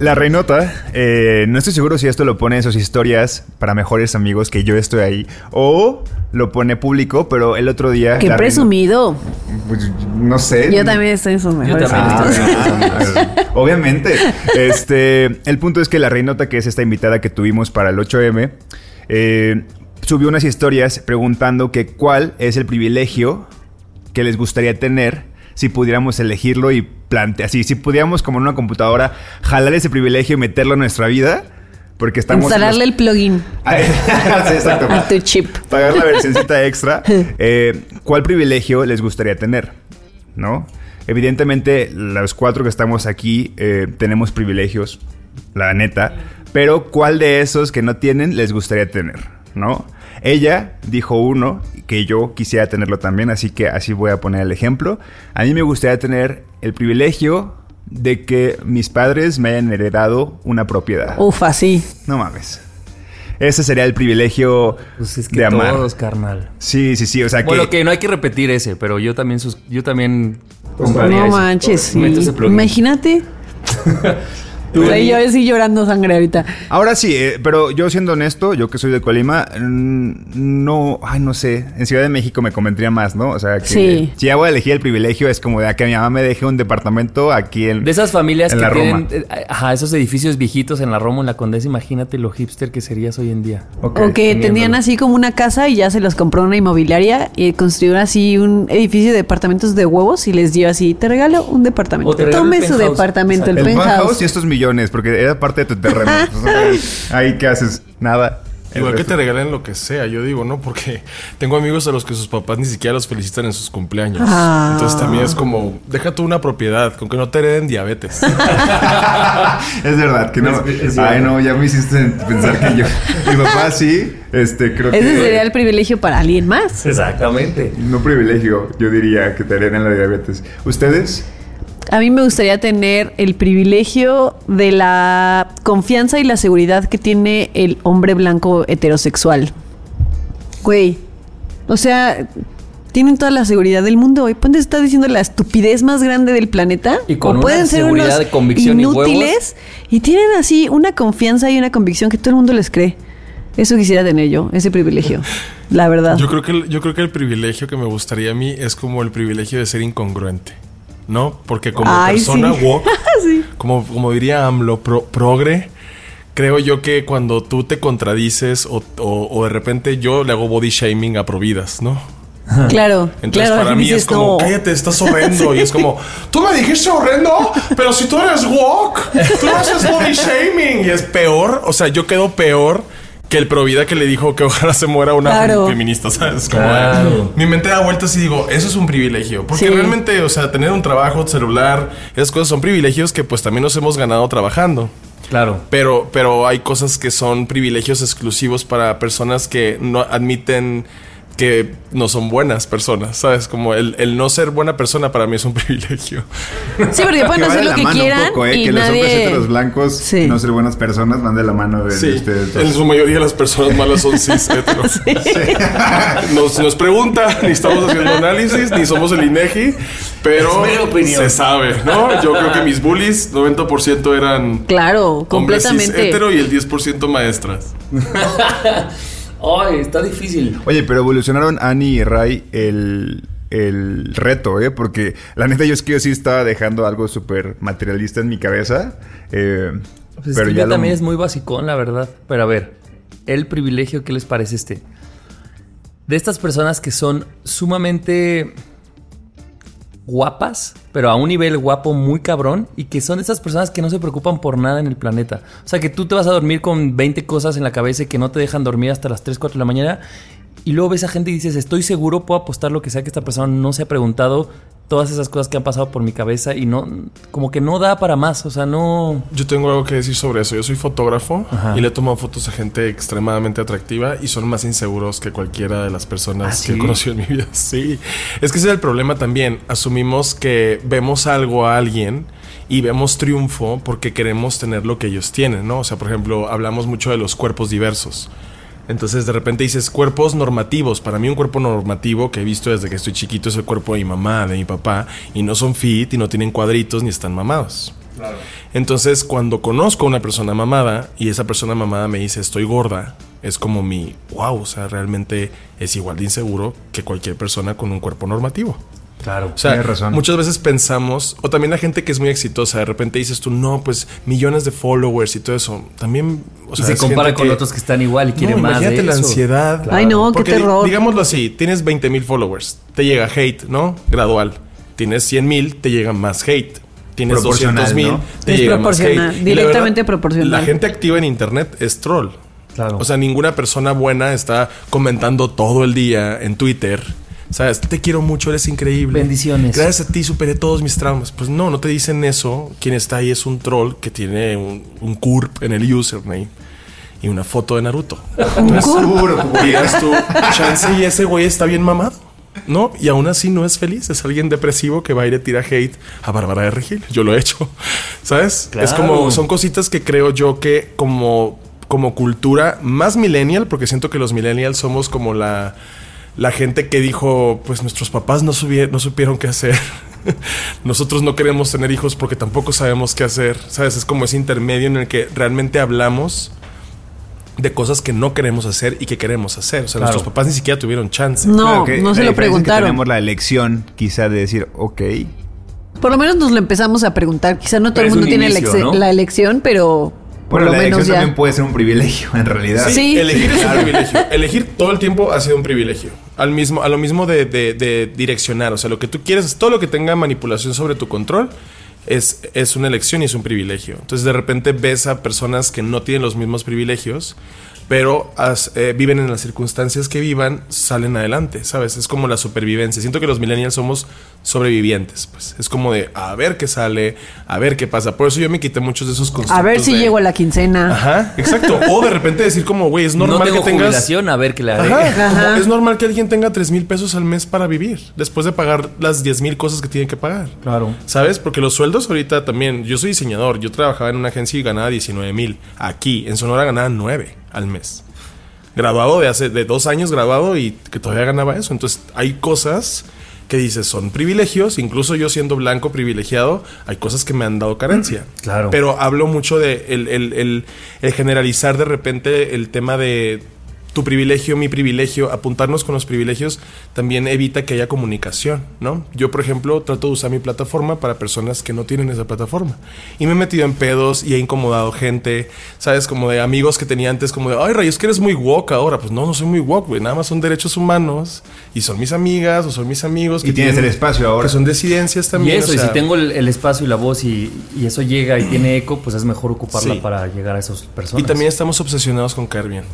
La Reinota, eh, no estoy seguro si esto lo pone en sus historias para mejores amigos que yo estoy ahí o lo pone público, pero el otro día... qué la presumido. Pues, no sé. Yo también estoy en sus mejores. Ah, obviamente. Este, el punto es que la Reinota, que es esta invitada que tuvimos para el 8M, eh, subió unas historias preguntando que cuál es el privilegio que les gustaría tener si pudiéramos elegirlo y plantear, así, si pudiéramos como en una computadora jalar ese privilegio y meterlo en nuestra vida, porque estamos... Instalarle el plugin Ay, sí, exacto. a tu chip. Pagar la versioncita extra. Eh, ¿Cuál privilegio les gustaría tener? ¿No? Evidentemente, los cuatro que estamos aquí eh, tenemos privilegios, la neta. Pero ¿cuál de esos que no tienen les gustaría tener? ¿No? Ella dijo uno que yo quisiera tenerlo también, así que así voy a poner el ejemplo. A mí me gustaría tener el privilegio de que mis padres me hayan heredado una propiedad. Ufa, sí. No mames. Ese sería el privilegio Pues es que de amar. todos, carnal. Sí, sí, sí. O sea que. Bueno, que no hay que repetir ese, pero yo también sus- yo también No manches, sí. Imagínate. Tú, Ahí yo así llorando sangre ahorita. Ahora sí, eh, pero yo siendo honesto, yo que soy de Colima, mm, no, ay, no sé. En Ciudad de México me convendría más, ¿no? O sea, que Sí. si ya voy a elegir el privilegio, es como de a que mi mamá me deje un departamento aquí en. De esas familias en que la tienen Roma. eh, ajá, esos edificios viejitos en la Roma, en la Condesa, imagínate lo hipster que serías hoy en día. Ok. O que tenían así como una casa y ya se los compró una inmobiliaria y construyeron así un edificio de departamentos de huevos y les dio así, te regalo un departamento. Regalo Tome su departamento, el, El penthouse. penthouse y estos millones, porque era parte de tu terreno. Entonces, ahí, ¿qué haces? Nada. Igual que te regalen lo que sea, yo digo, ¿no? Porque tengo amigos a los que sus papás ni siquiera los felicitan en sus cumpleaños. Ah. Entonces también es como, deja tú una propiedad, con que no te hereden diabetes. es verdad que no. Es- es Ay, no, ya me hiciste pensar que yo. Mi papá sí, este, creo que. Ese sería el privilegio para alguien más. Exactamente. No privilegio, yo diría que te harían la diabetes. ¿Ustedes? A mí me gustaría tener el privilegio de la confianza y la seguridad que tiene el hombre blanco heterosexual. Güey. O sea, tienen toda la seguridad del mundo. Y ponte está diciendo la estupidez más grande del planeta. Y con o una pueden ser seguridad unos de convicción y huevos. inútiles. Y tienen así una confianza y una convicción que todo el mundo les cree. Eso quisiera tener yo, ese privilegio. La verdad. Yo creo que el, yo creo que el privilegio que me gustaría a mí es como el privilegio de ser incongruente. ¿No? Porque como Ay, persona sí. woke, Sí. como, como diría AMLO, pro- progre, creo yo que cuando tú te contradices o, o- o de repente yo le hago body shaming a providas, ¿no? Claro. Entonces claro, para mí es como, no. cállate, estás horrendo. Y es como, tú me dijiste horrendo, pero si tú eres woke, tú no haces body shaming. Y es peor, o sea, yo quedo peor que el provida que le dijo que ojalá se muera una Claro. feminista, ¿sabes? Como, Claro. Mi mente da vueltas y digo, eso es un privilegio. Porque Sí. realmente, o sea, tener un trabajo, celular, esas cosas son privilegios que pues también nos hemos ganado trabajando. Claro. Pero, pero hay cosas que son privilegios exclusivos para personas que no admiten que no son buenas personas, ¿sabes? Como el, el no ser buena persona para mí es un privilegio. Sí, porque pueden hacer de lo la que mano quieran un poco, ¿eh? y que los hombres nadie... heteros blancos Sí. no ser buenas personas van de la mano de, de Sí, ustedes dos. en su mayoría las personas malas son cis heteros. Nos, nos pregunta, ni estamos haciendo análisis, ni somos el INEGI, pero mi opinión. se sabe, ¿no? Yo creo que mis bullies, 90% eran Claro, hombres cis completamente. hetero y el 10% maestras. Ay, está difícil. Oye, pero evolucionaron Annie y Ray el, el reto, ¿eh? Porque la neta yo es que yo sí estaba dejando algo súper materialista en mi cabeza. eh, Pues es pero que ya lo- también es muy basicón, la verdad. Pero a ver, el privilegio, ¿qué les parece este? De estas personas que son sumamente guapas, pero a un nivel guapo muy cabrón, y que son esas personas que no se preocupan por nada en el planeta. O sea, que tú te vas a dormir con 20 cosas en la cabeza y que no te dejan dormir hasta las 3, 4 de la mañana, y luego ves a gente y dices, estoy seguro, puedo apostar lo que sea que esta persona no se ha preguntado todas esas cosas que han pasado por mi cabeza y no, como que no da para más, o sea, no... Yo tengo algo que decir sobre eso. Yo soy fotógrafo Ajá. y le he tomado fotos a gente extremadamente atractiva y son más inseguros que cualquiera de las personas ¿Ah, que he conocido en mi vida. Sí. Es que ese es el problema también. Asumimos que vemos algo a alguien y vemos triunfo porque queremos tener lo que ellos tienen, ¿no? O sea, por ejemplo, hablamos mucho de los cuerpos diversos. Entonces de repente dices cuerpos normativos. Para mí un cuerpo normativo que he visto desde que estoy chiquito es el cuerpo de mi mamá, de mi papá, y no son fit y no tienen cuadritos ni están mamados. Entonces cuando conozco a una persona mamada y esa persona mamada me dice estoy gorda, es como mi wow, o sea, realmente es igual de inseguro que cualquier persona con un cuerpo normativo. Claro. O sea, Tienes razón. muchas veces pensamos, o también la gente que es muy exitosa, de repente dices tú, no, pues millones de followers y todo eso. También, o Y sea, se compara con que- otros que están igual y quieren no, más de imagínate la eso. ansiedad. Ay, no, qué Porque terror. digámoslo así, tienes 20 mil followers, te llega hate, ¿no? Gradual. Tienes 100 mil, te llega más hate. Tienes Proporcional, 200 mil, ¿no? te Es llega más hate. La directamente verdad, proporcional. La gente activa en internet es troll. Claro. O sea, ninguna persona buena está comentando todo el día en Twitter. ¿Sabes? Te quiero mucho, eres increíble. Bendiciones. Gracias a ti superé todos mis traumas. Pues no, no te dicen eso. Quien está ahí es un troll que tiene un, un curp en el username y una foto de Naruto. Güey. Digas tú, chance y ese güey está bien mamado. ¿No? Y aún así no es feliz. Es alguien depresivo que va y le tira hate a Bárbara de Regil. Yo lo he hecho. ¿Sabes? Es como, son cositas que creo yo que como, como cultura más millennial, porque siento que los millennials somos como la, la gente que dijo, pues nuestros papás no, no supieron qué hacer. Nosotros no queremos tener hijos porque tampoco sabemos qué hacer. ¿Sabes? Es como ese intermedio en el que realmente hablamos de cosas que no queremos hacer y que queremos hacer. O sea, Claro. nuestros papás ni siquiera tuvieron chance. No, Claro que no la se lo es que preguntaron. tenemos la elección, quizá, de decir, ok. Por lo menos nos lo empezamos a preguntar. Quizá no todo Pero el mundo un tiene la, inicio, ex- ¿no? la elección, pero por Bueno, lo la menos elección ya. también puede ser un privilegio, en realidad. Sí, Sí. elegir es un privilegio. Elegir todo el tiempo ha sido un privilegio. Al mismo, a lo mismo de, de- direccionar. O sea, lo que tú quieres, todo lo que tenga manipulación sobre tu control es, es una elección y es un privilegio. Entonces, de repente ves a personas que no tienen los mismos privilegios, pero as- eh, viven en las circunstancias que vivan, salen adelante, ¿sabes? Es como la supervivencia. Siento que los millennials somos sobrevivientes, pues. Es como de a ver qué sale, a ver qué pasa. Por eso yo me quité muchos de esos constructos. A ver si de- llego a la quincena. Ajá, exacto. O de repente decir como, güey, es normal no tengo que tengas... jubilación, a ver qué le haré. Ajá, es normal que alguien tenga 3 mil pesos al mes para vivir después de pagar las 10 mil cosas que tiene que pagar. Claro. ¿Sabes? Porque los sueldos ahorita también. Yo soy diseñador. Yo trabajaba en una agencia y ganaba 19 mil. Aquí, en Sonora, ganaba 9 al mes. Graduado de hace de dos años, graduado y que todavía ganaba eso. Entonces, hay cosas que dices son privilegios. Incluso yo siendo blanco privilegiado, hay cosas que me han dado carencia. Claro. Pero hablo mucho de el, el- el- el generalizar de repente el tema de tu privilegio, mi privilegio, apuntarnos con los privilegios también evita que haya comunicación, ¿no? Yo, por ejemplo, trato de usar mi plataforma para personas que no tienen esa plataforma. Y me he metido en pedos y he incomodado gente, ¿sabes? Como de amigos que tenía antes, como de, ay, Ray, es que eres muy woke ahora. Pues no, no soy muy woke, güey. Nada más son derechos humanos y son mis amigas o son mis amigos. Y tienes el espacio ahora. Que son disidencias Y también. eso, o y si tengo el, el espacio y la voz y, y eso llega y tiene eco, pues es mejor ocuparla Sí. para llegar a esas Y personas. también estamos obsesionados con caer bien.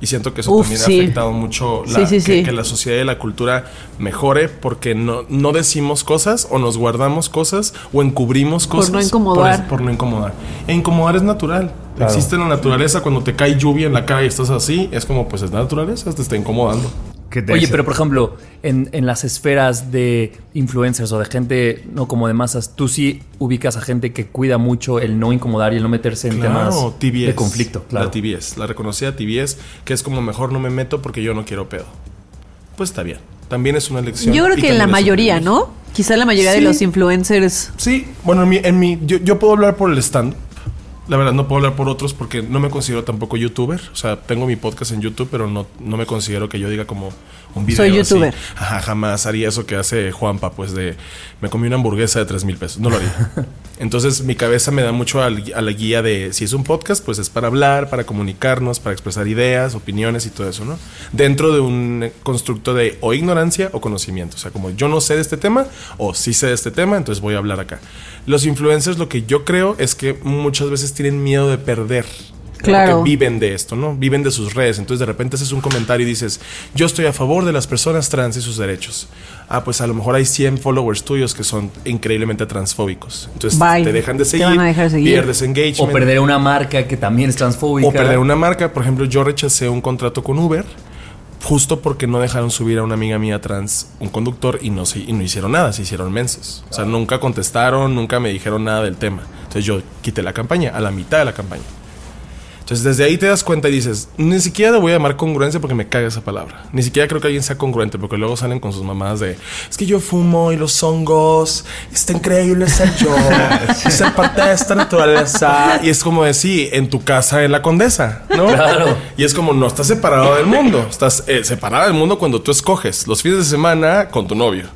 Y siento que eso Uf, también sí. ha afectado mucho la, Sí, sí, que, sí. que la sociedad y la cultura mejore porque no, no decimos cosas o nos guardamos cosas o encubrimos Por cosas. no incomodar. Por, por no incomodar. E incomodar es natural. Claro. Existe en la naturaleza cuando te cae lluvia en la cara y estás así. Es como, pues es la naturaleza, te está incomodando. Oye, dice- pero por ejemplo, en, en las esferas de influencers o de gente no como de masas, tú sí ubicas a gente que cuida mucho el no incomodar y el no meterse en temas de conflicto. Claro. La TBS, la reconocida TBS, que es como mejor no me meto porque yo no quiero pedo. Pues está bien. También es una elección. Yo creo que la es un mayoría. ¿no? Quizá la mayoría de los influencers. Sí, bueno, en mi, en mi yo, yo puedo hablar por el stand. La verdad, no puedo hablar por otros porque no me considero tampoco youtuber. O sea, tengo mi podcast en YouTube, pero no, no me considero que yo diga como un video. Soy así. youtuber. Ajá, jamás haría eso que hace Juanpa, pues de me comí una hamburguesa de 3 mil pesos. No lo haría. Entonces, mi cabeza me da mucho a la guía de si es un podcast, pues es para hablar, para comunicarnos, para expresar ideas, opiniones y todo eso, ¿no? Dentro de un eh, constructo de o ignorancia o conocimiento. O sea, como yo no sé de este tema o sí sé de este tema, entonces voy a hablar acá. Los influencers, lo que yo creo es que muchas veces tienen miedo de perder. Claro. Porque viven de esto, ¿no? Viven de sus redes. Entonces de repente haces un comentario y dices, yo estoy a favor de las personas trans y sus derechos. Ah, pues a lo mejor hay 100 followers tuyos que son increíblemente transfóbicos. Entonces Bye. te dejan de Te seguir, van a dejar de seguir. pierdes engagement. O perder una marca que también es transfóbica. O perder una marca. Por ejemplo, yo rechacé un contrato con Uber justo porque no dejaron subir a una amiga mía trans un conductor y no, se, y no hicieron nada, se hicieron mensos. O sea, nunca contestaron, nunca me dijeron nada del tema. Entonces yo quité la campaña, a la mitad de la campaña. Entonces desde ahí te das cuenta y dices, ni siquiera le voy a llamar congruencia porque me caga esa palabra. Ni siquiera creo que alguien sea congruente porque luego salen con sus mamadas de, es que yo fumo y los hongos, está increíble ser yo, ser parte de esta naturaleza. Y es como decir, en tu casa en la condesa, ¿no? Claro. Y es como, no estás separado del mundo, estás eh, separado del mundo cuando tú escoges los fines de semana con tu novio.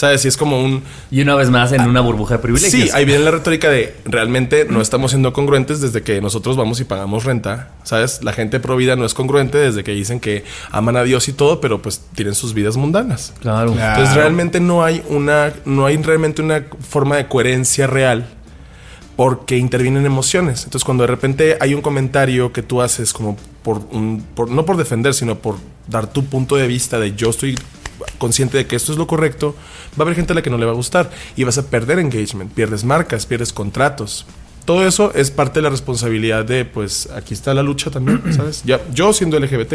¿Sabes? Y es como un, Y una vez más en una burbuja de privilegios. Sí, ahí viene la retórica de realmente no estamos siendo congruentes desde que nosotros vamos y pagamos renta. ¿Sabes? La gente pro vida no es congruente desde que dicen que aman a Dios y todo, pero pues tienen sus vidas mundanas. Claro. Claro. Entonces realmente no hay una, no hay realmente una forma de coherencia real porque intervienen emociones. Entonces cuando de repente hay un comentario que tú haces como por, un, por no por defender, sino por dar tu punto de vista de yo estoy consciente de que esto es lo correcto, va a haber gente a la que no le va a gustar y vas a perder engagement, pierdes marcas, pierdes contratos. Todo eso es parte de la responsabilidad de, pues, aquí está la lucha también, ¿sabes? Ya, yo siendo LGBT,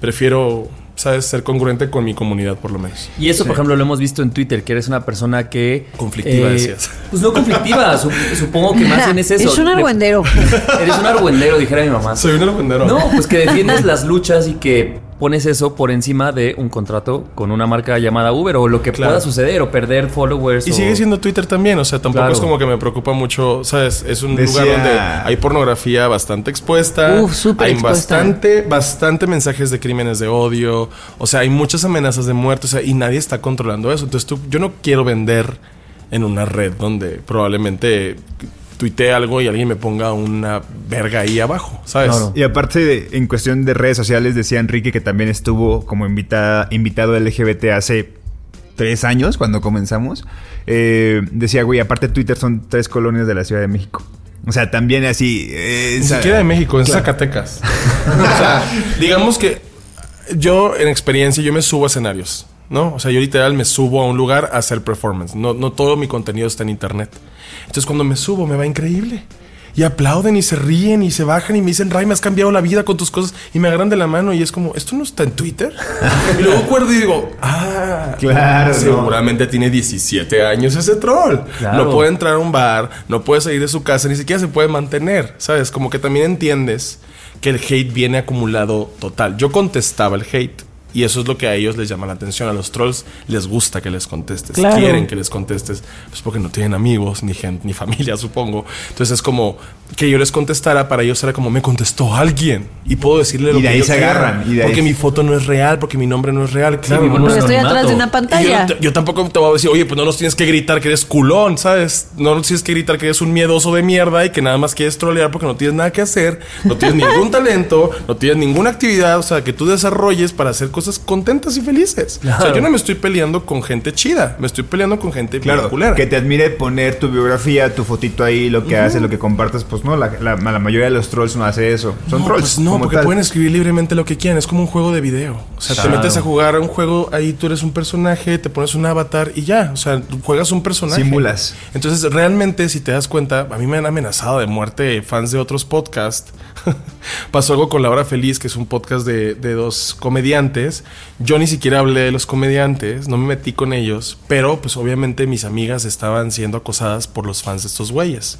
prefiero, ¿sabes? Ser congruente con mi comunidad, por lo menos. Y eso, por ejemplo, lo hemos visto en Twitter, que eres una persona que... eh, Conflictiva, decías. Pues no conflictiva, su- supongo que más bien es eso. Es un argüendero. Eres un argüendero, dijera mi mamá. Soy un argüendero. No, pues que defiendes las luchas y que pones eso por encima de un contrato con una marca llamada Uber o lo que Claro. pueda suceder o perder followers. Y o- sigue siendo Twitter también, o sea, tampoco Claro. es como que me preocupa mucho, ¿sabes? Es un Decía- lugar donde hay pornografía bastante expuesta. Uf, súper Hay expuesta. bastante, bastante mensajes de crímenes de odio. O sea, hay muchas amenazas de muerte, o sea, y nadie está controlando eso. Entonces tú, yo no quiero vender en una red donde probablemente tuitee algo y alguien me ponga una verga ahí abajo, ¿sabes? Claro. Y aparte, de- en cuestión de redes sociales, decía Enrique que también estuvo como invitada, invitado LGBT hace tres años, cuando comenzamos. Eh, decía, güey, aparte Twitter son tres colonias de la Ciudad de México. O sea, también así... eh, Ni siquiera de México, en Claro. Zacatecas. o sea, digamos que yo en experiencia yo me subo a escenarios, ¿no? O sea, yo literal me subo a un lugar a hacer performance. No, no todo mi contenido está en internet. Entonces cuando me subo me va increíble. Y aplauden y se ríen y se bajan y me dicen, Ray, me has cambiado la vida con tus cosas. Y me agarran de la mano y es como, ¿esto no está en Twitter? y luego acuerdo y digo, ah, Claro, Seguramente tiene 17 años ese troll. Claro. No puede entrar a un bar, no puede salir de su casa, ni siquiera se puede mantener. ¿Sabes? Como que también entiendes que el hate viene acumulado total. Yo contestaba el hate. Y eso es lo que a ellos les llama la atención. A los trolls les gusta que les contestes. Claro. Quieren que les contestes. Pues porque no tienen amigos, ni gente, ni familia, supongo. Entonces es como que yo les contestara. Para ellos era como me contestó alguien. Y puedo decirle lo Y de que ahí yo se quiera. agarran, y de ahí porque se- mi foto no es real, porque mi nombre no es real. Claro, no, Porque estoy anonimato. atrás de una yo, pantalla. te- yo tampoco te voy a decir, oye, pues no nos tienes que gritar que eres culón, ¿sabes? No nos tienes que gritar que eres un miedoso de mierda y que nada más quieres trolear porque no tienes nada que hacer, no tienes ningún talento, no tienes ninguna actividad, o sea, que tú desarrolles para hacer cosas contentas y felices. O sea, yo no me estoy peleando con gente chida, me estoy peleando con gente Claro, que te admire poner tu biografía, tu fotito ahí, lo que haces, lo que compartes. Pues no, la, la- la mayoría de los trolls no hace eso. Son no, trolls. pues no, porque tal. pueden escribir libremente lo que quieran. Es como un juego de video. O sea, Claro. te metes a jugar a un juego, ahí tú eres un personaje, te pones un avatar y ya. O sea, juegas un personaje. Simulas. Entonces, realmente, si te das cuenta, a mí me han amenazado de muerte fans de otros podcasts. Pasó algo con La Hora Feliz, que es un podcast de, de dos comediantes comediantes. Yo ni siquiera hablé de los comediantes, no me metí con ellos, pero pues obviamente mis amigas estaban siendo acosadas por los fans de estos güeyes.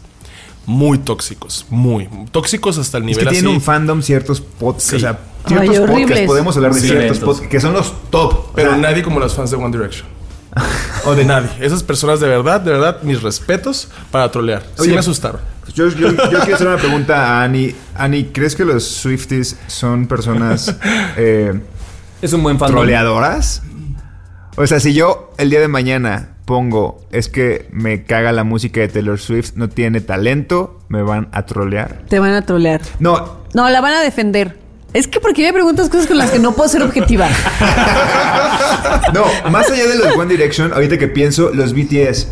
Muy tóxicos, muy tóxicos hasta el Es nivel que tienen así. un fandom ciertos podcasts. Sí. O sea, Ay, ciertos podcasts. Podemos hablar de Sí, ciertos podcasts que son los top. Pero O sea, nadie como los fans de One Direction. o de nadie. Esas personas de verdad, de verdad, mis respetos para trolear. Sí Oye, me asustaron. Yo, yo- yo quiero hacer una pregunta a Ani. Ani, ¿crees que los Swifties son personas eh, Es un buen fan. troleadoras? O sea, si yo el día de mañana pongo es que me caga la música de Taylor Swift, no tiene talento, me van a trolear. Te van a trolear. No, No, la van a defender. Es que porque me preguntas cosas con las que no puedo ser objetiva. no, más allá de los One Direction, ahorita que pienso, los BTS.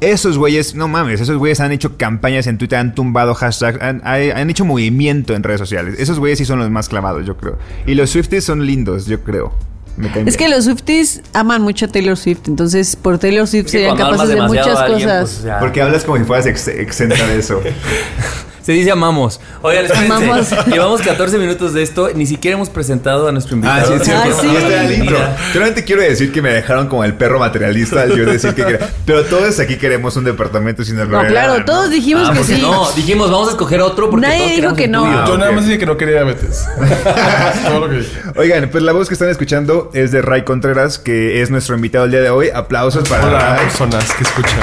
Esos güeyes, no mames, esos güeyes han hecho campañas en Twitter, han tumbado hashtags, han, han hecho movimiento en redes sociales. Esos güeyes sí son los más clavados, yo creo. Y los Swifties son lindos, yo creo. Me caen Es que los Swifties aman mucho a Taylor Swift, entonces por Taylor Swift serían capaces de muchas cosas. Porque hablas como si fueras ex- exenta de eso. Se dice amamos. Oigan, espérense. Amamos. Llevamos 14 minutos de esto. Ni siquiera hemos presentado a nuestro invitado. Ah, sí, es cierto. Ah, sí. Y este era el intro. Solamente quiero decir que me dejaron como el perro materialista al yo decir que quería- Pero todos aquí queremos un departamento sin el No, claro, todos dijimos Ah, que porque sí. no, dijimos vamos a escoger otro porque Nadie todos dijo que no. Ah, Yo nada más dije que no quería diabetes. Todo lo que dije. Oigan, pues la voz que están escuchando es de Ray Contreras, que es nuestro invitado el día de hoy. Aplausos para Hola, Ray. personas que escuchan.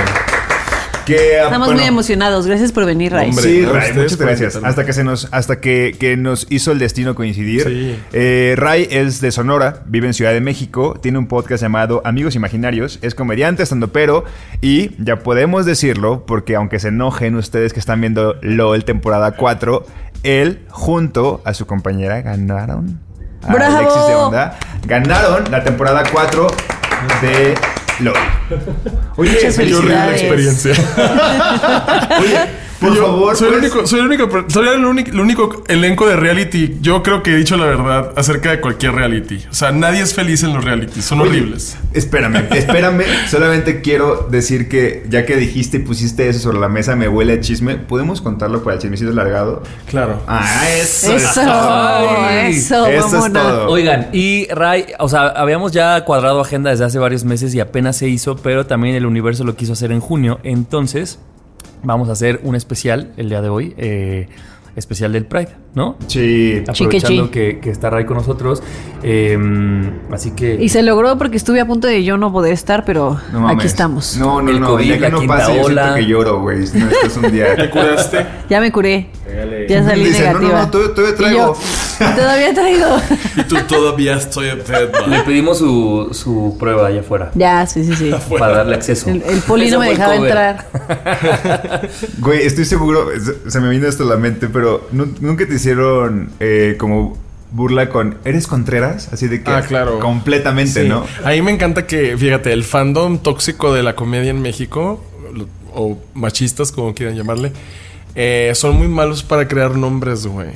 Que, ah, Estamos bueno, muy emocionados. Gracias por venir, Ray. Hombre. Sí, Ray, muchas gracias. Hasta que se nos, hasta que, que nos hizo el destino coincidir. Sí. Eh, Ray es de Sonora, vive en Ciudad de México, tiene un podcast llamado Amigos Imaginarios, es comediante, estando pero, y ya podemos decirlo, porque aunque se enojen ustedes que están viendo LOL temporada 4, él junto a su compañera ganaron. a ¡Bravo! Alexis de Onda, ganaron la temporada 4 de LOL. Oye, Muchas Qué horrible Felicidades. experiencia. Oye, por Yo favor, soy, el ¿puedes- único, soy, el único, soy el único, el único elenco de reality. Yo creo que he dicho la verdad acerca de cualquier reality. O sea, nadie es feliz en los realities. Son Oye, horribles. Espérame, espérame. Solamente quiero decir que ya que dijiste y pusiste eso sobre la mesa, me huele a chisme. ¿Podemos contarlo para el chismecito alargado? Claro. Ah, eso. es Eso, todo. eso, Eso es todo. Oigan, y Ray, o sea, habíamos ya cuadrado agenda desde hace varios meses y apenas se hizo, pero también el universo lo quiso hacer en junio. Entonces, vamos a hacer un especial el día de hoy, eh, especial del Pride, ¿no? Sí. Aprovechando que, que está Ray con nosotros. eh, así que. Y se logró porque estuve a punto de yo no poder estar, pero No mames. aquí estamos. No, no, El no. COVID, ya que la no quinta pase, yo siento ola. que lloro, güey. No, esto es un ¿Te día. curaste? Ya me curé. Ya salí Dice, no, no, negativa. no, todavía- todavía Y traigo. yo, todavía he traído. Y tú todavía estoy enferma. Le pedimos su, su prueba allá afuera ya, sí, sí, sí. para darle acceso. El, el poli no me dejaba cover. entrar. Güey, estoy seguro. se- me vino esto a la mente, pero ¿nu- nunca te hicieron eh, como burla con. ¿Eres Contreras? Así de que. Ah, claro. Completamente, Sí. ¿no? A mí me encanta que, fíjate, el fandom tóxico de la comedia en México, o machistas, como quieran llamarle, eh, son muy malos para crear nombres, güey.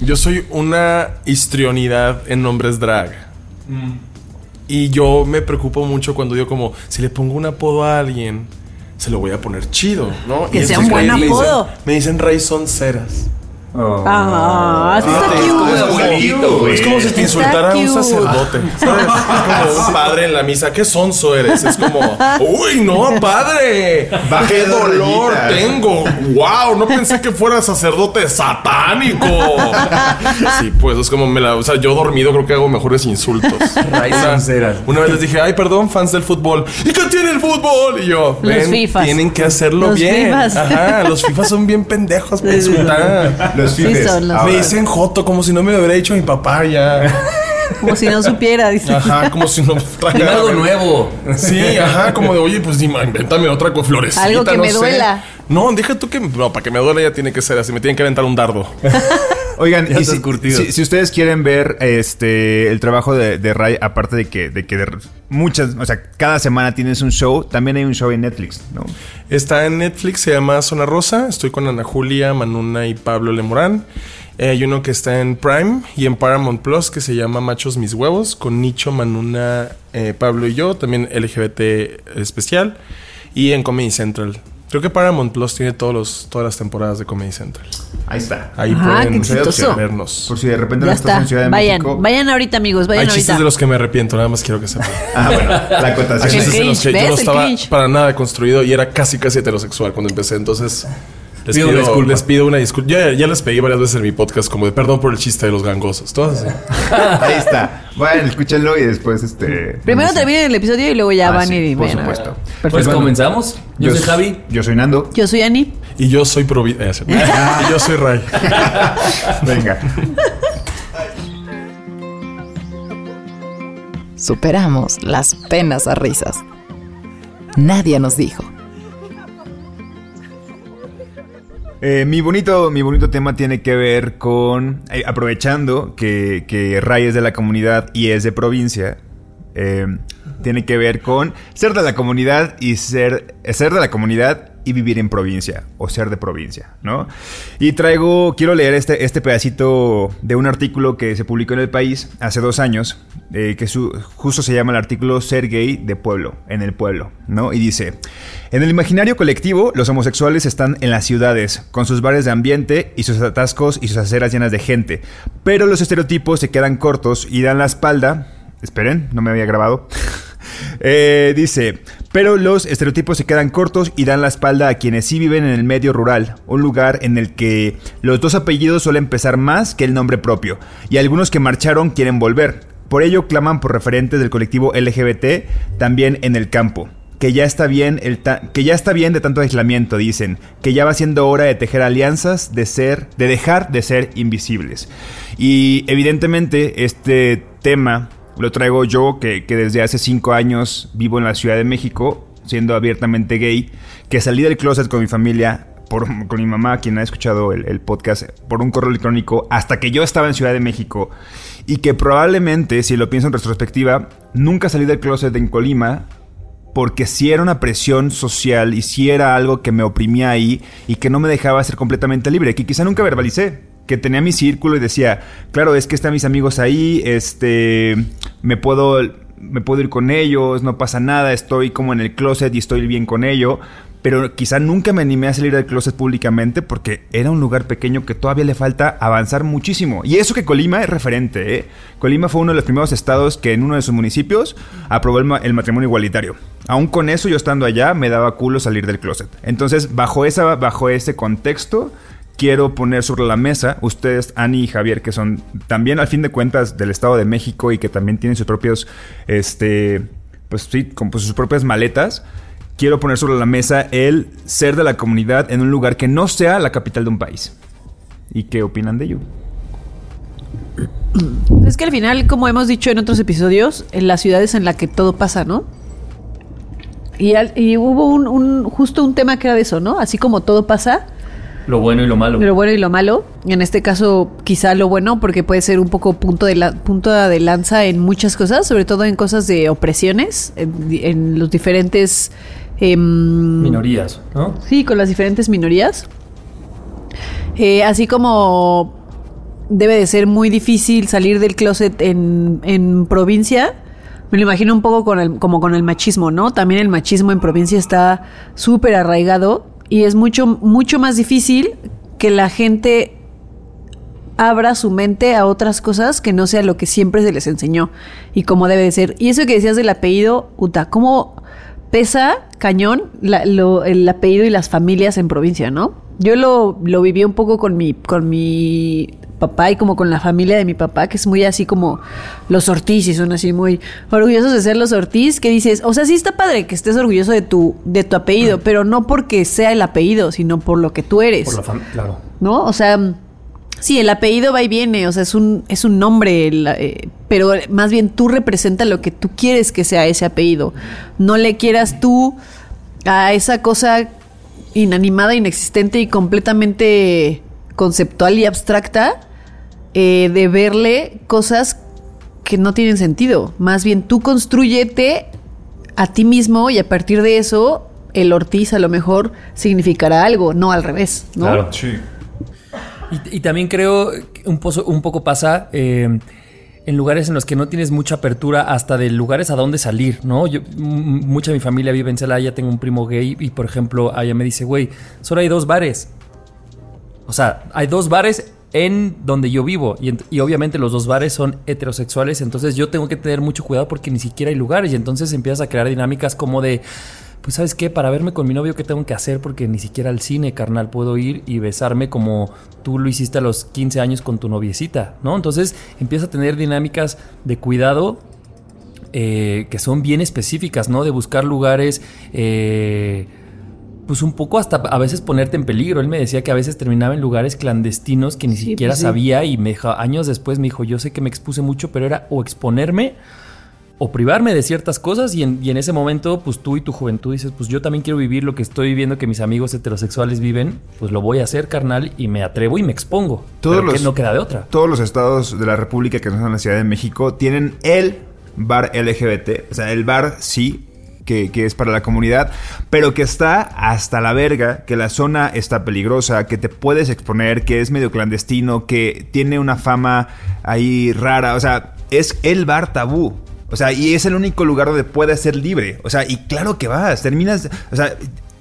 Yo soy una histrionidad en nombres drag. Y yo me preocupo mucho cuando digo como, si le pongo un apodo a alguien, se lo voy a poner chido, ¿no? Que Y sea un buen me dicen- apodo. Me dicen Ray Sonceras. Ah, sí está Ah, es como cute. abuelito, güey. Es como si te Está insultara a un sacerdote. ¿sabes? Es como un padre en la misa. ¿Qué sonso eres? Es como, uy, no, padre. Bajé Qué dolor tengo. Wow, no pensé que fuera sacerdote satánico. Sí, pues es como me la. O sea, yo dormido creo que hago mejores insultos. Sonceras. Una vez les dije, ay, perdón, fans del fútbol. ¿Y qué tiene el fútbol? Y yo, Los tienen que hacerlo Los bien. fifas. Ajá, los fifas son bien pendejos para insultar. Los Sí fifes. son los- Me dicen Joto como si no me lo hubiera dicho mi papá ya. Como si no supiera, dice. Ajá, como si no Dime trajera algo nuevo. Sí, ajá, como de, oye, pues dime, invéntame otra con florecita. Algo que no me sé. duela. No, deja tú que. No, para que me duela ya tiene que ser así. Me tienen que aventar un dardo. Oigan, y si, curtido. si- si ustedes quieren ver este el trabajo de, de Ray, aparte de que, de que de muchas, o sea, cada semana tienes un show, también hay un show en Netflix, ¿no? Está en Netflix, se llama Zona Rosa. Estoy con Ana Julia, Manuna y Pablo Lemorán. Eh, hay uno que está en Prime y en Paramount Plus que se llama Machos Mis Huevos, con Nicho, Manuna, eh, Pablo y yo, también LGBT especial. Y en Comedy Central Creo que Paramount Plus tiene todos los, todas las temporadas de Comedy Central. Ahí está. Ahí Ah, pueden vernos. Por si de repente Ya no estás está. en Ciudad de Vayan, México. vayan ahorita, amigos. Vayan Hay chistes de los que me arrepiento, nada más quiero que sepan. Ah, bueno, la Hay acotación. chistes de los cringe, que yo no estaba cringe. para nada construido y era casi casi heterosexual cuando empecé. Entonces, les Pido pido, una disculpa. les pido una disculpa. Ya, ya les pedí varias veces en mi podcast como de perdón por el chiste de los gangosos. Todas así. Ahí está. Bueno, escúchenlo y después este. Primero no sé. terminen el episodio y luego ya Ah, van sí, y por a ver. supuesto. Pues Pues bueno, comenzamos. Yo, soy Javi. Yo soy Nando. Yo soy Ani. Y yo soy provi... eh, y yo soy Ray. Venga. Superamos las penas a risas. Nadie nos dijo. Eh, mi, bonito, mi bonito tema tiene que ver con. eh, aprovechando que, que Ray es de la comunidad y es de provincia. eh, tiene que ver con ser de la comunidad y ser. Ser de la comunidad y vivir en provincia. O ser de provincia, ¿no? Y traigo. Quiero leer este, este pedacito de un artículo que se publicó en el país hace dos años. eh, que su- justo se llama el artículo Ser gay de pueblo, en el pueblo, ¿no? Y dice, en el imaginario colectivo, los homosexuales están en las ciudades, con sus bares de ambiente y sus atascos y sus aceras llenas de gente, pero los estereotipos se quedan cortos y dan la espalda, esperen, no me había grabado, Eh, dice, pero los estereotipos se quedan cortos y dan la espalda a quienes sí viven en el medio rural, un lugar en el que los dos apellidos suelen pesar más que el nombre propio, y algunos que marcharon quieren volver. Por ello claman por referentes del colectivo LGBT también en el campo. Que ya está bien el que ya está bien de tanto aislamiento, dicen, que ya va siendo hora de tejer alianzas, de ser, de dejar de ser invisibles. Y evidentemente este tema lo traigo yo, que, que desde hace cinco años vivo en la Ciudad de México, siendo abiertamente gay, que salí del closet con mi familia, por, con mi mamá, quien ha escuchado el, podcast, por un correo electrónico, hasta que yo estaba en Ciudad de México, y que probablemente, si lo pienso en retrospectiva, nunca salí del closet en Colima, porque sí era una presión social y sí era algo que me oprimía ahí y que no me dejaba ser completamente libre, que quizá nunca verbalicé, que tenía mi círculo y decía, claro, es que están mis amigos ahí, este, me puedo, me puedo ir con ellos, no pasa nada, estoy como en el closet y estoy bien con ello, pero quizá nunca me animé a salir del closet públicamente porque era un lugar pequeño que todavía le falta avanzar muchísimo. Y eso que Colima es referente, ¿eh? Colima fue uno de los primeros estados que en uno de sus municipios aprobó el, ma- el matrimonio igualitario. Aún con eso, yo estando allá, me daba culo salir del closet. Entonces, bajo, esa, bajo ese contexto, quiero poner sobre la mesa, ustedes, Ani y Javier, que son también al fin de cuentas del Estado de México y que también tienen sus propios, este, pues sí, pues, sus propias maletas, quiero poner sobre la mesa el ser de la comunidad en un lugar que no sea la capital de un país. ¿Y qué opinan de ello? Es que al final, como hemos dicho en otros episodios, en las ciudades en la que todo pasa, ¿no? Y, hubo un- justo un tema que era de eso, ¿no? Así como todo pasa, Lo bueno y lo malo. lo bueno y lo malo. En este caso, quizá lo bueno, porque puede ser un poco punto de, la, punto de lanza en muchas cosas, sobre todo en cosas de opresiones, en, en los diferentes... em, Minorías, ¿no? Sí, con las diferentes minorías. Eh, así como debe de ser muy difícil salir del closet en, en provincia, me lo imagino un poco con el, como con el machismo, ¿no? También el machismo en provincia está súper arraigado y es mucho, mucho más difícil que la gente abra su mente a otras cosas que no sea lo que siempre se les enseñó y como debe de ser. Y eso que decías del apellido, Uta, ¿cómo pesa cañón el apellido y las familias en provincia, no? Yo lo, lo viví un poco con mi, con mi papá y como con la familia de mi papá, que es muy así como los Ortiz y son así muy orgullosos de ser los Ortiz, que dices, o sea, sí está padre que estés orgulloso de tu, de tu apellido, pero no porque sea el apellido, sino por lo que tú eres. Por la fam- claro. ¿no? O sea, sí, el apellido va y viene, o sea, es un, es un nombre, el, eh, pero más bien tú representas lo que tú quieres que sea ese apellido. No le quieras tú a esa cosa inanimada, inexistente y completamente conceptual y abstracta eh, de verle cosas que no tienen sentido. Más bien tú construyete a ti mismo y a partir de eso el Ortiz a lo mejor significará algo, no al revés, ¿no? Claro. Y, y también creo que un, pozo- un poco pasa eh, en lugares en los que no tienes mucha apertura hasta de lugares a dónde salir, ¿no? Yo, mucha de mi familia vive en Celaya, tengo un primo gay y por ejemplo, ella me dice, güey, solo hay dos bares. O sea, hay dos bares en donde yo vivo y, obviamente los dos bares son heterosexuales, entonces yo tengo que tener mucho cuidado porque ni siquiera hay lugares y entonces empiezas a crear dinámicas como de pues sabes qué, para verme con mi novio, ¿qué tengo que hacer? Porque ni siquiera al cine, carnal, puedo ir y besarme como tú lo hiciste a los 15 años con tu noviecita, ¿no? Entonces empieza a tener dinámicas de cuidado eh, que son bien específicas, ¿no? De buscar lugares... Eh, pues un poco hasta a veces ponerte en peligro. Él me decía que a veces terminaba en lugares clandestinos que ni siquiera pues sabía y me años después me dijo, yo sé que me expuse mucho, pero era o exponerme o privarme de ciertas cosas y en, ese momento, pues tú y tu juventud dices, pues yo también quiero vivir lo que estoy viviendo que mis amigos heterosexuales viven, pues lo voy a hacer, carnal, y me atrevo y me expongo. Todos los, que no queda de otra. Todos los estados de la República que no son la Ciudad de México tienen el bar LGBT, o sea, el bar sí, que, es para la comunidad, pero que está hasta la verga, que la zona está peligrosa, que te puedes exponer, que es medio clandestino, que tiene una fama ahí rara, o sea, es el bar tabú. O sea, y es el único lugar donde puedes ser libre. O sea, y claro que vas, terminas, o sea,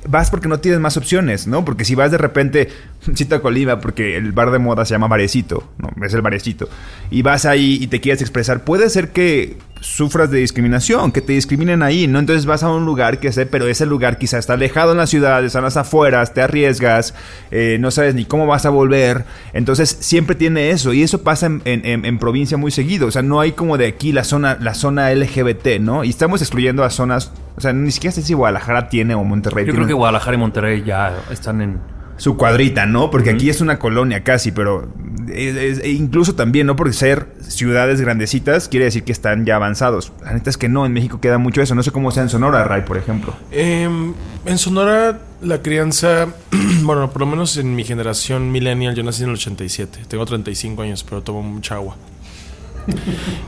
vas porque no tienes más opciones, ¿no? Porque si vas de repente, cito a Colima, porque el bar de moda se llama Barecito, ¿no? Es el Barecito. Y vas ahí y te quieres expresar, puede ser que sufras de discriminación, que te discriminen ahí, ¿no? Entonces vas a un lugar que sé, pero ese lugar quizá está alejado en la ciudad, están las afueras, te arriesgas, eh, no sabes ni cómo vas a volver. Entonces siempre tiene eso, y eso pasa en, en, provincia muy seguido. O sea, no hay como de aquí la zona, la zona LGBT, ¿no? Y estamos excluyendo a zonas, o sea, ni siquiera sé si Guadalajara tiene o Monterrey. Yo creo que Guadalajara y Monterrey ya están en su cuadrita, ¿no? Porque aquí es una colonia casi, pero e incluso también, no por ser ciudades grandecitas, quiere decir que están ya avanzados. La neta es que no, en México queda mucho eso. No sé cómo sea en Sonora, Ray, por ejemplo. Em, en Sonora, la crianza, bueno, por lo menos en mi generación millennial, yo nací en el 87. Tengo 35 años, pero tomo mucha agua.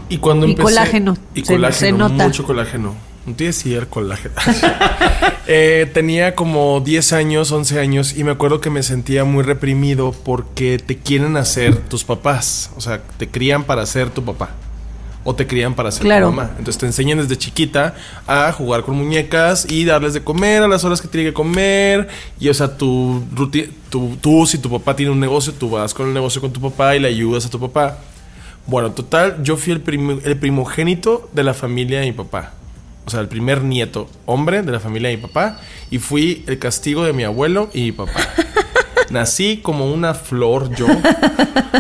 Y cuando y colágeno. Y colágeno, mucho colágeno. No tiene el colágeno. eh, tenía como 10 años, 11 años y me acuerdo que me sentía muy reprimido porque te quieren hacer tus papás. O sea, te crían para ser tu papá. O te crían para ser tu mamá. Entonces te enseñan desde chiquita a jugar con muñecas y darles de comer a las horas que tiene que comer. Y o sea, tu, tu, tú, si tu papá tiene un negocio, tú vas con el negocio con tu papá y le ayudas a tu papá. Bueno, total, yo fui el, el primogénito de la familia de mi papá o sea, el primer nieto hombre de la familia de mi papá, y fui el castigo de mi abuelo y mi papá. Nací como una flor yo.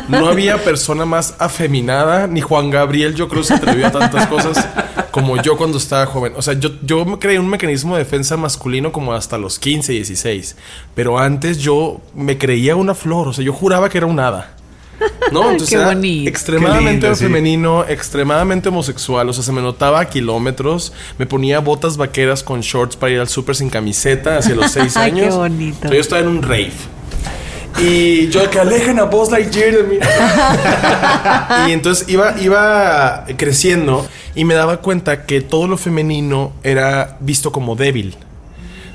No había persona más afeminada, ni Juan Gabriel, yo creo, se atrevió a tantas cosas como yo cuando estaba joven. O sea, yo, yo creé un mecanismo de defensa masculino como hasta los 15, 16. Pero antes yo me creía una flor, o sea, yo juraba que era un hada. ¿No? Entonces era extremadamente femenino, extremadamente homosexual. O sea, se me notaba a kilómetros. Me ponía botas vaqueras con shorts para ir al súper sin camiseta hacia los seis años. Qué bonito. yo estaba en un rave. Y yo que alejen a Buzz Lightyear de mí. y entonces iba, iba creciendo y me daba cuenta que todo lo femenino era visto como débil.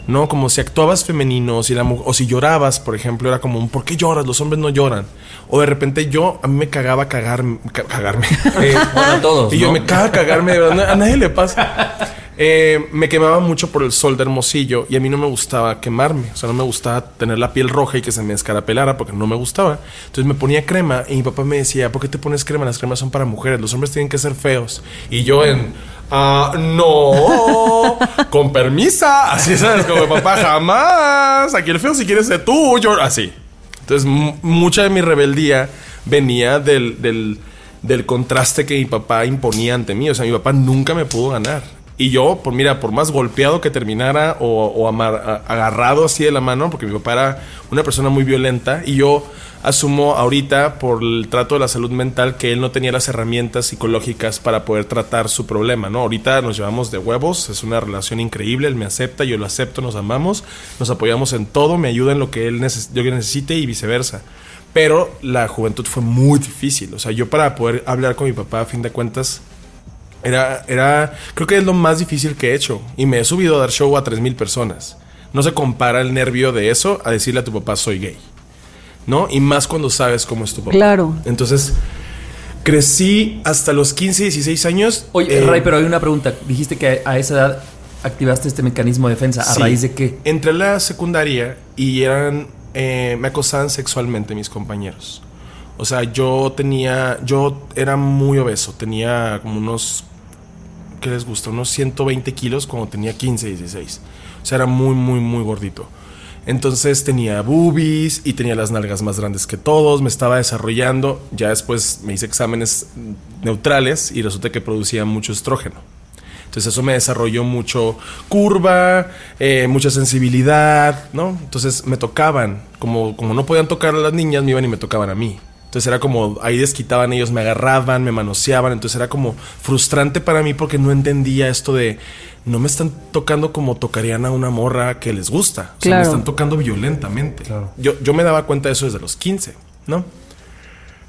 ¿No? Como si actuabas femenino, si o si llorabas, por ejemplo, era como, ¿por qué lloras? Los hombres no lloran. O de repente yo, a mí me cagaba cagar, cagarme. Eh, todos. Y yo me caga cagarme, a nadie le pasa. Eh, me quemaba mucho por el sol de Hermosillo y a mí no me gustaba quemarme. O sea, no me gustaba tener la piel roja y que se me escarapelara porque no me gustaba. Entonces me ponía crema y mi papá me decía, ¿por qué te pones crema? Las cremas son para mujeres, los hombres tienen que ser feos. Y yo en, ah, no, con permisa. Así sabes, como papá, jamás. Aquí el feo si quieres ser tú, yo, así. Entonces, mucha de mi rebeldía venía del, del contraste que mi papá imponía ante mí. O sea, mi papá nunca me pudo ganar. Y yo, por mira, por más golpeado que terminara o, agarrado así de la mano, porque mi papá era una persona muy violenta, y yo asumo ahorita por el trato de la salud mental que él no tenía las herramientas psicológicas para poder tratar su problema, ¿no? Ahorita nos llevamos de huevos, es una relación increíble, él me acepta, yo lo acepto, nos amamos, nos apoyamos en todo, me ayuda en lo que él yo necesite y viceversa. Pero la juventud fue muy difícil, o sea, yo para poder hablar con mi papá, a fin de cuentas, era, era, creo que es lo más difícil que he hecho. Y me he subido a dar show a 3.000 personas. No se compara el nervio de eso a decirle a tu papá soy gay. ¿No? Y más cuando sabes cómo es tu papá. Claro. Entonces, Crecí hasta los 15, 16 años. Oye, eh, Ray, pero hay una pregunta. Dijiste que a esa edad activaste este mecanismo de defensa. ¿A Sí. raíz de qué? Entré a la secundaria y eran. eh, me acosaban sexualmente mis compañeros. O sea, yo tenía. Yo era muy obeso. Tenía como unos. ¿Qué les gusta? Unos 120 kilos cuando tenía 15, 16. O sea, era muy, muy, muy gordito. Entonces tenía boobies y tenía las nalgas más grandes que todos. Me estaba desarrollando. Ya después me hice exámenes neutrales y resulta que producía mucho estrógeno. Entonces eso me desarrolló mucho curva, eh, mucha sensibilidad, ¿no? Entonces me tocaban, como, como no podían tocar a las niñas, me iban y me tocaban a mí. Entonces era como, ahí desquitaban ellos, me agarraban, me manoseaban, entonces era como frustrante para mí porque no entendía esto de, no me están tocando como tocarían a una morra que les gusta, o sea, Claro. me están tocando violentamente. Yo, yo me daba cuenta de eso desde los 15, ¿no?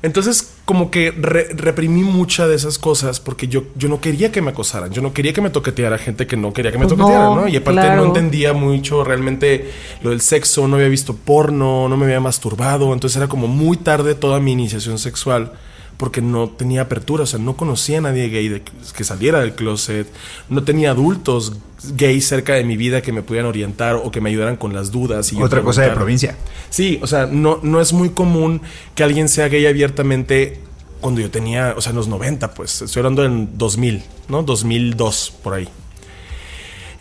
Entonces, como que re- reprimí muchas de esas cosas porque yo, yo no quería que me acosaran. Yo no quería que me toqueteara gente que no quería que me Pues toqueteara, no, ¿no? Y aparte claro. no entendía mucho realmente lo del sexo, no había visto porno, no me había masturbado. Entonces era como muy tarde toda mi iniciación sexual porque no tenía apertura. O sea, no conocía a nadie gay de- que saliera del closet. No tenía adultos gays cerca de mi vida que me pudieran orientar o que me ayudaran con las dudas. Y Otra cosa de provincia. Sí, o sea, no, no es muy común que alguien sea gay abiertamente cuando yo tenía, o sea, en los 90, pues, estoy hablando en 2000, ¿no? 2002, por ahí.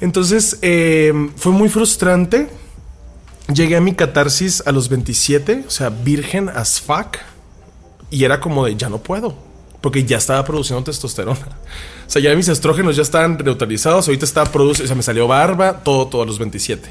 Entonces, eh, fue muy frustrante. Llegué a mi catarsis a los 27, o sea, virgen as fuck. Y era como de, ya no puedo. Porque ya estaba produciendo testosterona. O sea, ya mis estrógenos ya estaban neutralizados. Ahorita estaba produciendo, o sea, me salió barba, todo, todo a los 27.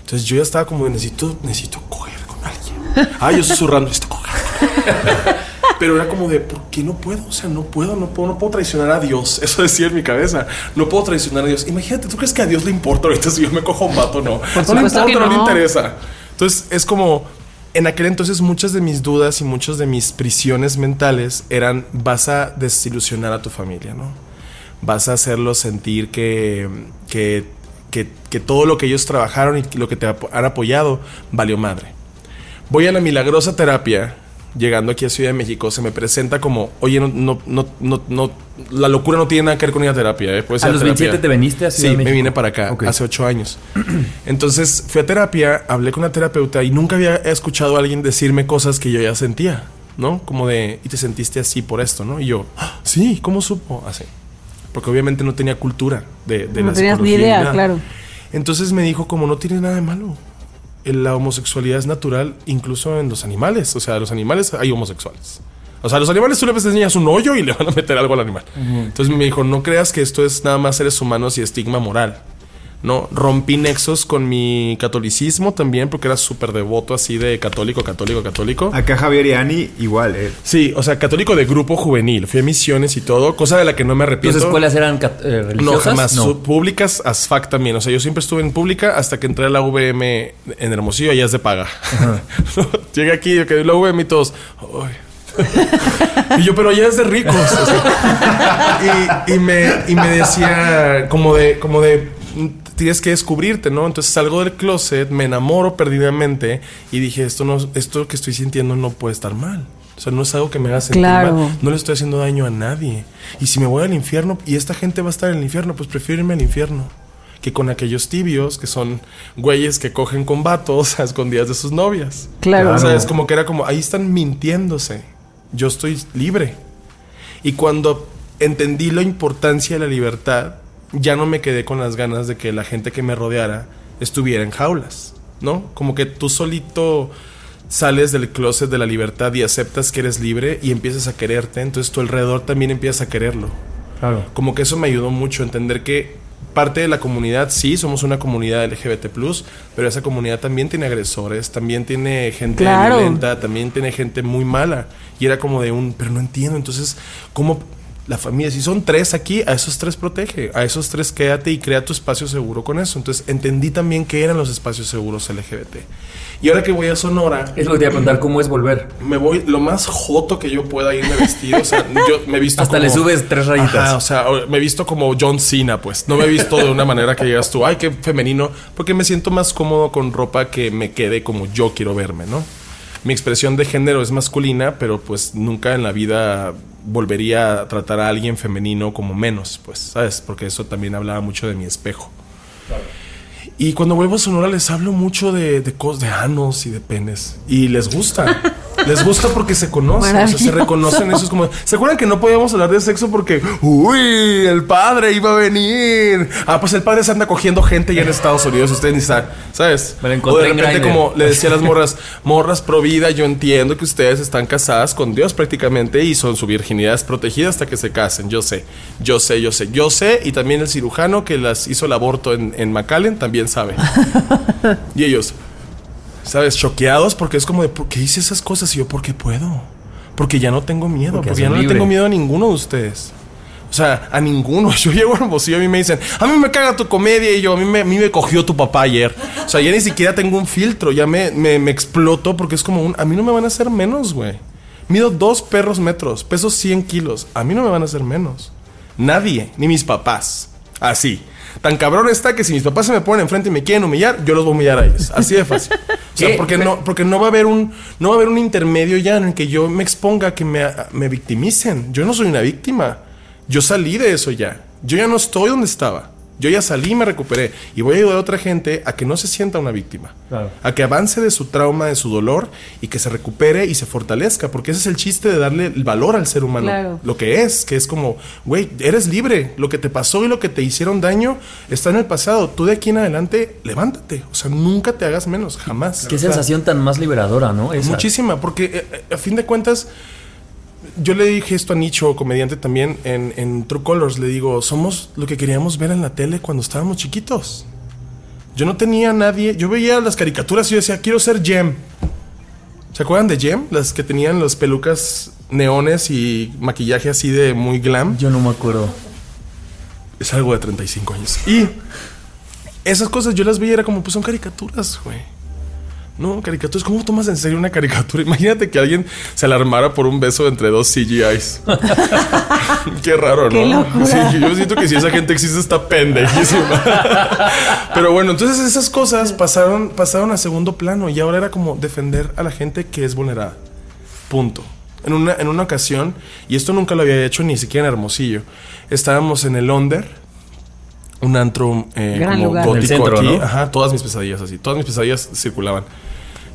Entonces yo ya estaba como, de, necesito, necesito coger con alguien. Ah, yo susurrando, necesito coger. Pero era como de, ¿por qué no puedo? O sea, no puedo, no puedo, no puedo traicionar a Dios. Eso decía en mi cabeza. No puedo traicionar a Dios. Imagínate, ¿tú crees que a Dios le importa ahorita si yo me cojo un vato o no? no le importa, que no le no. interesa. Entonces es como, en aquel entonces muchas de mis dudas y muchas de mis prisiones mentales eran, vas a desilusionar a tu familia, ¿no? Vas a hacerlos sentir que, que, que, todo lo que ellos trabajaron y lo que te han apoyado valió madre. Voy a la milagrosa terapia, llegando aquí a Ciudad de México, se me presenta como, oye, no, no, no, no, no, la locura no tiene nada que ver con ir a terapia. ¿eh? Puede ser ¿A los terapia. 27 te veniste a Ciudad Sí, de me México? vine para acá Ok. hace ocho años. Entonces fui a terapia, hablé con una terapeuta y nunca había escuchado a alguien decirme cosas que yo ya sentía, ¿no? Como de, y te sentiste así por esto, ¿no? Y yo, "Ah, sí, ¿cómo supo? Así. Porque obviamente no tenía cultura de, de No la tenías ni idea, claro. Entonces me dijo, como no tiene nada de malo. La homosexualidad es natural incluso en los animales. O sea, los animales hay homosexuales. O sea, los animales tú le enseñas un hoyo y le van a meter algo al animal. Entonces me dijo, no creas que esto es nada más seres humanos y estigma moral. No, rompí nexos con mi catolicismo también porque era súper devoto así de católico, católico, católico. Acá Javier y Ani igual, eh. Sí, o sea, católico de grupo juvenil. Fui a misiones y todo, cosa de la que no me ¿Tus arrepiento. escuelas eran eh, No, religiosas? jamás. Su- Públicas as fac también. O sea, yo siempre estuve en pública hasta que entré a la VM en Hermosillo, allá es de paga. Llegué aquí, yo quedé en la VM y todos. "Ay". y yo, pero allá es de ricos. O sea, y, y me, y me decía como de, como de "Mm, tienes que descubrirte, ¿no? Entonces salgo del closet, me enamoro perdidamente y dije, esto no, esto que estoy sintiendo no puede estar mal. O sea, no es algo que me haga sentir Claro. mal. No le estoy haciendo daño a nadie. Y si me voy al infierno y esta gente va a estar en el infierno, pues prefiero irme al infierno que con aquellos tibios que son güeyes que cogen con vatos a escondidas de sus novias. Claro. O sea, es como que era como, ahí están mintiéndose. Yo estoy libre. Y cuando entendí la importancia de la libertad, ya no me quedé con las ganas de que la gente que me rodeara estuviera en jaulas, ¿no? Como que tú solito sales del closet de la libertad y aceptas que eres libre y empiezas a quererte, entonces tu alrededor también empieza a quererlo. Claro. Como que eso me ayudó mucho a entender que parte de la comunidad, sí, somos una comunidad LGBT, pero esa comunidad también tiene agresores, también tiene gente Claro. violenta, también tiene gente muy mala. Y era como de un, pero no entiendo, entonces, ¿cómo la familia, si son tres aquí, a esos tres protege, a esos tres quédate y crea tu espacio seguro con eso? Entonces entendí también qué eran los espacios seguros LGBT. Y ahora que voy a Sonora, Es lo que te iba a preguntar, ¿cómo es volver? me voy lo más joto que yo pueda irme vestido. O sea, yo me he visto Hasta como- le subes tres rayitas. Ajá, o sea, me he visto como John Cena, pues. No me he visto de una manera que digas tú, ay, qué femenino. Porque me siento más cómodo con ropa que me quede como yo quiero verme, ¿no? Mi expresión de género es masculina, pero pues nunca en la vida volvería a tratar a alguien femenino como menos, pues, ¿sabes? Porque eso también hablaba mucho de mi espejo. Y cuando vuelvo a Sonora les hablo mucho de, de cosas de anos y de penes. Y les gusta. les gusta porque se conocen. O sea, se reconocen. Eso es como. ¿Se acuerdan que no podíamos hablar de sexo porque. Uy, el padre iba a venir. Ah, pues el padre se anda cogiendo gente ya en Estados Unidos. Ustedes ni saben. ¿Sabes? Me o de en repente, como le decía a las morras, morras pro vida, yo entiendo que ustedes están casadas con Dios prácticamente y son su virginidad es protegida hasta que se casen. Yo sé, yo sé, yo sé, yo sé. Y también el cirujano que las hizo el aborto en, en McAllen también sabe. y ellos, ¿sabes? Choqueados porque es como de, ¿por qué hice esas cosas? Y yo, porque puedo. Porque ya no tengo miedo. Porque Porque, ya no le tengo miedo a ninguno de ustedes. O sea, a ninguno. Yo llego a Hermosillo y a mí me dicen, a mí me caga tu comedia y yo, a mí me, a mí me cogió tu papá ayer. O sea, ya ni siquiera tengo un filtro, ya me, me, me exploto porque es como un, a mí no me van a hacer menos, güey. Mido dos perros metros, peso 100 kilos, a mí no me van a hacer menos. Nadie, ni mis papás. Así. Tan cabrón está que si mis papás se me ponen enfrente y me quieren humillar, yo los voy a humillar a ellos. Así de fácil. O sea, porque no, porque no va a haber un, no va a haber un intermedio ya en el que yo me exponga a que me, me victimicen. Yo no soy una víctima. Yo salí de eso ya. Yo ya no estoy donde estaba. Yo ya salí y me recuperé. Y voy a ayudar a otra gente a que no se sienta una víctima. Claro. A que avance de su trauma, de su dolor y que se recupere y se fortalezca. Porque ese es el chiste de darle el valor al ser humano. Claro. Lo que es, que es como, güey, eres libre. Lo que te pasó y lo que te hicieron daño está en el pasado. Tú de aquí en adelante, levántate. O sea, nunca te hagas menos. Jamás. Qué O sea, sensación tan más liberadora, ¿no? Esa. Muchísima, porque eh, eh, a fin de cuentas, yo le dije esto a Nicho, comediante también, en, en True Colors. Le digo, somos lo que queríamos ver en la tele cuando estábamos chiquitos. Yo no tenía nadie. Yo veía las caricaturas y yo decía, quiero ser Jem. ¿Se acuerdan de Jem? Las que tenían las pelucas neones y maquillaje así de muy glam. Yo no me acuerdo. Es algo de 35 años. Y esas cosas yo las veía era como, pues son caricaturas, güey. No, caricaturas. ¿Cómo tomas en serio una caricatura? Imagínate que alguien se alarmara por un beso entre dos CGIs. Qué raro, ¿no? Qué locura. Sí, yo siento que si esa gente existe está pendejísima. Pero bueno, entonces esas cosas pasaron, pasaron a segundo plano y ahora era como defender a la gente que es vulnerada. Punto. En una, en una ocasión, y esto nunca lo había hecho ni siquiera en Hermosillo, estábamos en el Onder, un antro eh, como lugar. gótico centro, aquí. ¿no? Ajá, todas mis pesadillas así. Todas mis pesadillas circulaban.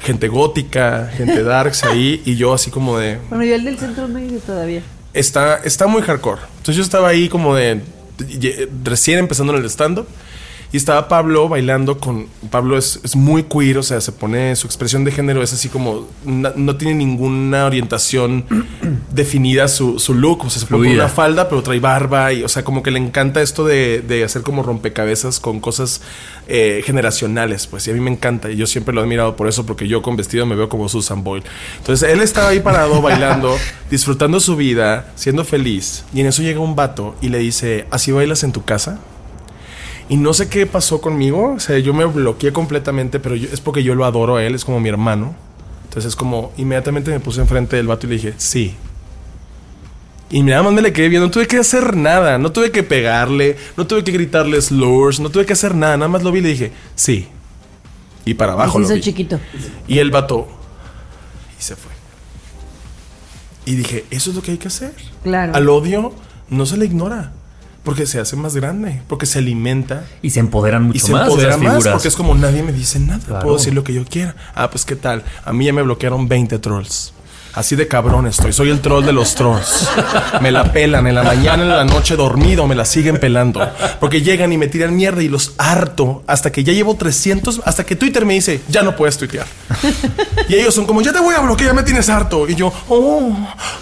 Gente gótica, gente darks ahí, y yo así como de. Bueno, yo el del centro no he ido todavía. Está, está muy hardcore. Entonces yo estaba ahí como de. recién empezando en el stand-up. Y estaba Pablo bailando con. Pablo es, es muy queer, o sea, se pone. Su expresión de género es así como. no tiene ninguna orientación definida su, su look. O sea, se pone una falda, pero trae barba. Y, o sea, como que le encanta esto de, de hacer como rompecabezas con cosas eh, generacionales. Pues, y a mí me encanta. Y yo siempre lo he admirado por eso, porque yo con vestido me veo como Susan Boyle. Entonces, él estaba ahí parado, bailando, disfrutando su vida, siendo feliz. Y en eso llega un vato y le dice: ¿Así bailas en tu casa? Y no sé qué pasó conmigo. O sea, yo me bloqueé completamente, pero yo- es porque yo lo adoro a él, es como mi hermano. Entonces es como, inmediatamente me puse enfrente del vato y le dije, sí. Y nada más me le quedé viendo, no tuve que hacer nada, no tuve que pegarle, no tuve que gritarle slurs, no tuve que hacer nada, nada más lo vi y le dije, sí. Y para abajo Y lo sí soy vi. chiquito. Y el vato, y se fue. Y dije, eso es lo que hay que hacer. Claro. Al odio no se le ignora. Porque se hace más grande, porque se alimenta Y se empoderan mucho y se más empodera esas más. Porque es como nadie me dice nada. Claro. Puedo decir lo que yo quiera. Ah, pues qué tal. A mí ya me bloquearon 20 trolls. Así de cabrón estoy. Soy el troll de los trolls. Me la pelan en la mañana, en la noche dormido, me la siguen pelando. Porque llegan y me tiran mierda y los harto hasta que ya llevo 300, hasta que Twitter me dice, ya no puedes tuitear. Y ellos son como, ya te voy a bloquear, ya me tienes harto. Y yo, oh,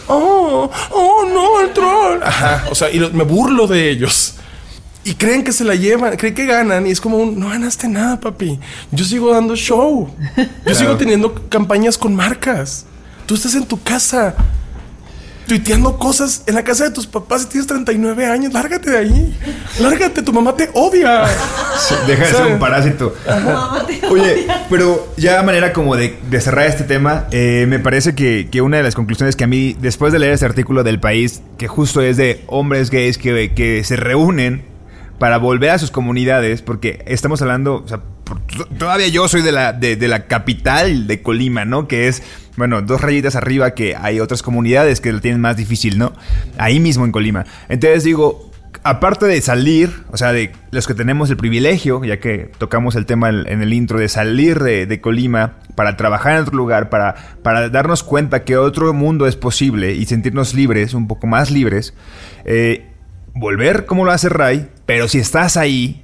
oh, oh, no, el troll. Ajá, o sea, y me burlo de ellos. Y creen que se la llevan, creen que ganan. Y es como, un, no ganaste nada, papi. Yo sigo dando show. Yo sigo teniendo campañas con marcas. Tú estás en tu casa. Tuiteando cosas en la casa de tus papás y tienes 39 años. Lárgate de ahí. Lárgate, tu mamá te odia. Deja de ser un parásito. Oye, pero ya a manera como de, de cerrar este tema, eh, me parece que, que una de las conclusiones que a mí, después de leer este artículo del país, que justo es de hombres gays que, que se reúnen para volver a sus comunidades, porque estamos hablando, o sea, por- todavía yo soy de la, de, la capital de Colima, ¿no? Que es, bueno, dos rayitas arriba que hay otras comunidades que lo tienen más difícil, ¿no? Ahí mismo en Colima. Entonces digo, aparte de salir, o sea, de los que tenemos el privilegio, ya que tocamos el tema en en el intro, de salir de, de Colima para trabajar en otro lugar, para, para darnos cuenta que otro mundo es posible y sentirnos libres, un poco más libres, eh, volver como lo hace Ray, pero si estás ahí,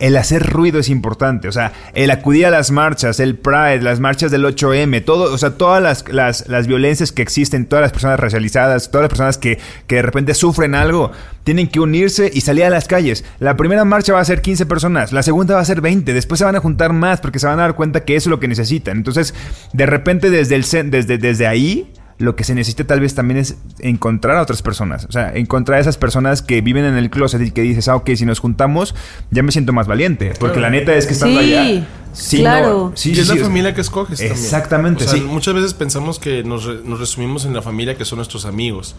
el hacer ruido es importante, o sea, el acudir a las marchas, el Pride, las marchas del 8M, todo, o sea, todas las, las, las violencias que existen, todas las personas racializadas, todas las personas que, que de repente sufren algo, tienen que unirse y salir a las calles. La primera marcha va a ser 15 personas, la segunda va a ser 20, después se van a juntar más porque se van a dar cuenta que eso es lo que necesitan. Entonces, de repente desde, el, desde, desde ahí lo que se necesita tal vez también es encontrar a otras personas. O sea, encontrar a esas personas que viven en el closet y que dices, ah, ok, si nos juntamos, ya me siento más valiente. Porque la neta es que estando Sí, allá. sí, claro. no, sí, y es sí, la familia que escoges también. Exactamente, O sea, sí. Muchas veces pensamos que nos, re- nos resumimos en la familia que son nuestros amigos.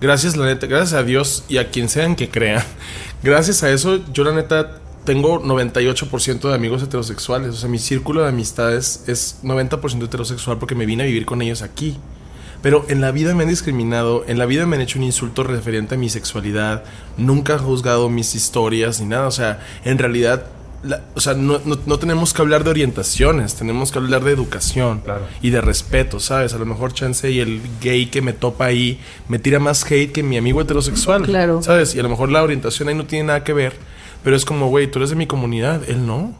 Gracias, la neta, gracias a Dios y a quien sean que crean. Gracias a eso, yo la neta tengo 98% de amigos heterosexuales. O sea, mi círculo de amistades es 90% heterosexual porque me vine a vivir con ellos aquí. Pero en la vida me han discriminado, en la vida me han hecho un insulto referente a mi sexualidad, nunca han juzgado mis historias ni nada. O sea, en realidad, la- o sea, no, no- no tenemos que hablar de orientaciones, tenemos que hablar de educación y de respeto, ¿sabes? A lo mejor chance y el gay que me topa ahí me tira más hate que mi amigo heterosexual, Claro. ¿sabes? Y a lo mejor la orientación ahí no tiene nada que ver, pero es como, güey, tú eres de mi comunidad, él no.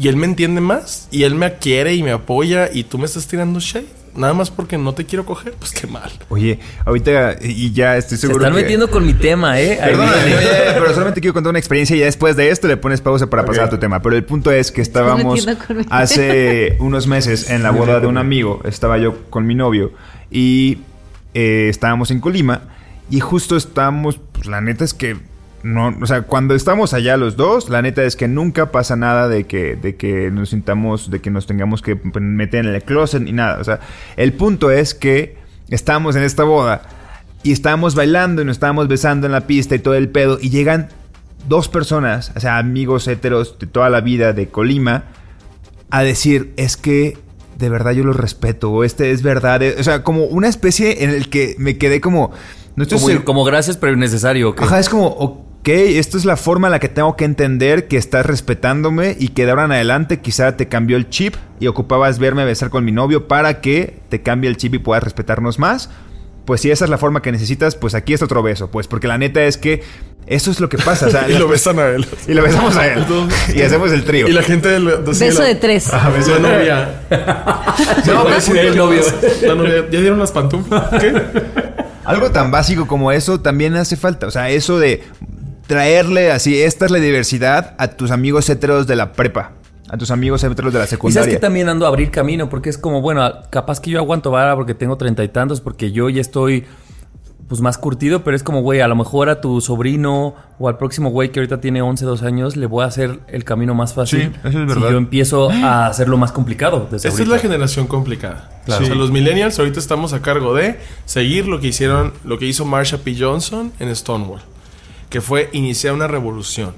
Y él me entiende más, y él me quiere y me apoya, y tú me estás tirando shade. Nada más porque no te quiero coger, pues qué mal. Oye, ahorita, y ya estoy Se seguro están que- metiendo con mi tema, ¿eh? Viene. oye, pero solamente quiero contar una experiencia y ya después de esto le pones pausa para pasar a tu tema. Pero el punto es que estábamos hace unos meses en la boda de un amigo, estaba yo con mi novio y eh, estábamos en Colima y justo estábamos, pues la neta es que no, o sea, cuando estamos allá los dos, la neta es que nunca pasa nada de que, de que nos sintamos, de que nos tengamos que meter en el closet ni nada. O sea, el punto es que estamos en esta boda y estábamos bailando y nos estábamos besando en la pista y todo el pedo y llegan dos personas, o sea, amigos heteros de toda la vida de Colima, a decir, es que de verdad yo los respeto, o este es verdad, o sea, como una especie en el que me quedé como, no estoy Como, como gracias, pero innecesario. ¿ok? Ajá, es como, ok, esto es la forma en la que tengo que entender que estás respetándome y que de ahora en adelante quizá te cambió el chip y ocupabas verme besar con mi novio para que te cambie el chip y puedas respetarnos más. Pues si esa es la forma que necesitas, pues aquí es otro beso, pues porque la neta es que eso es lo que pasa. o sea, Y lo besan a él. y lo besamos a él. y hacemos el trío. Y la gente del Beso la- de tres. Ah, beso de novia. No, sí, el ¿qué novio. La novia, ¿Ya dieron las pantuflas? ¿Qué? Algo tan básico como eso también hace falta. O sea, eso de traerle así, esta es la diversidad a tus amigos heteros de la prepa. A tus amigos heteros de la Y sabes secundaria. que también ando a abrir camino, porque es como, bueno, capaz que yo aguanto vara porque tengo treinta y tantos, porque yo ya estoy pues más curtido, pero es como, güey, a lo mejor a tu sobrino o al próximo güey que ahorita tiene 11, 12 años, le voy a hacer el camino más fácil. Sí, eso es Si verdad. yo empiezo a hacerlo más complicado. Desde Esta es la generación complicada. Claro. O sea, los millennials ahorita estamos a cargo de seguir lo que hicieron, lo que hizo Marsha P. Johnson en Stonewall, que fue iniciar una revolución.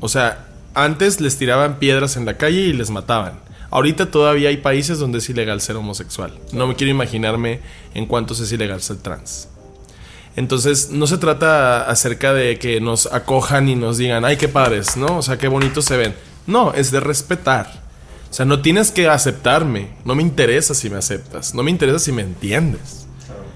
O sea, antes les tiraban piedras en la calle y les mataban. Ahorita todavía hay países donde es ilegal ser homosexual. No me quiero imaginarme en cuántos es ilegal ser trans. Entonces, no se trata acerca de que nos acojan y nos digan, ay, qué padres, ¿no? O sea, qué bonitos se ven. No, es de respetar. O sea, no tienes que aceptarme. No me interesa si me aceptas. No me interesa si me entiendes.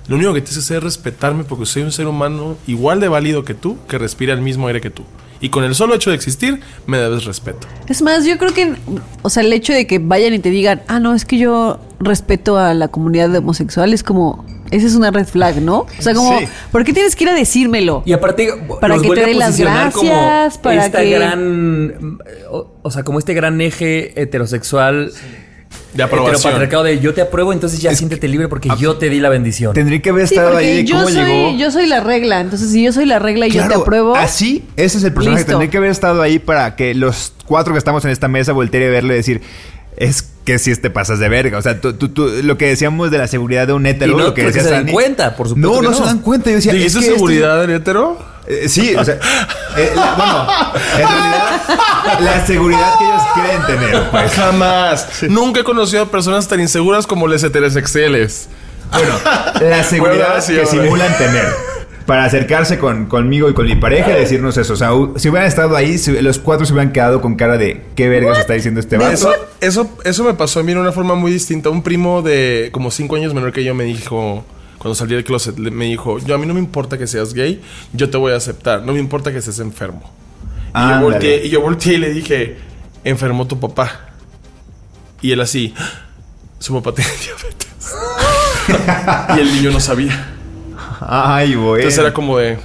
Lo único que tienes que hacer es respetarme porque soy un ser humano igual de válido que tú, que respira el mismo aire que tú. Y con el solo hecho de existir, me debes respeto. Es más, yo creo que, o sea, el hecho de que vayan y te digan, ah, no, es que yo respeto a la comunidad de homosexuales, como, esa es una red flag, ¿no? O sea, como, Sí. ¿por qué tienes que ir a decírmelo? Y aparte, Para nos que te dé las gracias, para esta que- gran, o, o sea, como este gran eje heterosexual De aprobación. heteropatriarcado de yo te apruebo, entonces ya siéntete libre porque yo te di la bendición. Tendría que haber estado ahí de yo cómo soy, llegó. yo soy la regla, entonces si yo soy la regla y yo te apruebo, Así, ese es el personaje. Listo. Tendría que haber estado ahí para que los cuatro que estamos en esta mesa volteen y verle y decir. Es que si te pasas de verga. O sea, tú, tú- tú- lo que decíamos de la seguridad de un hétero. Y no lo que porque decía se Sandy- cuenta, por supuesto No, que no, no. se dan cuenta. Yo decía, es ¿Dijiste que esto- seguridad del hetero? Eh, sí, o sea, eh, la- bueno, en realidad, la seguridad que ellos creen tener, pues. Jamás. Nunca he conocido a personas tan inseguras como las heterosexuales. Bueno, la seguridad Bueno, sí, que simulan tener para acercarse con, conmigo y con mi pareja y decirnos eso. O sea, si hubieran estado ahí, si- los cuatro se hubieran quedado con cara de qué vergas está diciendo este vato. Eso, eso, eso me pasó a mí de una forma muy distinta. Un primo de como cinco años menor que yo me dijo, cuando salí del closet, me dijo, yo a mí no me importa que seas gay, yo te voy a aceptar, no me importa que estés enfermo. Y yo, volteé, y yo volteé y le dije, enfermó tu papá. Y él así, su papá tiene diabetes. y el niño no sabía. Ay, güey. Entonces era como de,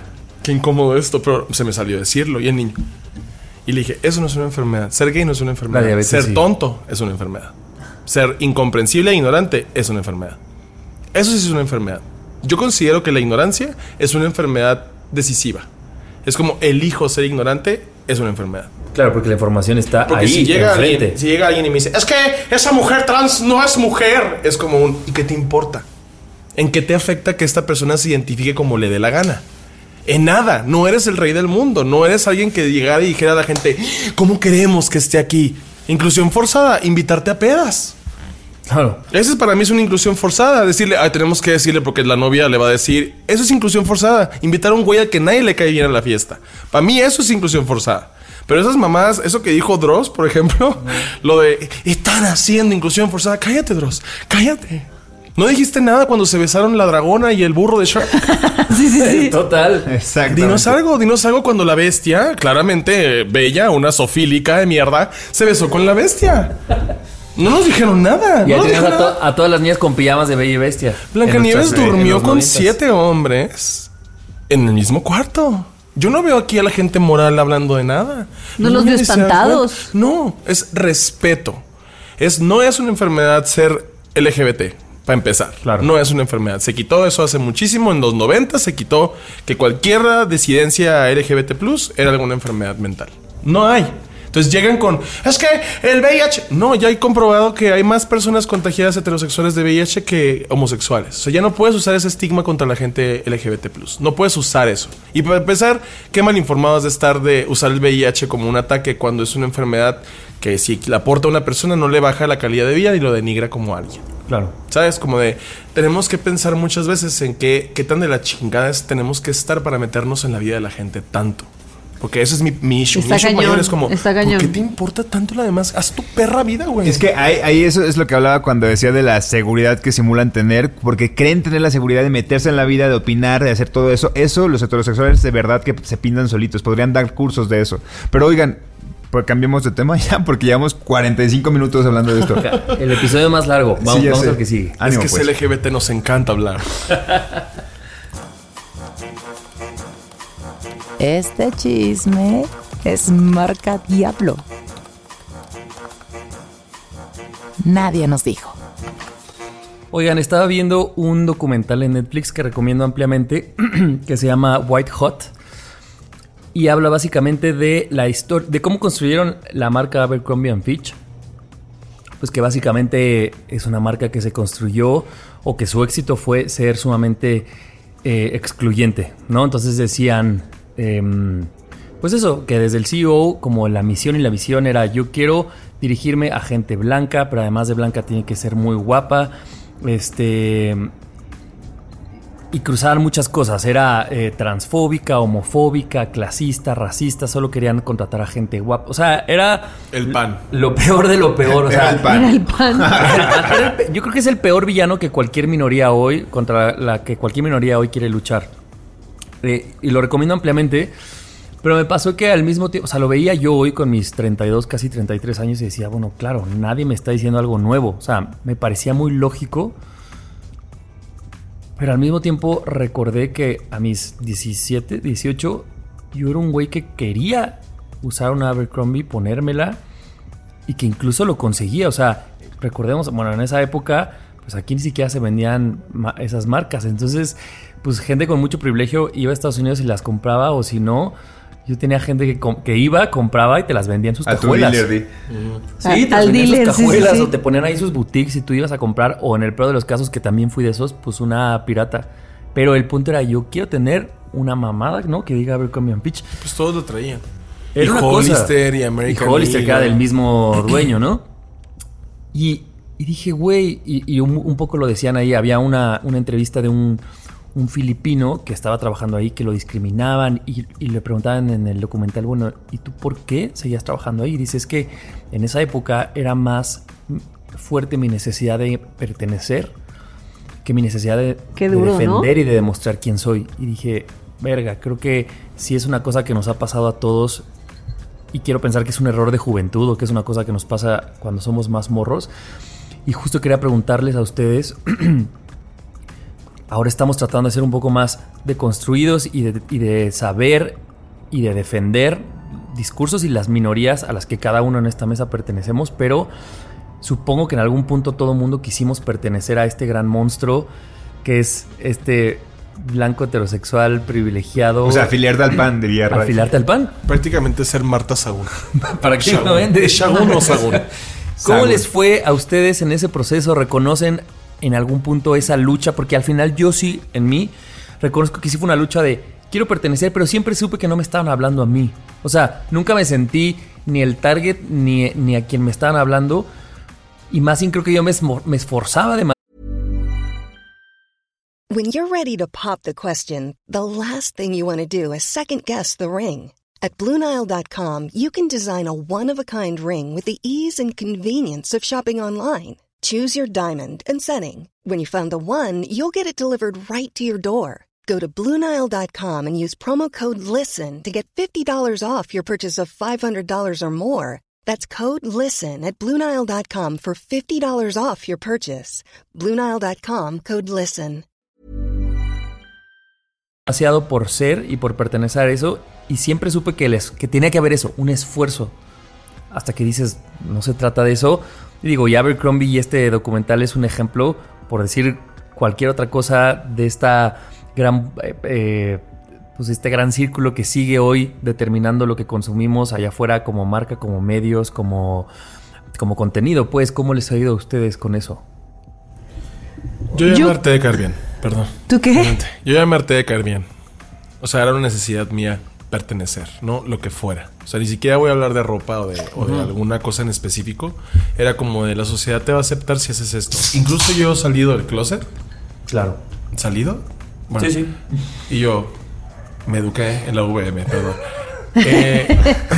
qué incómodo esto, pero se me salió decirlo. Y el niño. Y le dije, eso no es una enfermedad. Ser gay no es una enfermedad. Ser sí. tonto es una enfermedad. Ser incomprensible e ignorante es una enfermedad. Eso sí es una enfermedad. Yo considero que la ignorancia es una enfermedad decisiva. Es como elijo ser ignorante, es una enfermedad. Claro, porque la información está Porque ahí, si, llega alguien, si llega alguien y me dice, es que esa mujer trans no es mujer, es como un, ¿y qué te importa? ¿En qué te afecta que esta persona se identifique como le dé la gana? En nada, no eres el rey del mundo, no eres alguien que llegara y dijera a la gente, ¿cómo queremos que esté aquí? Inclusión forzada, invitarte a pedas. Claro. Esa es para mí es una inclusión forzada. Decirle, ay, tenemos que decirle porque la novia le va a decir. Eso es inclusión forzada. Invitar a un güey al que nadie le cae bien a la fiesta. Para mí eso es inclusión forzada. Pero esas mamás, eso que dijo Dross, por ejemplo, lo de están haciendo inclusión forzada. Cállate, Dross, cállate. No dijiste nada cuando se besaron la dragona y el burro de Shark. Total. Exacto. Dinos algo, dinos algo cuando la bestia, claramente bella, una sofílica de mierda, se besó con la bestia. No nos dijeron nada. Y no nos a, nada. a todas las niñas con pijamas de Bella y Bestia. Blancanieves en durmió con noventas. siete hombres en el mismo cuarto. Yo no veo aquí a la gente moral hablando de nada. No los veo espantados. No, es respeto. Es, no es una enfermedad ser LGBT, para empezar. Claro. No es una enfermedad. Se quitó eso hace muchísimo. En los 90 se quitó que cualquier disidencia LGBT era alguna enfermedad mental. No hay. Entonces llegan con, es que el VIH, no, ya hay comprobado que hay más personas contagiadas heterosexuales de VIH que homosexuales. O sea, ya no puedes usar ese estigma contra la gente LGBT+. No puedes usar eso. Y para empezar, qué mal informados de estar de usar el VIH como un ataque cuando es una enfermedad que si la aporta a una persona no le baja la calidad de vida y lo denigra como alguien. Claro. ¿Sabes? Como de, tenemos que pensar muchas veces en qué, qué tan de la chingada es- tenemos que estar para meternos en la vida de la gente tanto. Porque ese es mi, mi issue. Está mi issue cañón, mayor es como, está ¿por cañón. qué te importa tanto la demás? Haz tu perra vida, güey. Es que ahí, ahí eso es lo que hablaba cuando decía de la seguridad que simulan tener, porque creen tener la seguridad de meterse en la vida, de opinar, de hacer todo eso. Eso los heterosexuales de verdad que se pintan solitos, podrían dar cursos de eso. Pero oigan, pues cambiemos de tema ya, porque llevamos 45 minutos hablando de esto. El episodio más largo. Vamos, Sí, vamos al que sigue. Ánimo, es que pues. es LGBT, nos encanta hablar. Este chisme es marca Diablo. Nadie nos dijo. Oigan, estaba viendo un documental en Netflix que recomiendo ampliamente que se llama White Hot y habla básicamente de la historia de cómo construyeron la marca Abercrombie Fitch. Pues que básicamente es una marca que se construyó o que su éxito fue ser sumamente eh, excluyente, ¿no? Entonces decían, em, pues eso, que desde el CEO como la misión y la visión era yo quiero dirigirme a gente blanca, pero además de blanca tiene que ser muy guapa, este y cruzaban muchas cosas. Era eh, transfóbica, homofóbica, clasista, racista. Solo querían contratar a gente guapa. O sea, era El pan. lo peor de lo peor. O sea, Era el pan. Era el pan. era el pe- yo creo que es el peor villano que cualquier minoría hoy, contra la que cualquier minoría hoy quiere luchar. Eh, y lo recomiendo ampliamente. Pero me pasó que al mismo tiempo, o sea, lo veía yo hoy con mis 32, casi 33 años y decía, bueno, claro, nadie me está diciendo algo nuevo. O sea, me parecía muy lógico. Pero al mismo tiempo recordé que a mis 17, 18, yo era un güey que quería usar una Abercrombie, ponérmela y que incluso lo conseguía. O sea, recordemos, bueno, en esa época, pues aquí ni siquiera se vendían esas marcas. Entonces, pues gente con mucho privilegio iba a Estados Unidos y las compraba, o si no, yo tenía gente que, que iba, compraba y te las vendía en sus A tu cajuelas. dealer, di. Sí, te Al las sus dealer, sí, sí, cajuelas sí. o te ponían ahí sus boutiques y tú ibas a comprar, o en el peor de los casos, que también fui de esos, pues una pirata. Pero el punto era, yo quiero tener una mamada, ¿no? Que diga Abercrombie and Fitch. Pues todos lo traían. Era y una cosa. Hollister y American Y Hollister, que era del mismo dueño, ¿no? Y, y dije, güey, y, y un, un poco lo decían ahí, había una, una entrevista de un, un filipino que estaba trabajando ahí, que lo discriminaban y, y le preguntaban en el documental, bueno, ¿y tú por qué seguías trabajando ahí? Y dice, es que en esa época era más fuerte mi necesidad de pertenecer que mi necesidad de, defender y de demostrar quién soy. Y dije, verga, creo que sí es una cosa que nos ha pasado a todos y quiero pensar que es un error de juventud o que es una cosa que nos pasa cuando somos más morros. Y justo quería preguntarles a ustedes, ahora estamos tratando de ser un poco más deconstruidos y de, y de saber y de defender discursos y las minorías a las que cada uno en esta mesa pertenecemos, pero supongo que en algún punto todo mundo quisimos pertenecer a este gran monstruo que es este blanco heterosexual privilegiado. O sea, afiliarte al pan, diría Ray. afilarte al pan. Prácticamente ser Marta Sagún. Prácticamente. ¿Es Sagún o Sagún? ¿Cómo Sagún. les fue a ustedes en ese proceso? ¿Reconocen en algún punto esa lucha? Porque al final yo sí, en mí, reconozco que sí fue una lucha de quiero pertenecer, pero siempre supe que no me estaban hablando a mí. O sea, nunca me sentí ni el target ni, ni a quien me estaban hablando. Y más bien creo que yo me, me esforzaba de When you're ready to pop the question, the last thing you want to do is second guess the ring. At Bluenile.com, you can design a one of a kind ring with the ease and convenience of shopping online. Choose your diamond and setting. When you find the one, you'll get it delivered right to your door. Go to Bluenile.com and use promo code LISTEN to get $50 off your purchase of $500 or more. That's code LISTEN at Bluenile.com for $50 off your purchase. Bluenile.com code LISTEN. demasiado por ser y por pertenecer a eso. Y siempre supe que, les, que tenía que haber eso, un esfuerzo. Hasta que dices, no se trata de eso. Y digo, y Abercrombie y este documental es un ejemplo, por decir cualquier otra cosa, de esta gran. eh, eh, pues este gran círculo que sigue hoy determinando lo que consumimos allá afuera como marca, como medios, como, como contenido. Pues, ¿cómo les ha ido a ustedes con eso? Yo ya Yo- me harté de caer bien. Perdón. ¿Tú qué? Yo ya me harté de caer bien. O sea, era una necesidad mía pertenecer, no lo que fuera. O sea, ni siquiera voy a hablar de ropa o de, o de alguna cosa en específico. Era como de la sociedad te va a aceptar si haces esto. Incluso yo he salido del closet. Claro. ¿Salido? Bueno, Sí, sí. Y yo me eduqué en la VM, perdón. Eh,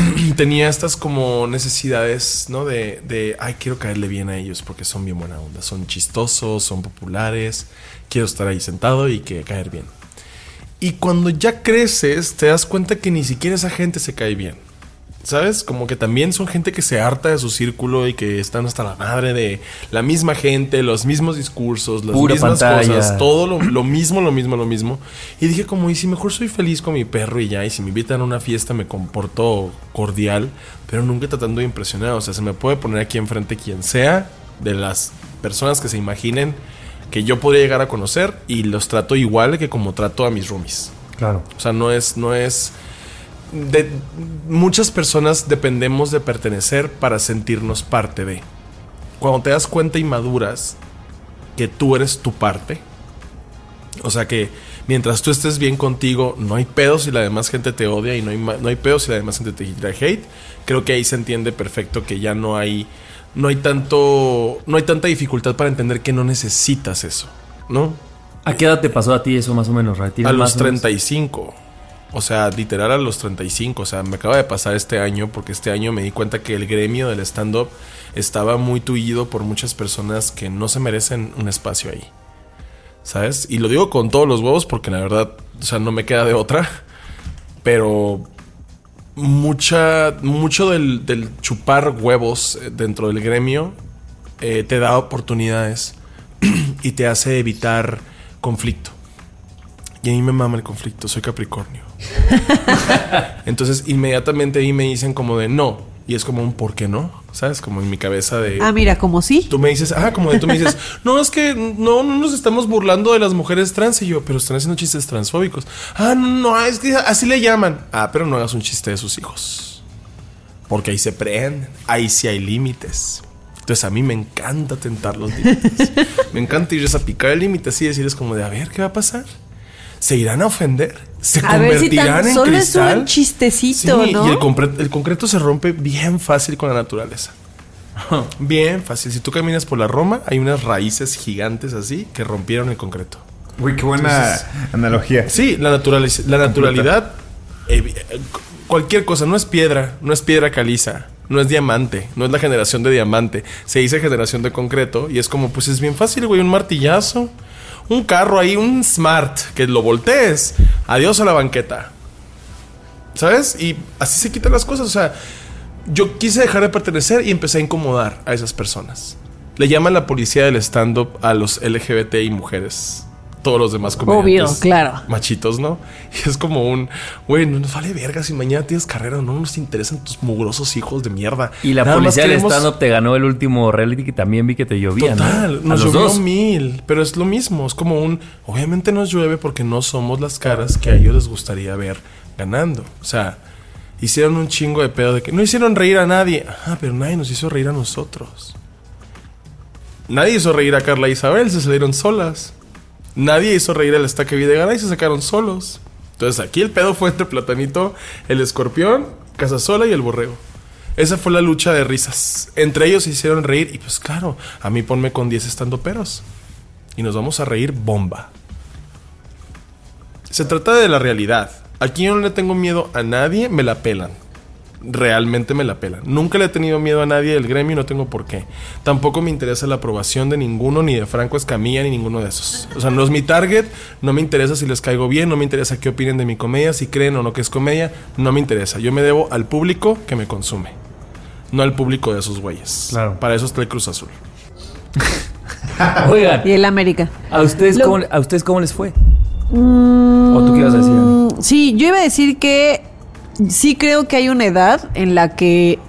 tenía estas como necesidades, ¿no? De, de, ay, quiero caerle bien a ellos porque son bien buena onda, son chistosos, son populares, quiero estar ahí sentado y que caer bien. Y cuando ya creces, te das cuenta que ni siquiera esa gente se cae bien. ¿Sabes? Como que también son gente que se harta de su círculo y que están hasta la madre de la misma gente, los mismos discursos, las Pura mismas pantalla. cosas, todo lo, lo mismo, lo mismo, lo mismo. Y dije como, y si mejor soy feliz con mi perro y ya, y si me invitan a una fiesta me comporto cordial, pero nunca tratando de impresionar. O sea, se me puede poner aquí enfrente quien sea de las personas que se imaginen que yo podría llegar a conocer y los trato igual que como trato a mis roomies. Claro. O sea, no es, no es. De, muchas personas dependemos de pertenecer para sentirnos parte de. Cuando te das cuenta y maduras que tú eres tu parte. O sea que mientras tú estés bien contigo, no hay pedos si la demás gente te odia y no hay, no hay pedos si la demás gente te tira hate. Creo que ahí se entiende perfecto que ya no hay. No hay tanto. No hay tanta dificultad para entender que no necesitas eso. ¿No? ¿A qué edad te pasó a ti eso más o menos, Ray? ¿Tienes A los más o menos? 35. O sea, literal a los 35. O sea, me acaba de pasar este año porque este año me di cuenta que el gremio del stand-up estaba muy tullido por muchas personas que no se merecen un espacio ahí. ¿Sabes? Y lo digo con todos los huevos porque la verdad, o sea, no me queda de otra. Pero mucha, mucho del, del chupar huevos eh, dentro del gremio eh, te da oportunidades y te hace evitar conflicto. Y a mí me mama el conflicto, soy Capricornio. Entonces, inmediatamente ahí me dicen como de no. Y es como un ¿por qué no? ¿Sabes? Como en mi cabeza de... Ah, mira, como sí. Tú me dices, ah, como de tú me dices, no, es que no, no nos estamos burlando de las mujeres trans. Y yo, pero están haciendo chistes transfóbicos. Ah, no, no, es que así le llaman. Ah, pero no hagas un chiste de sus hijos. Porque ahí se prenden. Ahí sí hay límites. Entonces a mí me encanta tentar los límites. me encanta irles a picar el límite así y decirles como de, a ver, ¿qué va a pasar? ¿Se irán a ofender? se A ver si convertirán tan en solo es cristal. un chistecito, Sí, ¿no? Y el, concreto se rompe bien fácil con la naturaleza. Bien fácil. Si tú caminas por la Roma, hay unas raíces gigantes así que rompieron el concreto. Uy, qué buena Entonces- analogía. Sí, la, naturaliz- la naturalidad, eh, eh, cualquier cosa, no es piedra, no es piedra caliza, no es diamante, no es la generación de diamante. Se dice generación de concreto y es como, pues es bien fácil, güey, un martillazo, un carro ahí, un smart, que lo voltees. Adiós a la banqueta. ¿Sabes? Y así se quitan las cosas. O sea, yo quise dejar de pertenecer y empecé a incomodar a esas personas. Le llaman la policía del stand-up a los LGBT y mujeres. Todos los demás comediantes. Obvio, claro. Machitos, ¿no? Y es como un, güey, no nos vale verga si mañana tienes carrera, no nos interesan tus mugrosos hijos de mierda. Y la Nada policía del queremos- stand-up te ganó el último reality que también vi que te llovía, ¿no? Total, A nos llovió dos. mil, pero es lo mismo, es como un, obviamente nos llueve porque no somos las caras que a ellos les gustaría ver ganando. O sea, hicieron un chingo de pedo de que no hicieron reír a nadie. Ah, pero nadie nos hizo reír a nosotros. Nadie hizo reír a Carla e Isabel, se salieron solas. Nadie hizo reír al Estaque Videgaray y se sacaron solos. Entonces aquí el pedo fue entre Platanito, el escorpión, Casasola y el borrego. Esa fue la lucha de risas. Entre ellos se hicieron reír y pues claro, a mí ponme con 10 estando peros. Y nos vamos a reír bomba. Se trata de la realidad. Aquí yo no le tengo miedo a nadie, me la pelan. Realmente me la pelan. Nunca le he tenido miedo a nadie del gremio y no tengo por qué. Tampoco me interesa la aprobación de ninguno, ni de Franco Escamilla, ni ninguno de esos. O sea, no es mi target, no me interesa si les caigo bien, no me interesa qué opinen de mi comedia, si creen o no que es comedia, no me interesa. Yo me debo al público que me consume, no al público de esos güeyes. Claro. Para eso está el Cruz Azul. Oigan, Y el América. ¿a ustedes, Lo- cómo, ¿a ustedes cómo les fue? ¿O tú qué ibas a decir? Mm, Sí, yo iba a decir que sí creo que hay una edad en la que,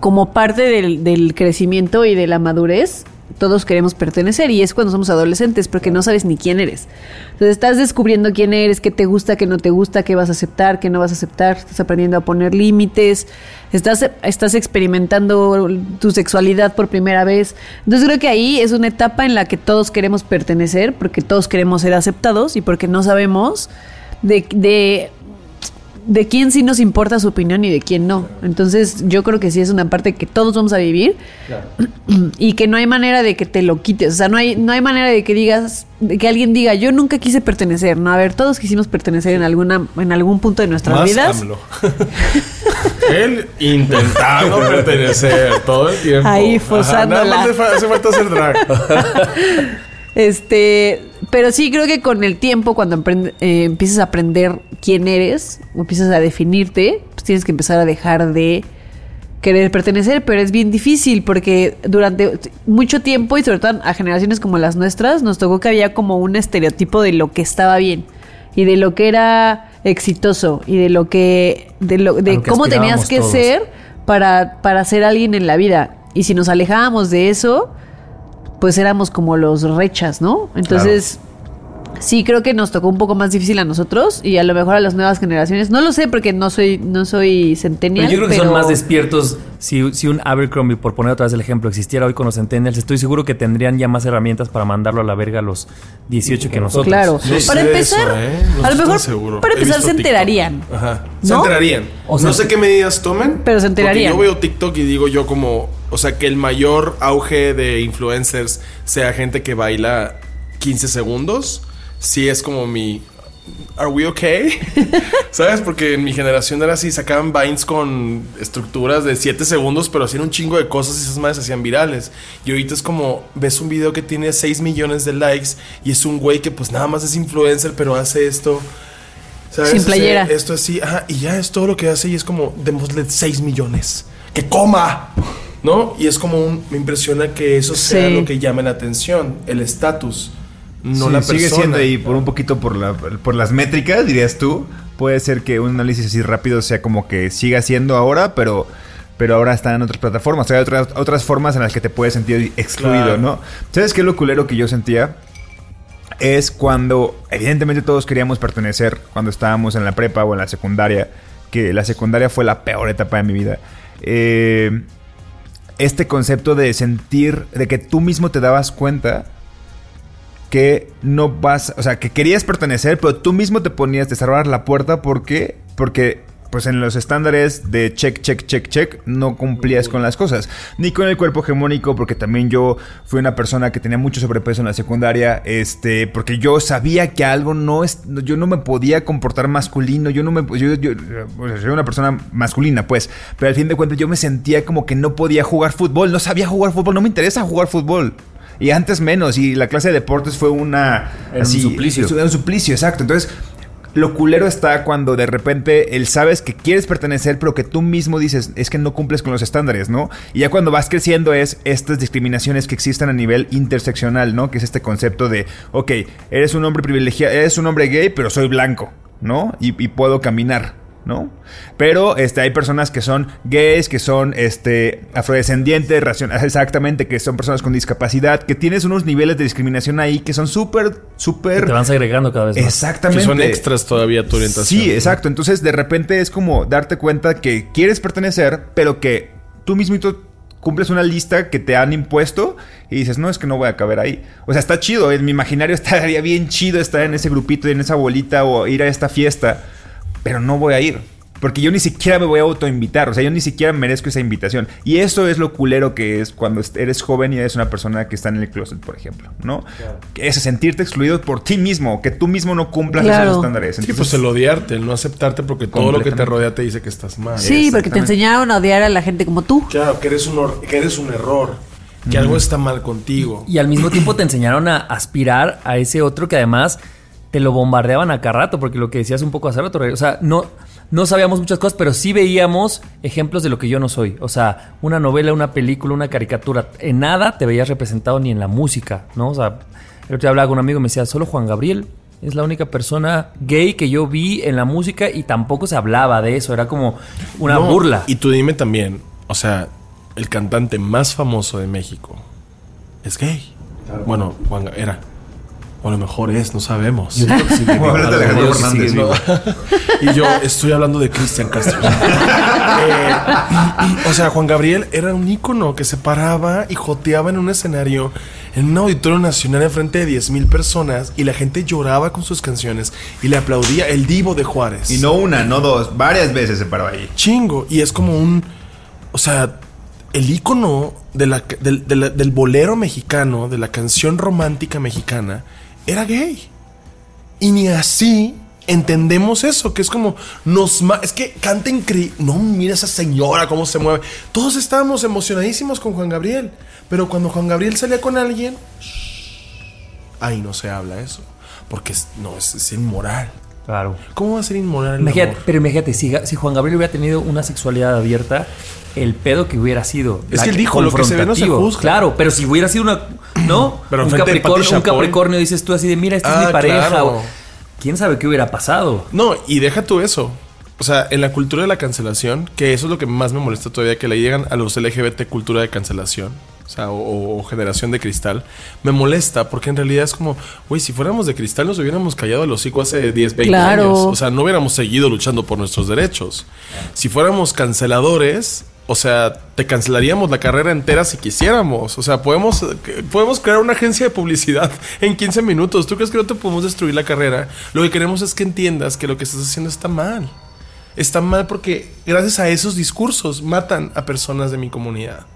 como parte del, del crecimiento y de la madurez, todos queremos pertenecer y es cuando somos adolescentes porque no sabes ni quién eres. Entonces estás descubriendo quién eres, qué te gusta, qué no te gusta, qué vas a aceptar, qué no vas a aceptar, estás aprendiendo a poner límites, estás, estás experimentando tu sexualidad por primera vez. Entonces creo que ahí es una etapa en la que todos queremos pertenecer porque todos queremos ser aceptados y porque no sabemos de, de, de quién sí nos importa su opinión y de quién no. Entonces yo creo que sí es una parte que todos vamos a vivir y que no hay manera de que te lo quites. O sea, no hay, no hay manera de que digas, de que alguien diga, yo nunca quise pertenecer. No, a ver, todos quisimos pertenecer en alguna, en algún punto de nuestras Más vidas. AMLO. Él intentando pertenecer todo el tiempo. Ahí, Ajá, forzándola. Nada más hace falta hacer drag. Este, pero sí creo que con el tiempo, cuando eh, empiezas a aprender quién eres, o empiezas a definirte, pues tienes que empezar a dejar de querer pertenecer, pero es bien difícil porque durante mucho tiempo y sobre todo a generaciones como las nuestras nos tocó que había como un estereotipo de lo que estaba bien y de lo que era exitoso y de lo que de lo de cómo tenías que todos. ser para para ser alguien en la vida y si nos alejábamos de eso pues éramos como los rechas, ¿no? Entonces, sí creo que nos tocó un poco más difícil a nosotros y a lo mejor a las nuevas generaciones. No lo sé porque no soy no soy centennial, Pero yo creo que pero- son más despiertos. Si, si un Abercrombie, por poner otra vez el ejemplo, existiera hoy con los Centennials, estoy seguro que tendrían ya más herramientas para mandarlo a la verga a los 18 que nosotros. Claro. No para empezar, eso, ¿eh? No a lo mejor seguro. para empezar se TikTok. enterarían. Ajá. Se enterarían. O sea, no sé qué medidas tomen. Pero se enterarían. Porque yo veo TikTok y digo yo como, o sea, que el mayor auge de influencers sea gente que baila 15 segundos. Sí es como mi ¿Are we okay? ¿Sabes? Porque en mi generación era así, sacaban vines con estructuras de 7 segundos, pero hacían un chingo de cosas y esas madres hacían virales. Y ahorita es como, ves un video que tiene 6 millones de likes y es un güey que pues nada más es influencer, pero hace esto. ¿sabes? Sin Hace playera. Esto así, ajá, y ya es todo lo que hace y es como, démosle 6 millones. ¡Que coma! ¿No? Y es como un, me impresiona que eso sea Sí. lo que llame la atención, el estatus, no Sí, la persona. sigue siendo y por un poquito por, la, por las métricas, dirías tú, puede ser que un análisis así rápido sea como que siga siendo ahora, pero, pero ahora está en otras plataformas. Hay otras, otras formas en las que te puedes sentir excluido, Claro. ¿no? ¿Sabes qué es lo culero que yo sentía? Es cuando, evidentemente todos queríamos pertenecer cuando estábamos en la prepa o en la secundaria, que la secundaria fue la peor etapa de mi vida. Eh, este concepto de sentir, de que tú mismo te dabas cuenta que no vas, o sea, que querías pertenecer, pero tú mismo te ponías de cerrar la puerta porque porque pues en los estándares de check, check, check, check, no cumplías con las cosas. Ni con el cuerpo hegemónico, porque también yo fui una persona que tenía mucho sobrepeso en la secundaria, este, porque yo sabía que algo no es, yo no me podía comportar masculino, yo no me, yo, yo, o sea, soy una persona masculina, pues, pero al fin de cuentas yo me sentía como que no podía jugar fútbol, no sabía jugar fútbol, no me interesa jugar fútbol. Y antes menos, y la clase de deportes fue una... Era un suplicio. Un suplicio, exacto. Entonces, lo culero está cuando de repente él sabes que quieres pertenecer, pero que tú mismo dices, es que no cumples con los estándares, ¿no? Y ya cuando vas creciendo es estas discriminaciones que existen a nivel interseccional, ¿no? Que es este concepto de, ok, eres un hombre privilegiado, eres un hombre gay, pero soy blanco, ¿no? Y, y puedo caminar. ¿No? Pero este, hay personas que son gays, que son este, afrodescendientes, exactamente, que son personas con discapacidad, que tienes unos niveles de discriminación ahí que son súper, súper... te van segregando cada vez más. Exactamente. Que son extras todavía tu orientación. Sí, exacto. Entonces, de repente es como darte cuenta que quieres pertenecer, pero que tú mismito cumples una lista que te han impuesto y dices, no, es que no voy a caber ahí. O sea, está chido, en mi imaginario estaría bien chido estar en ese grupito, en esa bolita o ir a esta fiesta pero no voy a ir. Porque yo ni siquiera me voy a autoinvitar, o sea, yo ni siquiera merezco esa invitación. Y eso es lo culero que es cuando eres joven y eres una persona que está en el closet, por ejemplo, ¿no? Es sentirte excluido por ti mismo, que tú mismo no cumplas Claro. esos estándares. Sí, pues el odiarte, el no aceptarte porque todo lo que te rodea te dice que estás mal. Sí, porque te enseñaron a odiar a la gente como tú. Claro, que eres un, que eres un error, que algo está mal contigo. Y al mismo tiempo te enseñaron a aspirar a ese otro que además te lo bombardeaban a cada rato, porque lo que decías un poco hace rato, Rey, o sea, no, no sabíamos muchas cosas, pero sí veíamos ejemplos de lo que yo no soy. O sea, una novela, una película, una caricatura, en nada te veías representado ni en la música, ¿no? O sea, el otro día hablaba con un amigo y me decía, solo Juan Gabriel es la única persona gay que yo vi en la música y tampoco se hablaba de eso, era como una No, burla. Y tú dime también, o sea, el cantante más famoso de México es gay. Bueno, Juan era. O a lo mejor es, no sabemos. Como hablas de Alejandro Fernández, No. sí. y yo estoy hablando de Cristian Castro. Eh, o sea, Juan Gabriel era un ícono que se paraba y joteaba en un escenario, en un auditorio nacional enfrente de 10 mil personas y la gente lloraba con sus canciones y le aplaudía el divo de Juárez. Y no una, no dos, varias veces se paró ahí. Chingo. Y es como un. O sea, el ícono de la- del, del bolero mexicano, de la canción romántica mexicana, era gay. Y ni así entendemos eso, que es como nos es que canta increíble. No, mira esa señora cómo se mueve. Todos estábamos emocionadísimos con Juan Gabriel, pero cuando Juan Gabriel salía con alguien, ahí no se habla eso, porque no es, es inmoral. Claro. ¿Cómo va a ser inmoral el Imagínate, amor? pero imagínate, si, si Juan Gabriel hubiera tenido una sexualidad abierta, el pedo que hubiera sido. Es que él dijo, lo que se ve no se juzga. Claro, pero si hubiera sido una. ¿No? Pero un, Capricornio, un dices tú así de, mira, esta es Ah, mi pareja. claro. o- ¿Quién sabe qué hubiera pasado? No, y deja tú eso. O sea, en la cultura de la cancelación, que eso es lo que más me molesta todavía, que le llegan a los LGBT cultura de cancelación, o sea, o, o generación de cristal, me molesta porque en realidad es como, güey, si fuéramos de cristal nos hubiéramos callado el hocico hace 10, 20 Claro. años. O sea, no hubiéramos seguido luchando por nuestros derechos. Si fuéramos canceladores, o sea, te cancelaríamos la carrera entera si quisiéramos. O sea, podemos, podemos crear una agencia de publicidad en 15 minutos. ¿Tú crees que no te podemos destruir la carrera? Lo que queremos es que entiendas que lo que estás haciendo está mal. Está mal porque gracias a esos discursos matan a personas de mi comunidad.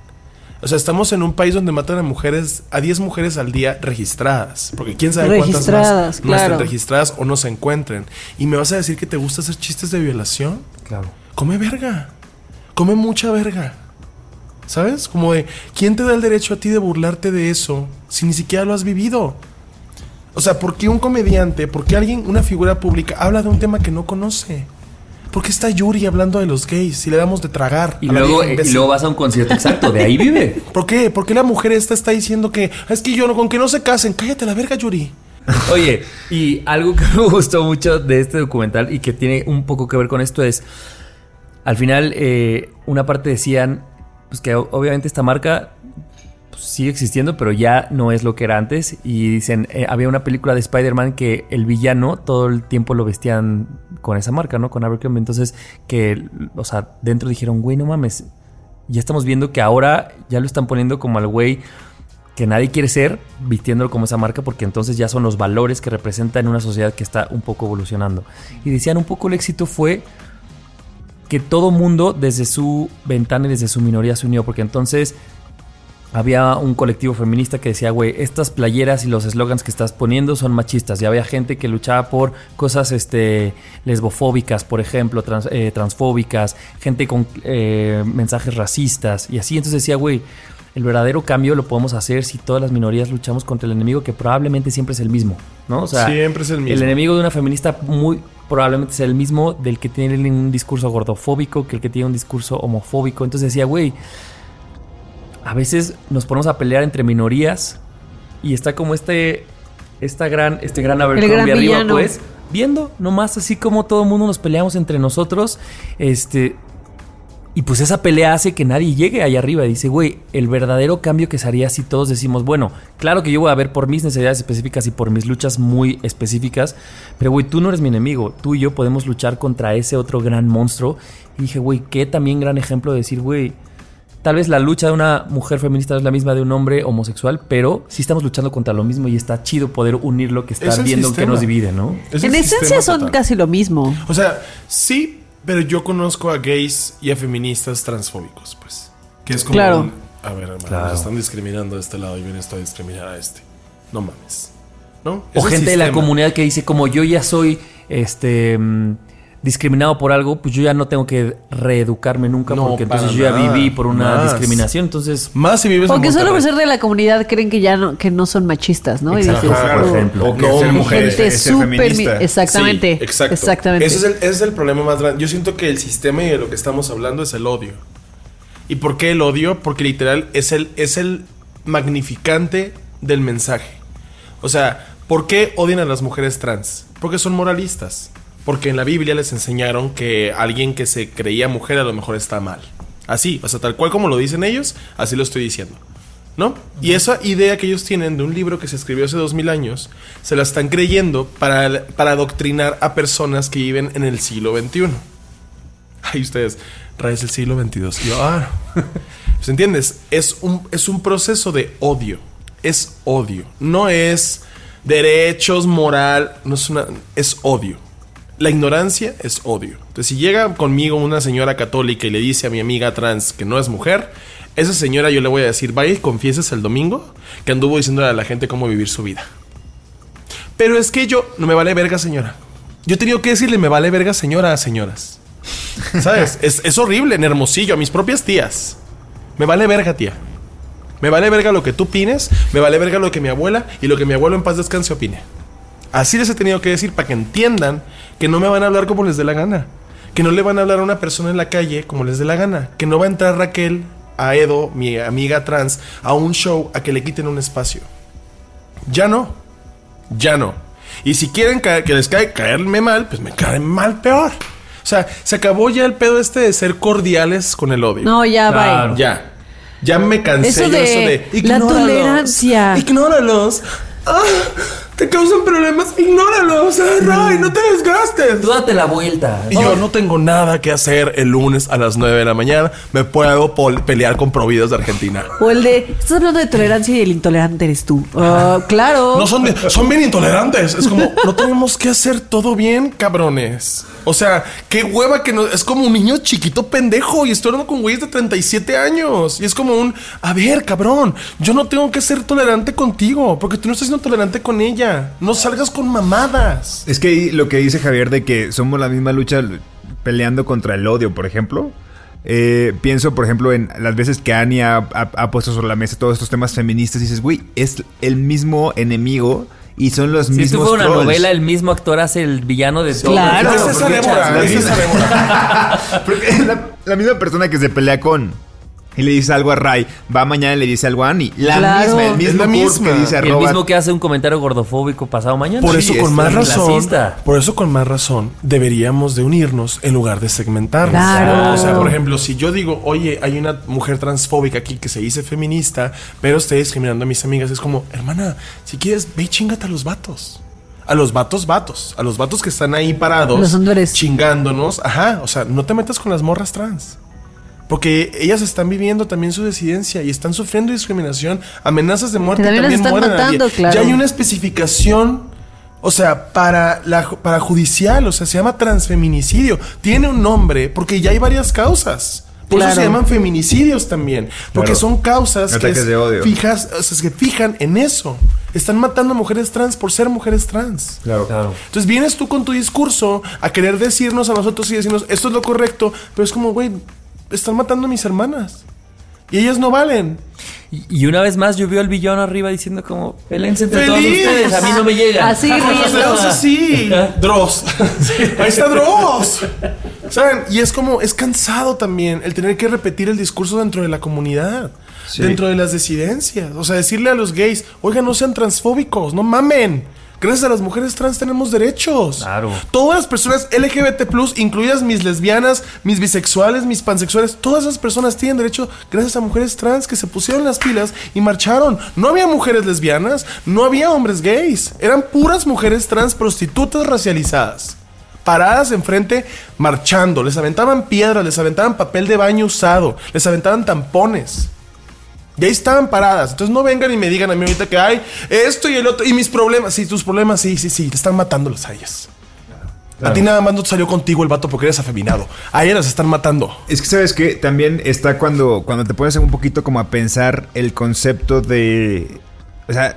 O sea, estamos en un país donde matan a mujeres, a 10 mujeres al día registradas. Porque quién sabe cuántas más no estén claro. registradas o no se encuentren. Y me vas a decir que te gusta hacer chistes de violación. Claro. Come verga. Come mucha verga. ¿Sabes? Como de, ¿quién te da el derecho a ti de burlarte de eso si ni siquiera lo has vivido? O sea, ¿por qué un comediante, por qué alguien, una figura pública, habla de un tema que no conoce? ¿Por qué está Yuri hablando de los gays si le damos de tragar? Y luego, y luego vas a un concierto exacto, de ahí vive. ¿Por qué? ¿Por qué la mujer esta está diciendo que "Ah, es que yo no, con que no se casen? Cállate la verga, Yuri. Oye, y algo que me gustó mucho de este documental y que tiene un poco que ver con esto es, al final, eh, una parte decían, pues que obviamente esta marca pues, sigue existiendo, pero ya no es lo que era antes. Y dicen, eh, había una película de Spider-Man que el villano todo el tiempo lo vestían con esa marca, ¿no? Con Abercrombie. Entonces, que, o sea, dentro dijeron, güey, no mames. Ya estamos viendo que ahora ya lo están poniendo como al güey que nadie quiere ser vistiéndolo como esa marca porque entonces ya son los valores que representa en una sociedad que está un poco evolucionando. Y decían un poco el éxito fue que todo mundo desde su ventana y desde su minoría se unió porque entonces había un colectivo feminista que decía, güey, estas playeras y los eslogans que estás poniendo son machistas. Y había gente que luchaba por cosas este, lesbofóbicas, por ejemplo, trans- eh, transfóbicas, gente con eh, mensajes racistas. Y así, entonces decía, güey, el verdadero cambio lo podemos hacer si todas las minorías luchamos contra el enemigo que probablemente siempre es el mismo, ¿no? O sea, Siempre es el mismo. El enemigo de una feminista muy probablemente es el mismo del que tiene un discurso gordofóbico que el que tiene un discurso homofóbico. Entonces decía, güey, a veces nos ponemos a pelear entre minorías y está como este esta gran este gran Abercrombie gran arriba pues viendo nomás así como todo el mundo nos peleamos entre nosotros este y pues esa pelea hace que nadie llegue allá arriba. Dice, güey, el verdadero cambio que se haría si todos decimos, bueno, claro que yo voy a ver por mis necesidades específicas y por mis luchas muy específicas, pero güey, tú no eres mi enemigo. Tú y yo podemos luchar contra ese otro gran monstruo. Y dije, güey, qué también gran ejemplo de decir, güey, tal vez la lucha de una mujer feminista no es la misma de un hombre homosexual, pero sí estamos luchando contra lo mismo y está chido poder unir lo que Es está viendo que nos divide, ¿no? Es En esencia son total. casi lo mismo. O sea, sí, pero yo conozco a gays y a feministas transfóbicos, pues. Que es como. Claro. un- a ver, hermano, Claro. nos están discriminando de este lado y viene esto a discriminar a este. No mames. ¿No? O Es gente de la comunidad que dice, como yo ya soy este mm, discriminado por algo, pues yo ya no tengo que reeducarme nunca No, porque entonces yo ya viví por una Más. discriminación. Entonces, Más si vives O en que solo por ser de la comunidad creen que ya no, que no son machistas, ¿no? Y dices, por "Oh, ejemplo. O que No, ser mujer gente es, ser feminista. Exactamente. Sí, exacto. Exactamente. Ese es, el, ese es el problema más grande. Yo siento que el sistema y de lo que estamos hablando es el odio. ¿Y por qué el odio? Porque literal es el, es el magnificante del mensaje. O sea, ¿por qué odian a las mujeres trans? Porque son moralistas. Porque en la Biblia les enseñaron que alguien que se creía mujer a lo mejor está mal. Así, o sea, tal cual como lo dicen ellos, así lo estoy diciendo. ¿No? Y esa idea que ellos tienen de un libro que se escribió hace dos mil años, se la están creyendo para, para adoctrinar a personas que viven en el siglo XXI. Ay, ustedes, raíz del siglo XXII. Yo, ah. Entiendes, es un, es un proceso de odio. Es odio. No es derechos, moral. No es una. Es odio. La ignorancia es odio. Entonces, si llega conmigo una señora católica y le dice a mi amiga trans que no es mujer, esa señora yo le voy a decir, vaya y confieses el domingo que anduvo diciéndole a la gente cómo vivir su vida. Pero es que yo no me vale verga, señora. Yo he tenido que decirle, me vale verga, señora, a señoras. ¿Sabes? es, es horrible en Hermosillo, a mis propias tías. Me vale verga, tía. Me vale verga lo que tú opines, me vale verga lo que mi abuela y lo que mi abuelo en paz descanse opine. Así les he tenido que decir para que entiendan que no me van a hablar como les dé la gana. Que no le van a hablar a una persona en la calle como les dé la gana. Que no va a entrar Raquel, a Edo, mi amiga trans, a un show a que le quiten un espacio. Ya no. Ya no. Y si quieren ca- que les caiga caerme mal, pues me caen mal peor. O sea, se acabó ya el pedo este de ser cordiales con el odio. No, ya Claro. va. Ya. Ya me cansé Eso yo de eso de la "Ignóralos, tolerancia". Ignóralos. Ah, te causan problemas. Ignóralos. Ay, Ray, no te desgastes. tú date la vuelta. Y yo no tengo nada que hacer el lunes a las 9 de la mañana. Me puedo pelear con Providas de Argentina. O el de, estás hablando de tolerancia y el intolerante eres tú. Ah, claro. No son, de- son bien intolerantes. Es como, no tenemos que hacer todo bien, cabrones. O sea, qué hueva que no. Es como un niño chiquito pendejo y estoy hablando con güeyes de 37 años. Y es como un, a ver, cabrón, yo no tengo que ser tolerante contigo porque tú no estás siendo tolerante con ella. No salgas con mamadas. Es que lo que dice Javier de que somos la misma lucha peleando contra el odio, por ejemplo. eh, pienso, por ejemplo, en las veces que Annie ha, ha- ha puesto sobre la mesa todos estos temas feministas. Y dices, güey, es el mismo enemigo y son los Si mismos esto fuera una trolls. novela, el mismo actor hace el villano de todo. Claro. Es César Évora, La es misma- César Évora. Porque es la, la misma persona que se pelea con y le dice algo a Ray, va mañana y le dice algo a Annie. La Claro. misma, el mismo la misma. que dice El mismo que hace un comentario gordofóbico pasado mañana. Por Sí, eso, con es más razón, clasista. por eso, con más razón, deberíamos de unirnos en lugar de segmentarnos. Claro. O sea, por ejemplo, si yo digo, oye, hay una mujer transfóbica aquí que se dice feminista, pero está discriminando a mis amigas, es como, hermana, si quieres, ve y chingate a los vatos. A los vatos, vatos. A los vatos que están ahí parados. Los. Chingándonos. Ajá. O sea, no te metas con las morras trans. Porque ellas están viviendo también su disidencia y están sufriendo discriminación, amenazas de muerte también también mueren a matando, alguien. claro. Ya hay una especificación, o sea, para la para judicial, o sea, se llama transfeminicidio. Tiene un nombre porque ya hay varias causas. Por eso se llaman feminicidios también, porque Claro. son causas que, Ataques de odio. fijas, o sea, que fijan en eso. Están matando a mujeres trans por ser mujeres trans. Claro. Claro. Entonces vienes tú con tu discurso a querer decirnos a nosotros y decirnos esto es lo correcto, pero es como, güey, están matando a mis hermanas. Y ellas no valen. Y, y una vez más yo veo al villano arriba diciendo como, pelense entre todos ¡Feliz! ustedes, a mí no me llega. Así, riendo. así. Dross. Ahí está Dross. ¿Saben? Y es como, es cansado también el tener que repetir el discurso dentro de la comunidad. Sí. Dentro de las disidencias. O sea, decirle a los gays, oigan, no sean transfóbicos, no mamen. Gracias a las mujeres trans tenemos derechos. Claro. Todas las personas LGBT, incluidas mis lesbianas, mis bisexuales, mis pansexuales, todas esas personas tienen derecho gracias a mujeres trans que se pusieron las pilas y marcharon. No había mujeres lesbianas, no había hombres gays. Eran puras mujeres trans prostitutas racializadas. Paradas enfrente, marchando. Les aventaban piedras, les aventaban papel de baño usado, les aventaban tampones. Y ahí estaban paradas. Entonces no vengan y me digan a mí ahorita que hay esto y el otro. Y mis problemas. Sí, tus problemas, sí, sí, sí. Te están matándolas a ellas. A ti nada más no te salió contigo el vato porque eres afeminado. A ellas las están matando. Es que sabes que también está cuando, cuando te pones un poquito como a pensar el concepto de. O sea,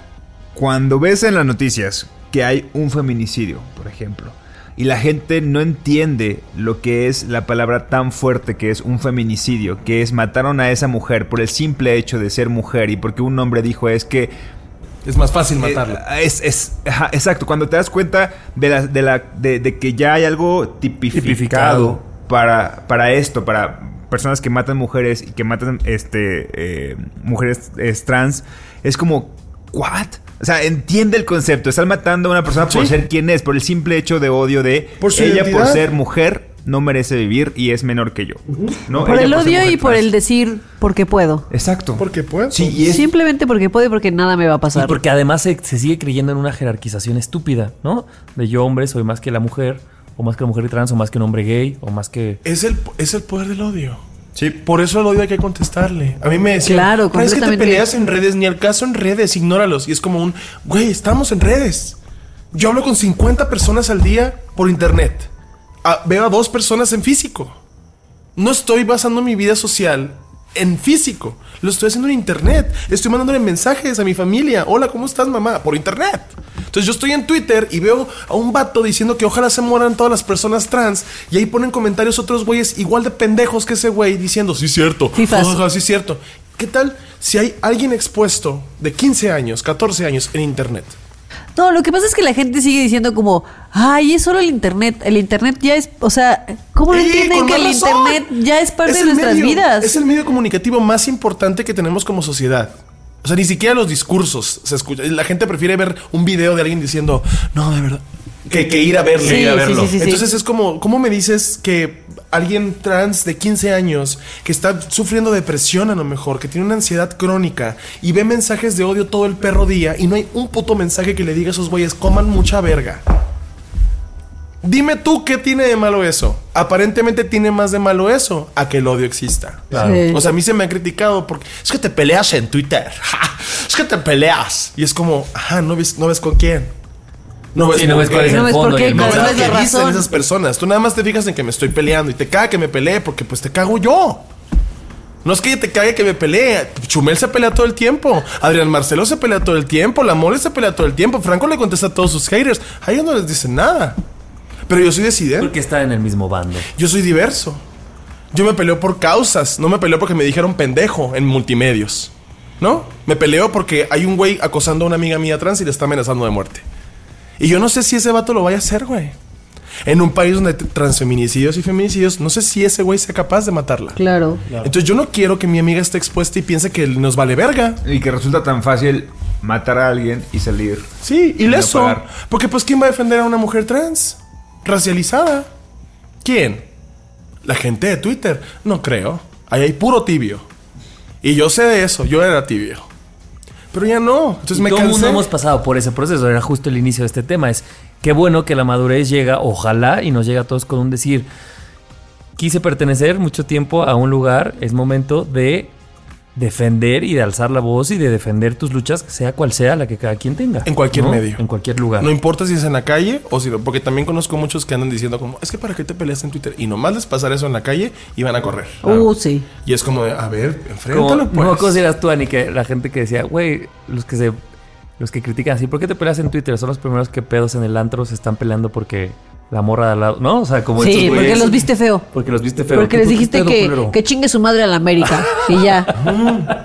cuando ves en las noticias que hay un feminicidio, por ejemplo, y la gente no entiende lo que es la palabra tan fuerte que es un feminicidio, que es mataron a esa mujer por el simple hecho de ser mujer y porque un hombre dijo es que Es más fácil matarla. eh, es, es- ajá, exacto, cuando te das cuenta de, la, de, la, de, de que ya hay algo tipificado, Tipificado. Para, para esto, para personas que matan mujeres y que matan este, eh, mujeres eh, trans, es como, ¿what? O sea, entiende el concepto. Están matando a una persona por Sí. ser quien es, por el simple hecho de odio de Por su ella por ser mujer no merece vivir y es menor que yo. ¿no? Por Ella el odio y por el decir porque puedo. Exacto. Porque puedo. Sí, y es, Simplemente porque puedo y porque nada me va a Y pasar. porque además se, se sigue creyendo en una jerarquización estúpida, ¿no? De yo hombre soy más que la mujer, o más que la mujer trans, o más que un hombre gay, o más que... Es el, es el poder del odio. Sí. Por eso el odio hay que contestarle. A mí me decían, Claro, "Pero es que te peleas en redes, ni al caso en redes, ignóralos. Y es como un, güey, estamos en redes. Yo hablo con 50 personas al día por internet. Ah, veo a dos personas en físico. No estoy basando mi vida social en físico. Lo estoy haciendo en internet. Estoy mandándole mensajes a mi familia. Hola, ¿cómo estás, mamá? Por internet. Entonces yo estoy en Twitter y veo a un vato diciendo que ojalá se mueran todas las personas trans. Y ahí ponen comentarios otros güeyes igual de pendejos que ese güey diciendo, sí, cierto. Fifas. Ajá, sí, cierto. ¿Qué tal si hay alguien expuesto de 15 años, 14 años en internet? No, lo que pasa es que la gente sigue diciendo como, ay, es solo el internet. El internet ya es, o sea, ¿cómo no Sí, entienden que el razón. internet ya es parte Es de nuestras medio- vidas? Es el medio comunicativo más importante que tenemos como sociedad. O sea, ni siquiera los discursos se escuchan. La gente prefiere ver un video de alguien diciendo, no, de verdad. Que, que ir a verlo. Sí, ir a verlo. sí, sí, sí. Entonces es como, ¿cómo me dices que alguien trans de 15 años que está sufriendo depresión a lo mejor, que tiene una ansiedad crónica y ve mensajes de odio todo el perro día y no hay un puto mensaje que le diga a esos güeyes, coman mucha verga? Dime tú qué tiene de malo eso. Aparentemente tiene más de malo eso a que el odio exista. Claro. Sí. O sea, a mí se me ha criticado porque es que te peleas en Twitter. Ja, es que te peleas. Y es como, ajá, no ves, no ves con quién. No ves, Sí, no por ves qué. cuál es No el ves por fondo. y qué, el No ves la que dicen razón. esas personas. Tú nada más te fijas en que me estoy peleando y te caga que me pelee porque pues te cago yo. No es que te cague que me pelee. Chumel se pelea todo el tiempo. Adrián Marcelo se pelea todo el tiempo. La Mole se pelea todo el tiempo. Franco le contesta a todos sus haters. A ellos no les dicen nada. Pero yo soy decidente. Porque está en el mismo bando. Yo soy diverso. Yo me peleo por causas, no me peleo porque me dijeron pendejo en multimedios. ¿No? Me peleo porque hay un güey acosando a una amiga mía trans y le está amenazando de muerte. Y yo no sé si ese vato lo vaya a hacer, güey. En un país donde hay transfeminicidios y feminicidios, no sé si ese güey sea capaz de matarla. Claro. Entonces yo no quiero que mi amiga esté expuesta y piense que nos vale verga. Y que resulta tan fácil matar a alguien y salir. Sí, y no. Porque pues ¿quién va a defender a una mujer trans? Racializada. ¿Quién? La gente de Twitter. No creo. Ahí hay puro tibio. Y yo sé de eso, yo era tibio. Pero ya no. Entonces Y me todo cansé. mundo hemos pasado por ese proceso. Era justo el inicio de este tema. Es qué bueno que la madurez llega, ojalá, y nos llega a todos con un decir. quise pertenecer mucho tiempo a un lugar, es momento de defender y de alzar la voz y de defender tus luchas, sea cual sea la que cada quien tenga. En cualquier ¿no? medio. En cualquier lugar. No importa si es en la calle o si no, porque también conozco muchos que andan diciendo como, es que para qué te peleas en Twitter y nomás les pasar eso en la calle y van a correr. Uh, sí. Y es como de, a ver, enfréntalo pues. no, ¿cómo eras tú, Ani? Que la gente que decía, güey, los que se. Los que critican así, ¿por qué te peleas en Twitter? Son los primeros que pedos en el antro se están peleando porque la morra de al lado. ¿No? O sea, como Sí, estos porque güeyes- los viste feo. Porque los viste feo. Porque ¿Tú les dijiste que, que chingue su madre a la América. Y ya.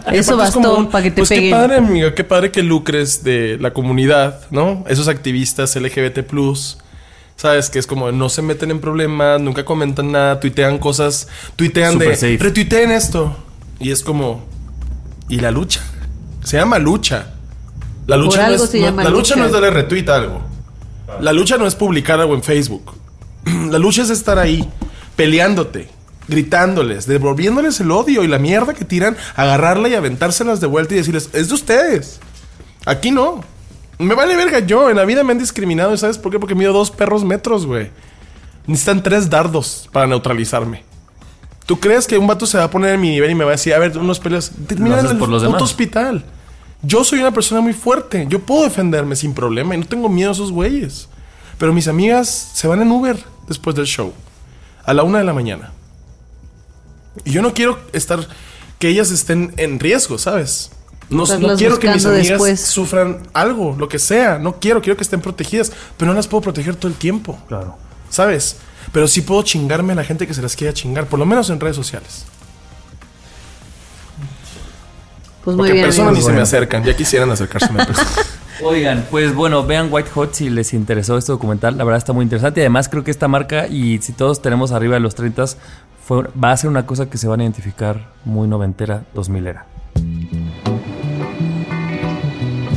Eso bastó para que te pues peguen. Qué padre, amiga, qué padre que lucres de la comunidad, ¿no? Esos activistas LGBT, ¿sabes? Que es como no se meten en problemas, nunca comentan nada, tuitean cosas, tuitean Super de safe. retuiteen esto. Y es como. ¿Y la lucha? Se llama lucha. La lucha, no, algo es, se no- llama la lucha lucha. no es darle retweet a algo. La lucha no es publicar algo en Facebook. La lucha es estar ahí, peleándote, gritándoles, devolviéndoles el odio y la mierda que tiran, agarrarla y aventárselas de vuelta y decirles, es de ustedes. Aquí no. Me vale verga yo. En la vida me han discriminado. ¿Y sabes por qué? Porque mido dos perros metros, güey. Necesitan tres dardos para neutralizarme. ¿Tú crees que un vato se va a poner en mi nivel y me va a decir, a ver, unos peleas? Termina en el por los puto demás. hospital. Yo soy una persona muy fuerte. Yo puedo defenderme sin problema y no tengo miedo a esos güeyes. Pero mis amigas se van en Uber después del show. A la una de la mañana. Y yo no quiero estar... Que ellas estén en riesgo, ¿sabes? No, quiero que mis amigas después. sufran algo, lo que sea. No quiero, quiero que estén protegidas. Pero no las puedo proteger todo el tiempo. Claro. ¿Sabes? Pero sí puedo chingarme a la gente que se las quiera chingar, por lo menos en redes sociales. Pues muy Porque en bien. persona ni se me acercan, ya quisieran acercarse a persona. Oigan, pues bueno, vean White Hot si les interesó este documental. La verdad está muy interesante. Y además creo que esta marca, y si todos tenemos arriba de los 30, fue, va a ser una cosa que se van a identificar muy noventera, 2000 era.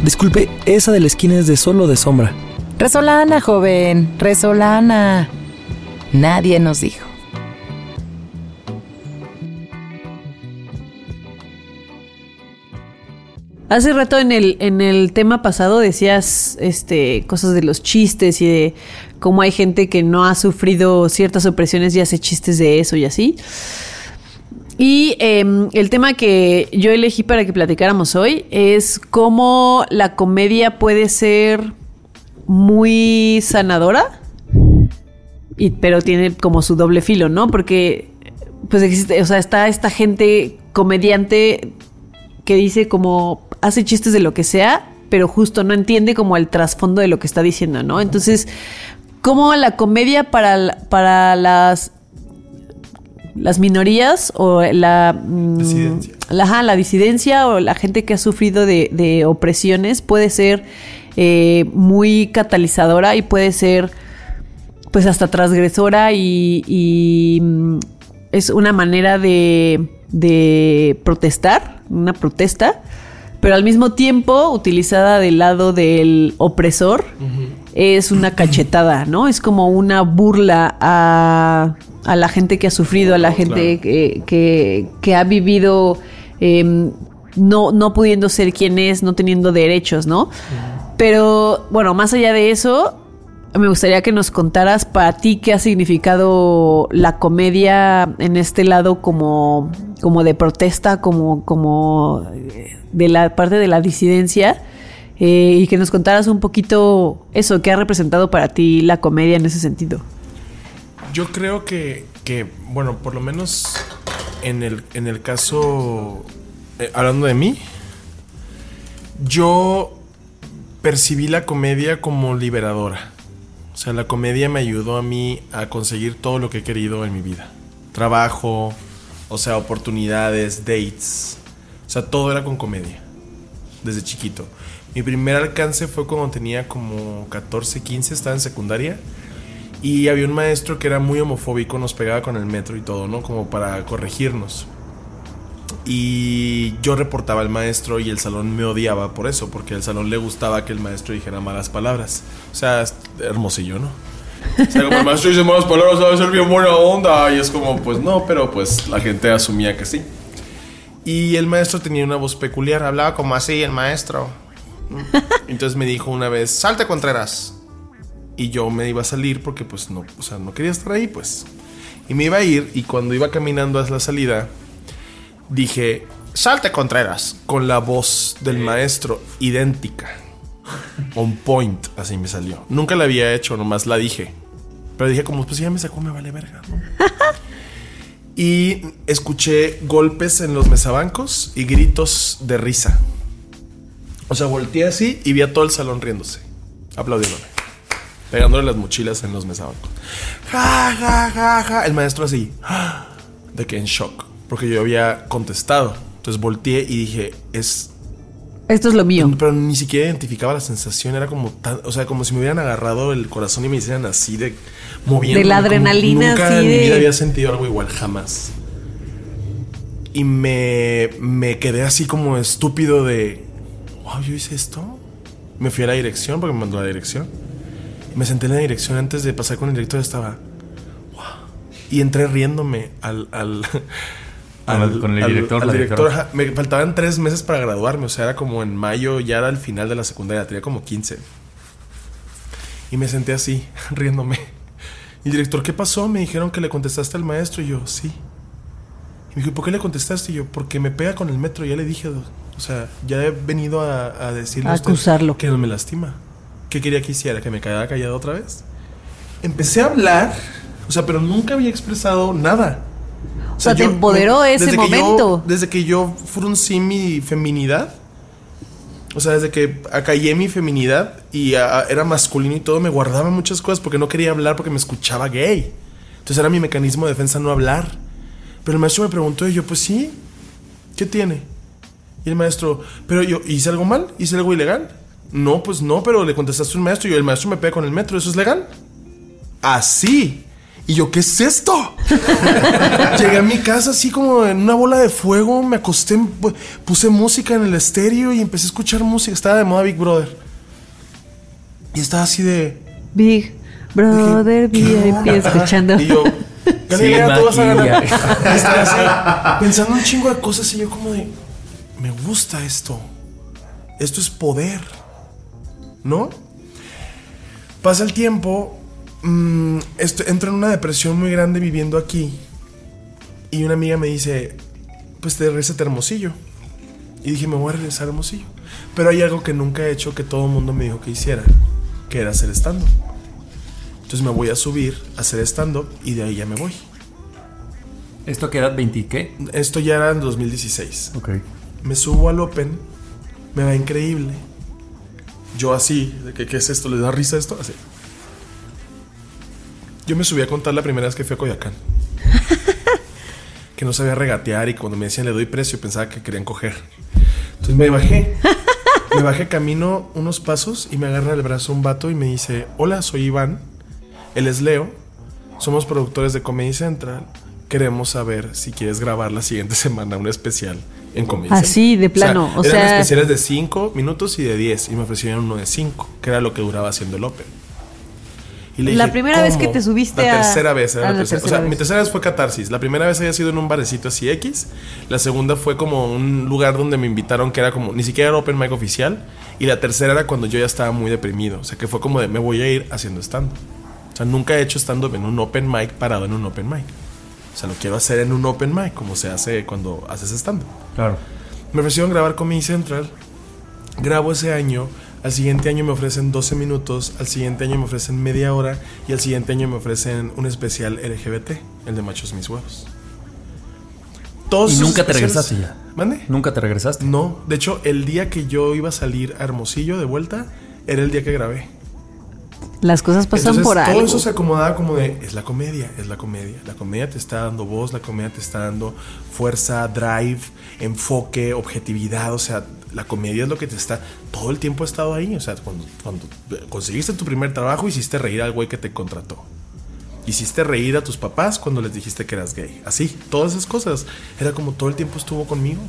Disculpe, esa de la esquina es de solo de sombra. Resolana, joven, resolana. Nadie nos dijo. Hace rato en el, en el tema pasado decías este, cosas de los chistes y de cómo hay gente que no ha sufrido ciertas opresiones y hace chistes de eso y así. Y em, el tema que yo elegí para que platicáramos hoy es cómo la comedia puede ser muy sanadora, y, pero tiene como su doble filo, ¿no? Porque pues existe, o sea, está esta gente comediante que dice como hace chistes de lo que sea, pero justo no entiende como el trasfondo de lo que está diciendo, ¿no? Entonces, ¿cómo la comedia para, para las las minorías o la mm, Disidencia. la disidencia o la gente que ha sufrido de, de opresiones puede ser eh, muy catalizadora y puede ser pues hasta transgresora y, y, mm, es una manera de, de protestar, una protesta, pero al mismo tiempo utilizada del lado del opresor es una cachetada, ¿no? Es como una burla a, a la gente que ha sufrido, a la gente que, que- que ha vivido em, no, no pudiendo ser quien es, no teniendo derechos, ¿no? Pero bueno, más allá de eso, me gustaría que nos contaras para ti qué ha significado la comedia en este lado como, como de protesta, como, como eh, de la parte de la disidencia. eh, y que nos contaras un poquito eso, qué ha representado para ti la comedia en ese sentido. Yo creo que, que, bueno, por lo menos en el, en el caso, eh, hablando de mí, yo percibí la comedia como liberadora. O sea, la comedia me ayudó a mí a conseguir todo lo que he querido en mi vida. Trabajo, o sea, oportunidades, dates. O sea, todo era con comedia. Desde chiquito. Mi primer alcance fue cuando tenía como 14, 15, estaba en secundaria. Y había un maestro que era muy homofóbico, nos pegaba con el metro y todo, ¿no? Como para corregirnos. Y yo reportaba al maestro y el salón me odiaba por eso, porque al salón le gustaba que el maestro dijera malas palabras. O sea, hermosillo, ¿no? O sea, como el maestro dice malas palabras, debe ser bien buena onda. Y es como, pues no, pero pues la gente asumía que sí. Y el maestro tenía una voz peculiar, hablaba como así el maestro. Entonces me dijo una vez, salte Contreras. Y yo me iba a salir porque pues no, o sea, no quería estar ahí, pues. Y me iba a ir y cuando iba caminando hacia la salida, dije, salte Contreras, con la voz del maestro, idéntica. On point, así me salió. Nunca la había hecho, nomás la dije. Pero dije como, pues ya me sacó, me vale verga. ¿no? y escuché golpes en los mesabancos y gritos de risa. O sea, volteé así y vi a todo el salón riéndose, aplaudiéndome, pegándole las mochilas en los mesabancos. Ja, ja, ja, ja. El maestro así, de que en shock, porque yo había contestado. Entonces volteé y dije, es Esto es lo mío. pero ni siquiera identificaba la sensación. Era como tan, o sea, como si me hubieran agarrado el corazón y me hicieran así de moviendo. De la adrenalina, Nunca así en mi vida había sentido algo igual, jamás. Y me, me quedé así como estúpido de, wow, yo hice esto. Me fui a la dirección porque me mandó a la dirección. Me senté en la dirección antes de pasar con el director. Estaba, wow. Y entré riéndome al, al, Con el- con el director, al la director, ajá. Me faltaban tres meses para graduarme. O sea, era como en mayo, ya era el final de la secundaria. Tenía como 15. Y me senté así, riéndome. Y el director, ¿qué pasó? Me dijeron que le contestaste al maestro. Y yo, sí. Y me dijo, ¿por qué le contestaste? Y yo, porque me pega con el metro. Ya le dije, o sea, ya he venido a, a decirle A usted acusarlo. que no me lastima. ¿Qué quería que hiciera? ¿Que me quedara callado otra vez? Empecé a hablar, o sea, pero nunca había expresado nada. O sea, te empoderó ese desde que yo- momento. desde que yo fruncí mi feminidad, o sea, desde que acallé mi feminidad y ah, era masculino y todo, me guardaba muchas cosas porque no quería hablar porque me escuchaba gay. Entonces era mi mecanismo de defensa no hablar. Pero el maestro me preguntó y yo, pues sí, ¿qué tiene? Y el maestro, pero yo, ¿hice algo mal? ¿Hice algo ilegal? No, pues no, pero le contestaste a un maestro y yo, el maestro me pega con el metro, ¿eso es legal? Así. Y yo, ¿qué es esto? Llegué a mi casa así como en una bola de fuego, me acosté, pu- puse música en el estéreo y empecé a escuchar música. Estaba de moda Big Brother. Y estaba así de... Big Brother VIP escuchando. Y yo, Galilea, Sí, tú vas a ganar. maquilla. Y estaba así, pensando un chingo de cosas y yo como de, me gusta esto. Esto es poder. ¿No? Pasa el tiempo, mm, esto- entro en una depresión muy grande viviendo aquí. Y una amiga me dice, pues te regresate a Hermosillo. Y dije, me voy a regresar a Hermosillo. Pero hay algo que nunca he hecho que todo el mundo me dijo que hiciera, que era hacer stand-up. Entonces me voy a subir a hacer stand-up y de ahí ya me voy. ¿Esto qué edad? ¿20 qué? Esto ya era en 2016. Ok. Me subo al Open, me va increíble. Yo así, de que, ¿qué es esto? ¿Les da risa esto? Así. Yo me subí a contar la primera vez que fui a Coyacán. que no sabía regatear y cuando me decían le doy precio pensaba que querían coger. Entonces me bajé. Me bajé camino unos pasos y me agarra el brazo un vato y me dice, hola, soy Iván. Él es Leo. Somos productores de Comedy Central. Queremos saber si quieres grabar la siguiente semana un especial en Comedy Así, Central". de plano, o eran sea- especiales de 5 minutos y de 10 y me ofrecieron uno de 5, que era lo que duraba haciendo el Open. Y le La dije, primera vez "¿Cómo?". que te subiste La a- tercera vez. Era a la la tercera. tercera o sea, mi vez. tercera vez fue catarsis. La primera vez había sido en un barecito así X. La segunda fue como un lugar donde me invitaron que era como, ni siquiera era open mic oficial. Y la tercera era cuando yo ya estaba muy deprimido. O sea, que fue como de, me voy a ir haciendo stand O sea, nunca he hecho stand-up en un open mic parado en un open mic. O sea, lo quiero hacer en un open mic, como se hace cuando haces stand Claro. me ofrecieron grabar Comedy Central. Grabo ese año. Al siguiente año me ofrecen 12 minutos. Al siguiente año me ofrecen media hora. Y al siguiente año me ofrecen un especial LGBT, el de Machos Mis Huevos. Todos ¿Y nunca te regresaste ya? ¿Mande? ¿Nunca te regresaste? No, de hecho, el día que yo iba a salir a Hermosillo de vuelta era el día que grabé. Las cosas pasan Entonces, por todo algo. eso se acomodaba como de, es la comedia, es la comedia. La comedia te está dando voz, la comedia te está dando fuerza, drive, enfoque, objetividad. O sea, la comedia es lo que te está, todo el tiempo ha estado ahí. O sea, cuando, cuando conseguiste tu primer trabajo, hiciste reír al güey que te contrató. Hiciste reír a tus papás cuando les dijiste que eras gay. Así, todas esas cosas. Era como todo el tiempo estuvo conmigo.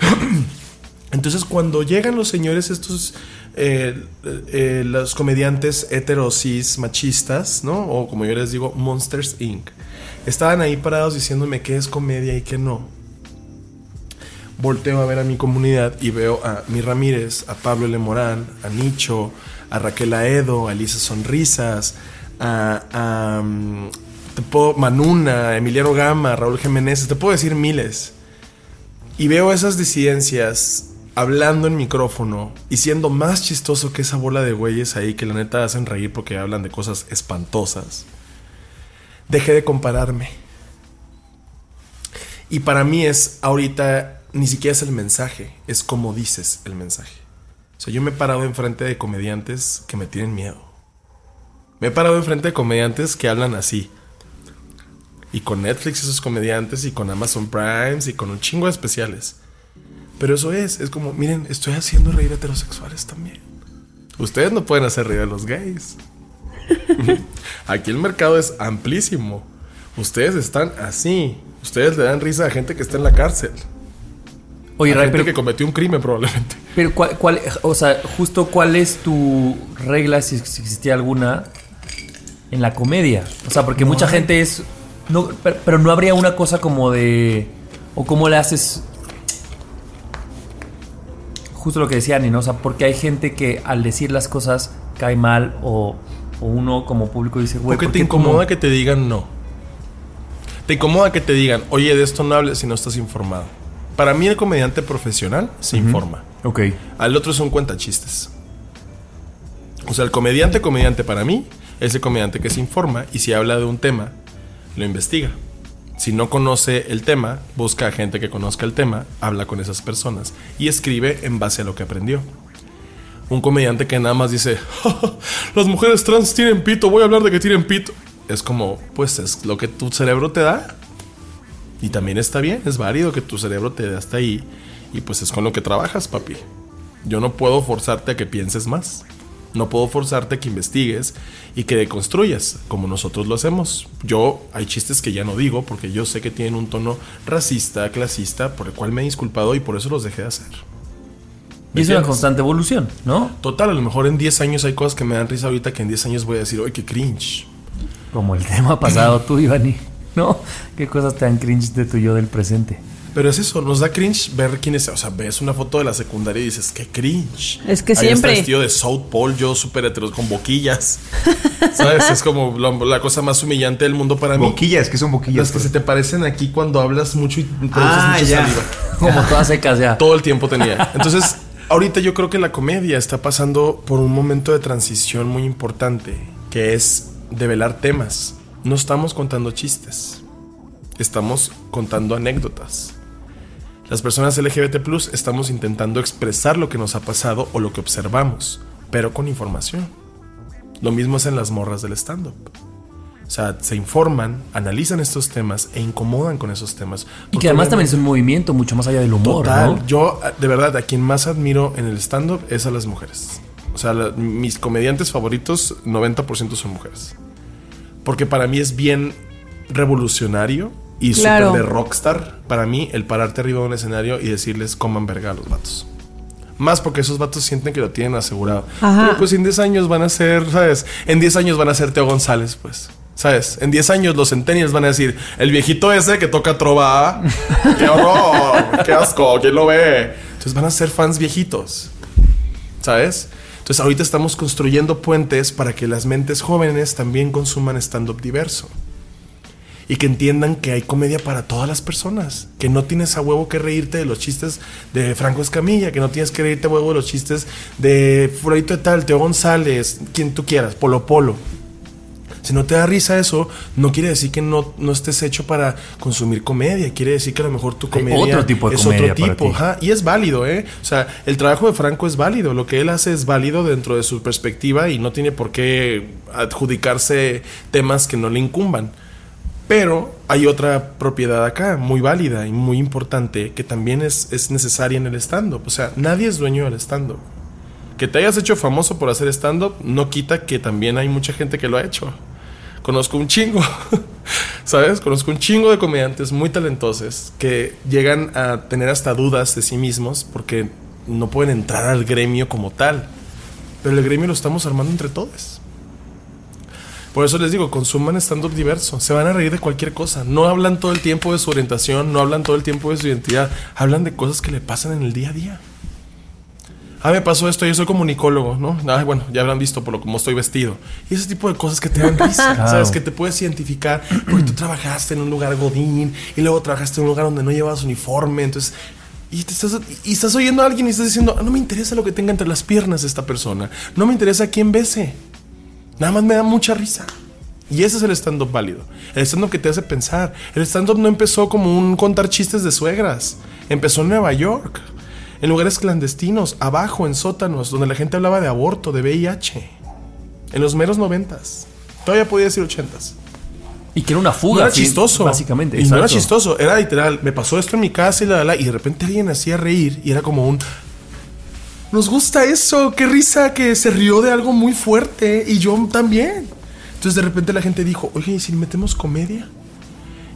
Entonces, cuando llegan los señores, estos, eh, eh, los comediantes heterosis machistas, ¿no? O como yo les digo, Monsters Inc., estaban ahí parados diciéndome qué es comedia y qué no. Volteo a ver a mi comunidad y veo a Mi Ramírez, a Pablo Lemorán, a Nicho, a Raquel Aedo, a Elisa Sonrisas, a, a, mm, Manuna, Emiliano Gama, Raúl Jiménez, te puedo decir miles. Y veo esas disidencias hablando en micrófono y siendo más chistoso que esa bola de güeyes ahí que la neta hacen reír porque hablan de cosas espantosas. Dejé de compararme. Y para mí es ahorita ni siquiera es el mensaje, es como dices el mensaje. O sea, yo me he parado enfrente de comediantes que me tienen miedo. Me he parado enfrente de comediantes que hablan así. Y con Netflix esos comediantes y con Amazon Primes y con un chingo de especiales. Pero eso es, es como, miren, estoy haciendo reír a heterosexuales también. Ustedes no pueden hacer reír a los gays. Aquí el mercado es amplísimo. Ustedes están así. Ustedes le dan risa a gente que está en la cárcel. Oye, Ray, gente pero, que cometió un crimen probablemente. pero ¿cuál, cuál- o sea, justo cuál es tu regla, si, si existía alguna, en la comedia? O sea, porque mucha gente es... No, pero, pero no habría una cosa como de... O cómo le haces... Justo lo que decía Ani, ¿no? O sea, porque hay gente que al decir las cosas cae mal o, o uno como público dice, güey, Porque ¿por te incomoda como- que te digan no. Te incomoda que te digan, oye, de esto no hables si no estás informado. Para mí, el comediante profesional se informa. Ok. Al otro es un cuentachistes. O sea, el comediante, comediante para mí, es el comediante que se informa y si habla de un tema, lo investiga. Si no conoce el tema, busca a gente que conozca el tema, habla con esas personas y escribe en base a lo que aprendió. Un comediante que nada más dice, "Ja, ja, las mujeres trans tienen pito, voy a hablar de que tienen pito. Es como, pues es lo que tu cerebro te da. Y también está bien, es válido que tu cerebro te dé hasta ahí. Y pues es con lo que trabajas, papi. Yo no puedo forzarte a que pienses más. No puedo forzarte a que investigues y que deconstruyas, como nosotros lo hacemos. Yo hay chistes que ya no digo porque yo sé que tienen un tono racista, clasista, por el cual me he disculpado y por eso los dejé de hacer. Y es una constante evolución, ¿no? Total, a lo mejor en 10 años hay cosas que me dan risa ahorita que en 10 años voy a decir, ¡ay, qué cringe! Como el tema pasado tú, Ivani. ¿No? ¿Qué cosas te dan cringe de tu yo del presente? Pero es eso, nos da cringe ver quién es. O sea, ves una foto de la secundaria y dices, qué cringe. Es que Ahí siempre. Está vestido de South Pole, yo súper heteros con boquillas. ¿Sabes? Es como la, la cosa más humillante del mundo para mí. Boquillas, ¿qué son boquillas? Las que se te parecen aquí cuando hablas mucho y produces Ah, mucha ya. saliva. Como todas secas ya. Todo el tiempo tenía. Entonces, ahorita yo creo que la comedia está pasando por un momento de transición muy importante, que es develar temas. No estamos contando chistes, estamos contando anécdotas. Las personas LGBT estamos intentando expresar lo que nos ha pasado o lo que observamos, pero con información. Lo mismo hacen las morras del stand-up. O sea, se informan, analizan estos temas e incomodan con esos temas. Y que además también es un movimiento mucho más allá del humor, Total. ¿no? Yo, de verdad, a quien más admiro en el stand-up es a las mujeres. O sea, la- mis comediantes favoritos, 90% son mujeres. Porque para mí es bien revolucionario y Claro. súper de rockstar. Para mí, el pararte arriba de un escenario y decirles coman verga a los vatos. Más porque esos vatos sienten que lo tienen asegurado. Ajá. Pero pues en 10 años van a ser, ¿sabes? En 10 años van a ser Teo González, pues. ¿Sabes? En 10 años los centennials van a decir, el viejito ese que toca trova, qué horror, qué asco, ¿quién lo ve? Entonces van a ser fans viejitos. ¿Sabes? Entonces ahorita estamos construyendo puentes para que las mentes jóvenes también consuman stand-up diverso. Y que entiendan que hay comedia para todas las personas. Que no tienes a huevo que reírte de los chistes de Franco Escamilla. Que no tienes que reírte a huevo de los chistes de Furadito de Tal, Teo González, quien tú quieras, Polo Polo. Si no te da risa eso, no quiere decir que no, no estés hecho para consumir comedia. Quiere decir que a lo mejor tu Hay comedia otro tipo de es comedia otro tipo. ti. ajá, y es válido, ¿eh? O sea, el trabajo de Franco es válido. Lo que él hace es válido dentro de su perspectiva y no tiene por qué adjudicarse temas que no le incumban. Pero hay otra propiedad acá, muy válida y muy importante, que también es, es necesaria en el stand-up. O sea, nadie es dueño del stand-up. Que te hayas hecho famoso por hacer stand-up no quita que también hay mucha gente que lo ha hecho. Conozco un chingo, ¿sabes? Conozco un chingo de comediantes muy talentosos que llegan a tener hasta dudas de sí mismos porque no pueden entrar al gremio como tal. Pero el gremio lo estamos armando entre todos. Por eso les digo, consuman stand-up diverso. Se van a reír de cualquier cosa. No hablan todo el tiempo de su orientación, no hablan todo el tiempo de su identidad. Hablan de cosas que le pasan en el día a día. Ah, me pasó esto, yo soy comunicólogo, ¿no? Ah, bueno, ya habrán visto por lo como estoy vestido. Y ese tipo de cosas que te dan risa, Claro. ¿sabes? Que te puedes identificar porque tú trabajaste en un lugar godín y luego trabajaste en un lugar donde no llevabas uniforme, entonces... Y, te estás, y estás oyendo a alguien y estás diciendo, "Ah, no me interesa lo que tenga entre las piernas esta persona, no me interesa a quién bese, nada más me da mucha risa. Y ese es el stand-up válido. El stand-up que te hace pensar. El stand-up no empezó como un contar chistes de suegras. Empezó en Nueva York. En lugares clandestinos, abajo, en sótanos, donde la gente hablaba de aborto, de VIH. En los meros noventas. Todavía podía decir ochentas. Y que era una No fuga. era sí, chistoso. Básicamente. Y no era chistoso. Era literal. Me pasó esto en mi casa y la, la, la, Y de repente alguien hacía reír. Y era como un. Nos gusta eso. Qué risa que se rió de algo muy fuerte. Y yo también. Entonces de repente la gente dijo: Oye, ¿y si metemos comedia?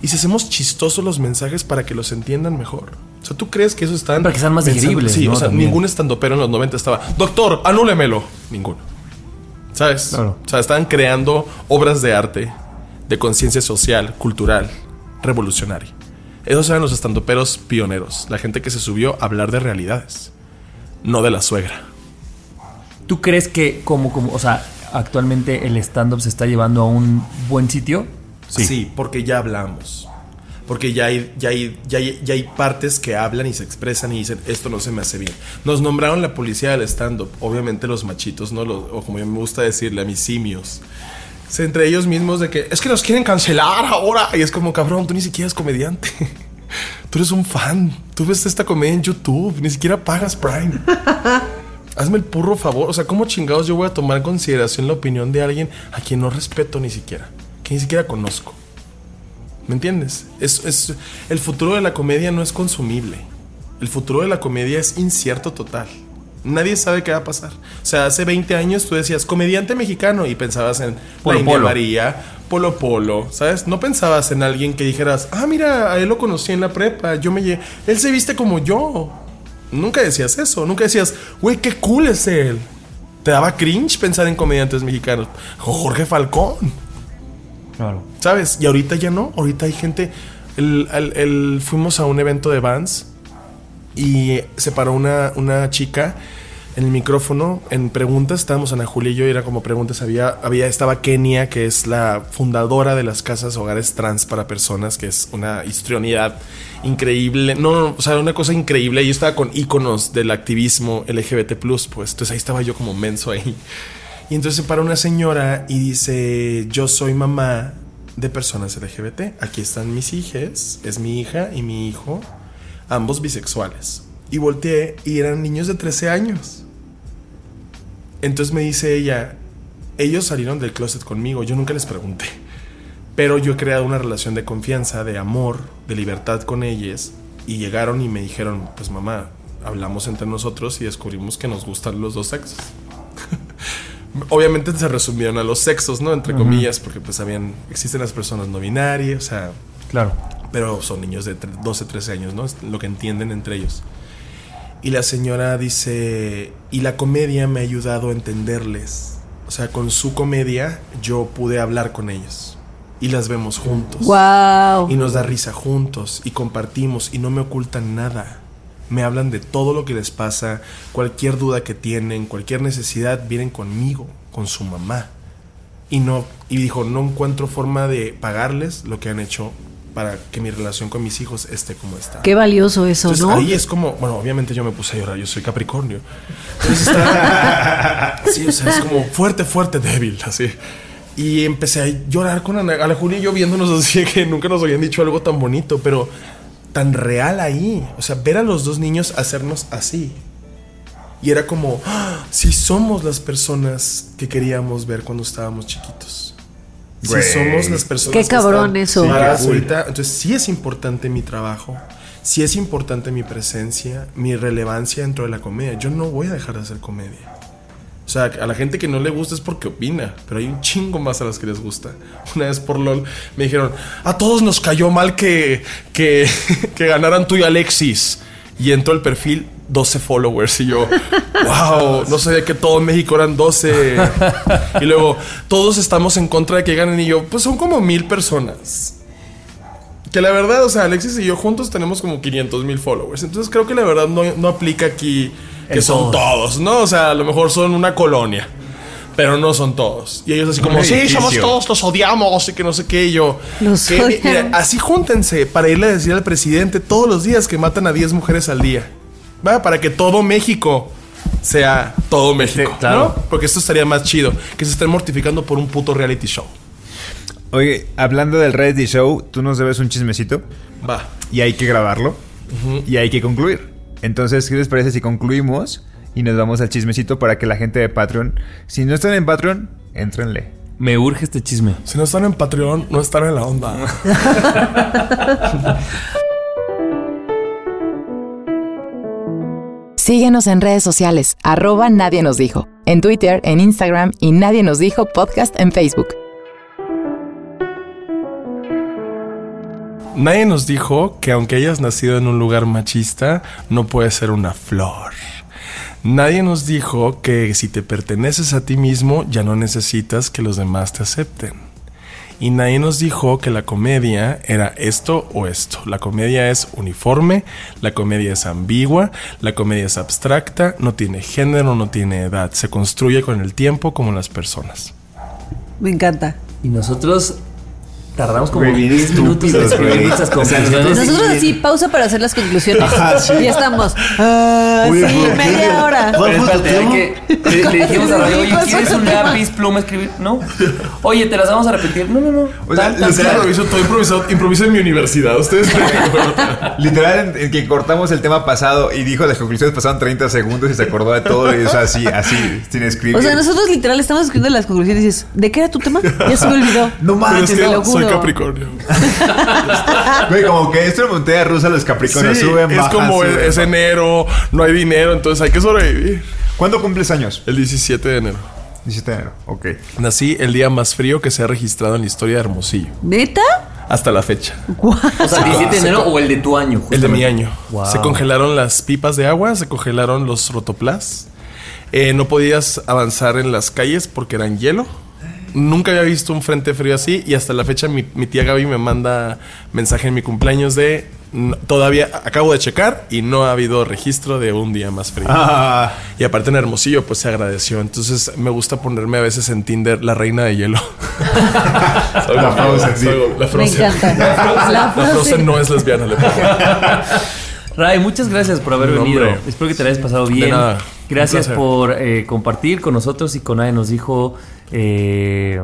¿Y si hacemos chistosos los mensajes para que los entiendan mejor? O sea, ¿tú crees que eso está Para que sean más digeribles, Sí, ¿no? o sea, También. ningún estandopero en los 90 estaba. Doctor, anúlemelo. Ninguno. ¿Sabes? Claro. O sea, estaban creando obras de arte, de conciencia social, cultural, revolucionaria. Esos eran los estandoperos pioneros, la gente que se subió a hablar de realidades, no de la suegra. ¿Tú crees que como, como, o sea, actualmente el stand-up se está llevando a un buen sitio? Sí. porque ya hablamos. Porque ya hay, ya, hay, ya, hay, ya hay partes que hablan y se expresan y dicen, esto no se me hace bien. Nos nombraron la policía del stand-up. Obviamente los machitos, ¿no? Los- o como me gusta decirle, a mis simios. Entre ellos mismos de que, es que nos quieren cancelar ahora. Y es como, cabrón, tú ni siquiera eres comediante. Tú eres un fan. Tú ves esta comedia en YouTube. Ni siquiera pagas Prime. Hazme el purro favor. O sea, ¿cómo chingados yo voy a tomar en consideración la opinión de alguien a quien no respeto ni siquiera? Que ni siquiera conozco. ¿Me entiendes? Es, es- el futuro de la comedia no es consumible. El futuro de la comedia es incierto total. Nadie sabe qué va a pasar. O sea, hace 20 años tú decías comediante mexicano y pensabas en Polo la India Polo. María, Polo Polo, ¿sabes? No pensabas en alguien que dijeras, ah, mira, a él lo conocí en la prepa, yo me lle- él se viste como yo. Nunca decías eso, nunca decías, güey, qué cool es él. Te daba cringe pensar en comediantes mexicanos. Jorge Falcón. Claro. ¿Sabes? Y ahorita ya no. Ahorita hay gente. El, fuimos a un evento de Vans y se paró una, una chica en el micrófono en preguntas. Estábamos Ana Julia y yo era como preguntas. Había, había, estaba Kenia, que es la fundadora de las casas hogares trans para personas, que es una histrionidad increíble. No, no, o sea, una cosa increíble. Yo estaba con íconos del activismo LGBT, pues. Entonces ahí estaba yo como menso ahí. Y entonces para una señora y dice, yo soy mamá de personas LGBT. Aquí están mis hijas, es mi hija y mi hijo, ambos bisexuales. Y volteé y eran niños de 13 años. Entonces me dice ella, ellos salieron del closet conmigo, yo nunca les pregunté. Pero yo he creado una relación de confianza, de amor, de libertad con ellas. Y llegaron y me dijeron, pues mamá, hablamos entre nosotros y descubrimos que nos gustan los dos sexos. Obviamente se resumieron a los sexos, ¿no? Entre comillas, porque pues habían, existen las personas no binarias, o sea, Claro. pero son niños de tre- 12, 13 años, ¿no? Es lo que entienden entre ellos. Y la señora dice, y la comedia me ha ayudado a entenderles. O sea, con su comedia yo pude hablar con ellos. Y las vemos juntos. Wow. Y nos da risa juntos y compartimos y no me ocultan nada. Me hablan de todo lo que les pasa, cualquier duda que tienen, cualquier necesidad, vienen conmigo, con su mamá. Y no y dijo, no encuentro forma de pagarles lo que han hecho para que mi relación con mis hijos esté como está. Qué valioso eso, Entonces, ¿no? ahí es como, bueno, obviamente yo me puse a llorar, yo soy Capricornio. Entonces está, sí, o sea, es como fuerte, fuerte, débil, así. Y empecé a llorar con Ana, Ana Julia y yo viéndonos así que nunca nos habían dicho algo tan bonito, pero tan real ahí. O sea, ver a los dos niños hacernos así. Y era como, ¡Ah! si somos las personas que queríamos ver cuando estábamos chiquitos. Si somos las personas Qué que cabrón están eso. Sí, ahorita, entonces sí es importante mi trabajo, sí es importante mi presencia, mi relevancia dentro de la comedia. Yo no voy a dejar de hacer comedia. O sea, a la gente que no le gusta es porque opina, pero hay un chingo más a las que les gusta. Una vez por LOL me dijeron, a todos nos cayó mal que, que, que ganaran tú y Alexis. Y entró el perfil 12 followers y yo, wow, no sabía que todo en México eran 12. Y luego, todos estamos en contra de que ganen y yo, pues son como mil personas. Que la verdad, o sea, Alexis y yo juntos tenemos como 500 mil followers. Entonces creo que la verdad no, no aplica aquí que son todos. todos, ¿no? O sea, a lo mejor son una colonia, pero no son todos. Y ellos así como, sí, somos todos, los odiamos y que no sé qué. Y yo, Los "¿Qué? odiamos. Mira, así júntense para irle a decir al presidente todos los días que matan a 10 mujeres al día. ¿Va? Para que todo México sea todo México, claro. ¿no? Porque esto estaría más chido que se estén mortificando por un puto reality show. Oye, hablando del reality show, tú nos debes un chismecito Va. y hay que grabarlo y hay que concluir. Entonces, ¿qué les parece si concluimos y nos vamos al chismecito para que la gente de Patreon, si no están en Patreon, entrenle? Me urge este chisme. Si no están en Patreon, no están en la onda. Síguenos en redes sociales, arroba Nadie nos dijo, en Twitter, en Instagram y Nadie nos dijo podcast en Facebook. Nadie nos dijo que aunque hayas nacido en un lugar machista, no puedes ser una flor. Nadie nos dijo que si te perteneces a ti mismo, ya no necesitas que los demás te acepten. Y nadie nos dijo que la comedia era esto o esto. La comedia es uniforme, la comedia es ambigua, la comedia es abstracta, no tiene género, no tiene edad. Se construye con el tiempo como las personas. Me encanta. Y nosotros tardamos como Güey, bien 10 minutos en escribir nuestras conclusiones. Nosotros así, pausa para hacer las conclusiones. Ajá, sí. Y estamos. Ah, sí, ¿por qué? media hora. Pero espérate, hay que, le, le dijimos a Ray, oye, ¿Cuál fue ¿quieres un lápiz, pluma, escribir? No. Oye, te las vamos a repetir. No, no, no. O sea, tan. Improviso, todo improvisado, improviso en mi universidad. Ustedes Literal, en, en que cortamos el tema pasado y dijo las conclusiones pasaron 30 segundos y se acordó de todo y eso así, así, sin escribir. O sea, nosotros literal estamos escribiendo las conclusiones y dices, ¿de qué era tu tema? Ya se me olvidó. No manches, te lo soy. Capricornio. Güey, como que esto es montaña rusa, los capricornios Sí, suben, es bajan, como suben, es, enero, no hay dinero, entonces hay que sobrevivir. ¿Cuándo cumples años? El 17 de enero. 17 de enero, ok. Nací el día más frío que se ha registrado en la historia de Hermosillo. ¿Neta? Hasta la fecha. O sea, 17 de enero o el de tu año. El de mi justamente. año. Wow. Se congelaron las pipas de agua, se congelaron los rotoplas. Eh, no podías avanzar en las calles porque eran hielo. Nunca había visto un frente frío así y hasta la fecha mi, mi tía Gaby me manda mensaje en mi cumpleaños de "No, todavía acabo de checar y no ha habido registro de un día más frío. Ah, Y aparte en Hermosillo pues se agradeció. Entonces me gusta ponerme a veces en Tinder la reina de hielo. Soy La Frozen, sí. la Me Frozen. encanta. La La Frozen no es lesbiana. le. Ray, muchas gracias por haber No, venido. hombre. Espero que te la hayas pasado De bien. nada. Gracias por eh, compartir con nosotros y con nadie nos dijo, eh,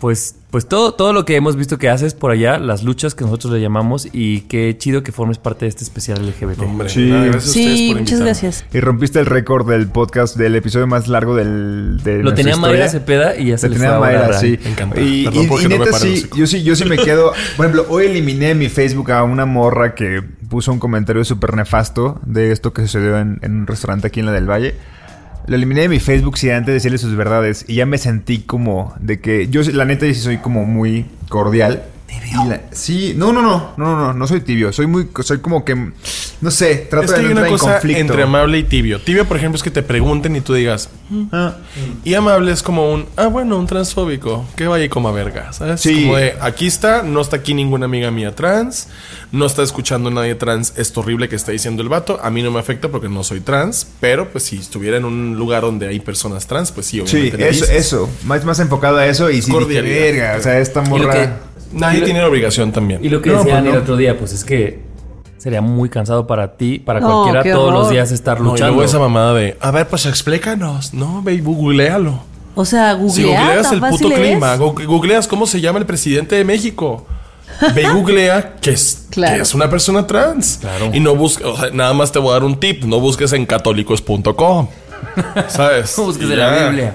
pues, pues todo, todo lo que hemos visto que haces por allá, las luchas que nosotros le llamamos y qué chido que formes parte de este especial LGBT. Hombre, Sí. nada, gracias a ustedes por muchas gracias. y rompiste el récord del podcast, del episodio más largo del, de Lo tenía historia. Mayra Cepeda y ya se Lo tenía Mayra, sí. Me. Y, Perdón y- porque y no me neta, paro el sí, hocico. yo sí, yo sí me quedo. Por ejemplo, hoy eliminé en mi Facebook a una morra que puso un comentario súper nefasto de esto que sucedió en, en un restaurante aquí en la del Valle. Lo eliminé de mi Facebook sin antes decirle sus verdades. Y ya me sentí como de que. Yo, la neta, sí soy como muy cordial. Y la- sí, no, no, no, no, no, no, no soy tibio. Soy muy, soy como que, no sé, trato Es de que no hay una entrar en cosa conflicto. entre amable y tibio. Tibio, por ejemplo, es que te pregunten y tú digas. Ah. Y amable es como un, ah, bueno, un transfóbico. Que vaya y coma verga, ¿sabes? Sí. Como de, aquí está, no está aquí ninguna amiga mía trans. No está escuchando nadie trans esto horrible que está diciendo el vato. A mí no me afecta porque no soy trans. Pero, pues, si estuviera en un lugar donde hay personas trans, pues sí, Sí, obviamente. le eso, eso. Más, más enfocado a eso y sí, dije, verga. O sea, esta morra. Nadie lo- tiene la obligación también. Y lo que No, decían pues el otro día, pues es que sería muy cansado para ti, para No, cualquiera, todos los días estar No, y luchando. luego esa mamada de, a ver, pues explícanos. No, ve y googlealo. O sea, Si googlear googleas el puto es. clima, gu- googleas cómo se llama el presidente de México. Ve y googlea que es, Claro. que es una persona trans. Claro. Y no busques, o sea, nada más te voy a dar un tip, no busques en católicos.com. ¿Sabes? No busques en la. Biblia.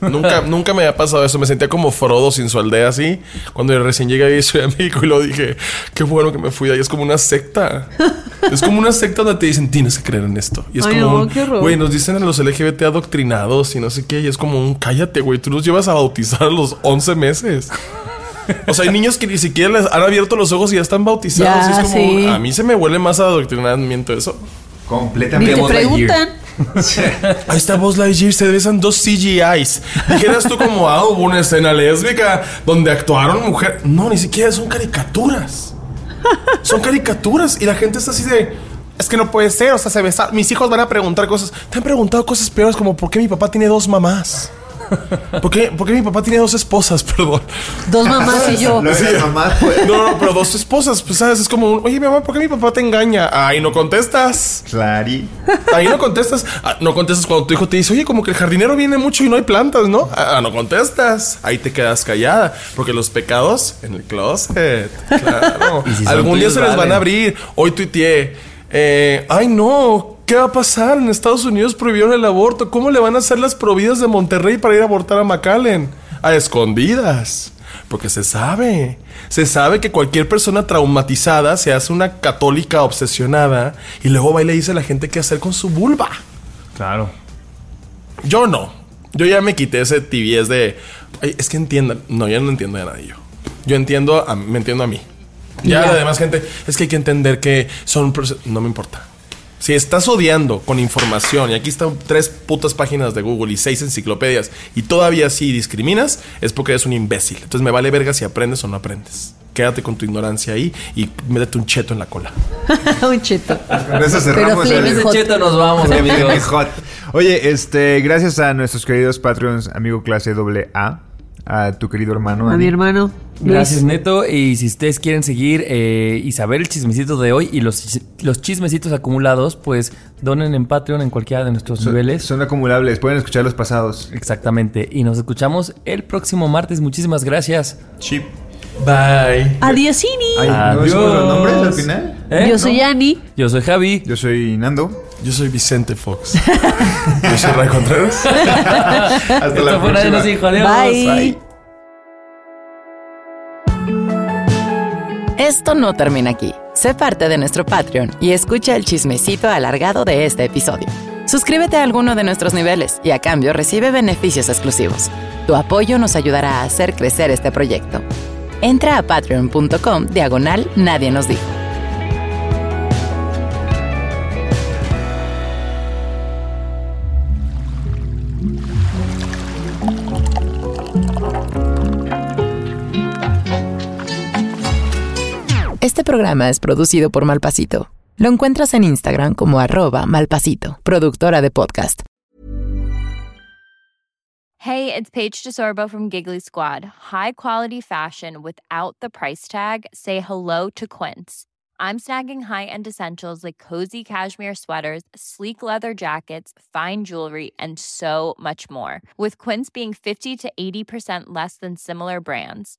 Nunca, nunca me había pasado eso. Me sentía como Frodo sin su aldea así. Cuando recién llegué a Ciudad de México y lo dije, qué bueno que me fui de ahí. Es como una secta. Es como una secta donde te dicen, tienes que creer en esto. Y es Ay, como no, güey, nos dicen a los LGBT adoctrinados y no sé qué. Y es como un, cállate, güey. Tú los llevas a bautizar a los 11 meses. O sea, hay niños que ni siquiera les han abierto los ojos y ya están bautizados. Ya, y es como, sí. a mí se me huele más a adoctrinamiento eso. Ni Completamente. te Buzz Lightyear. preguntan. Ahí está Buzz Lightyear, se besan dos CGIs. Dijeras tú como, ah, hubo una escena lésbica donde actuaron mujeres. No, ni siquiera son caricaturas. Son caricaturas y la gente está así de, Es que no puede ser, o sea, se besa. Mis hijos van a preguntar cosas. Te han preguntado cosas peores como ¿por qué mi papá tiene dos mamás? ¿Por qué, por qué mi papá tiene dos esposas? Perdón. Dos mamás y yo. Lo de mamá, pues. No, no, pero dos esposas, pues sabes, es como un, oye, mi mamá, ¿por qué mi papá te engaña? Ahí no contestas. Clari. Ahí no contestas. Ah, no contestas cuando tu hijo te dice, oye, como que el jardinero viene mucho y no hay plantas, ¿no? Ah, no contestas. Ahí te quedas callada. Porque los pecados en el closet. Claro. Si Algún día tuyos, se les van a abrir. Hoy tuiteé. eh, ay, no. ¿Qué va a pasar? En Estados Unidos prohibieron el aborto. ¿Cómo le van a hacer las providas de Monterrey para ir a abortar a McAllen? A escondidas. Porque se sabe. Se sabe que cualquier persona traumatizada se hace una católica obsesionada y luego va y le dice a la gente qué hacer con su vulva. Claro. Yo no. Yo ya me quité ese tibiez de. "Ay, es que entiendan. No, ya no entiendo a nadie yo. Yo entiendo, a- me entiendo a mí. Ya, la demás gente, es que hay que entender que son. No me importa. Si estás odiando con información y aquí están tres putas páginas de Google y seis enciclopedias y todavía así discriminas, es porque eres un imbécil. Entonces me vale verga si aprendes o no aprendes. Quédate con tu ignorancia ahí y métete un cheto en la cola. Un cheto. Con eso cerramos Pero el- cheto nos vamos, amigos. Oye, este, gracias a nuestros queridos Patreons, amigo clase AA, a tu querido hermano. A mi hermano. Luis. Gracias, Neto. Y si ustedes quieren seguir eh, y saber el chismecito de hoy y los, los chismecitos acumulados, pues donen en Patreon en cualquiera de nuestros Son, niveles. son acumulables, pueden escuchar los pasados. Exactamente. Y nos escuchamos el próximo martes. Muchísimas gracias. Chip. Bye. Adiosini. Ay, ¿no Adiós. los nombres al final? ¿Eh? Yo soy Ani. Yo soy Javi. Yo soy Nando. Yo soy Vicente Fox. Yo soy Ray Contreras. Hasta Esto fue Nadie nos dijo adiós. Bye. Esto no termina aquí. Sé parte de nuestro Patreon y escucha el chismecito alargado de este episodio. Suscríbete a alguno de nuestros niveles y a cambio recibe beneficios exclusivos. Tu apoyo nos ayudará a hacer crecer este proyecto. Entra a patreon.com diagonal Nadie nos dijo. Este programa es producido por Malpasito. Lo encuentras en Instagram como arroba malpasito, productora de podcast. Hey, it's Paige DeSorbo from Giggly Squad. High quality fashion without the price tag. Say hello to Quince. I'm snagging high-end essentials like cozy cashmere sweaters, sleek leather jackets, fine jewelry, and so much more. With Quince being 50 to 80% less than similar brands.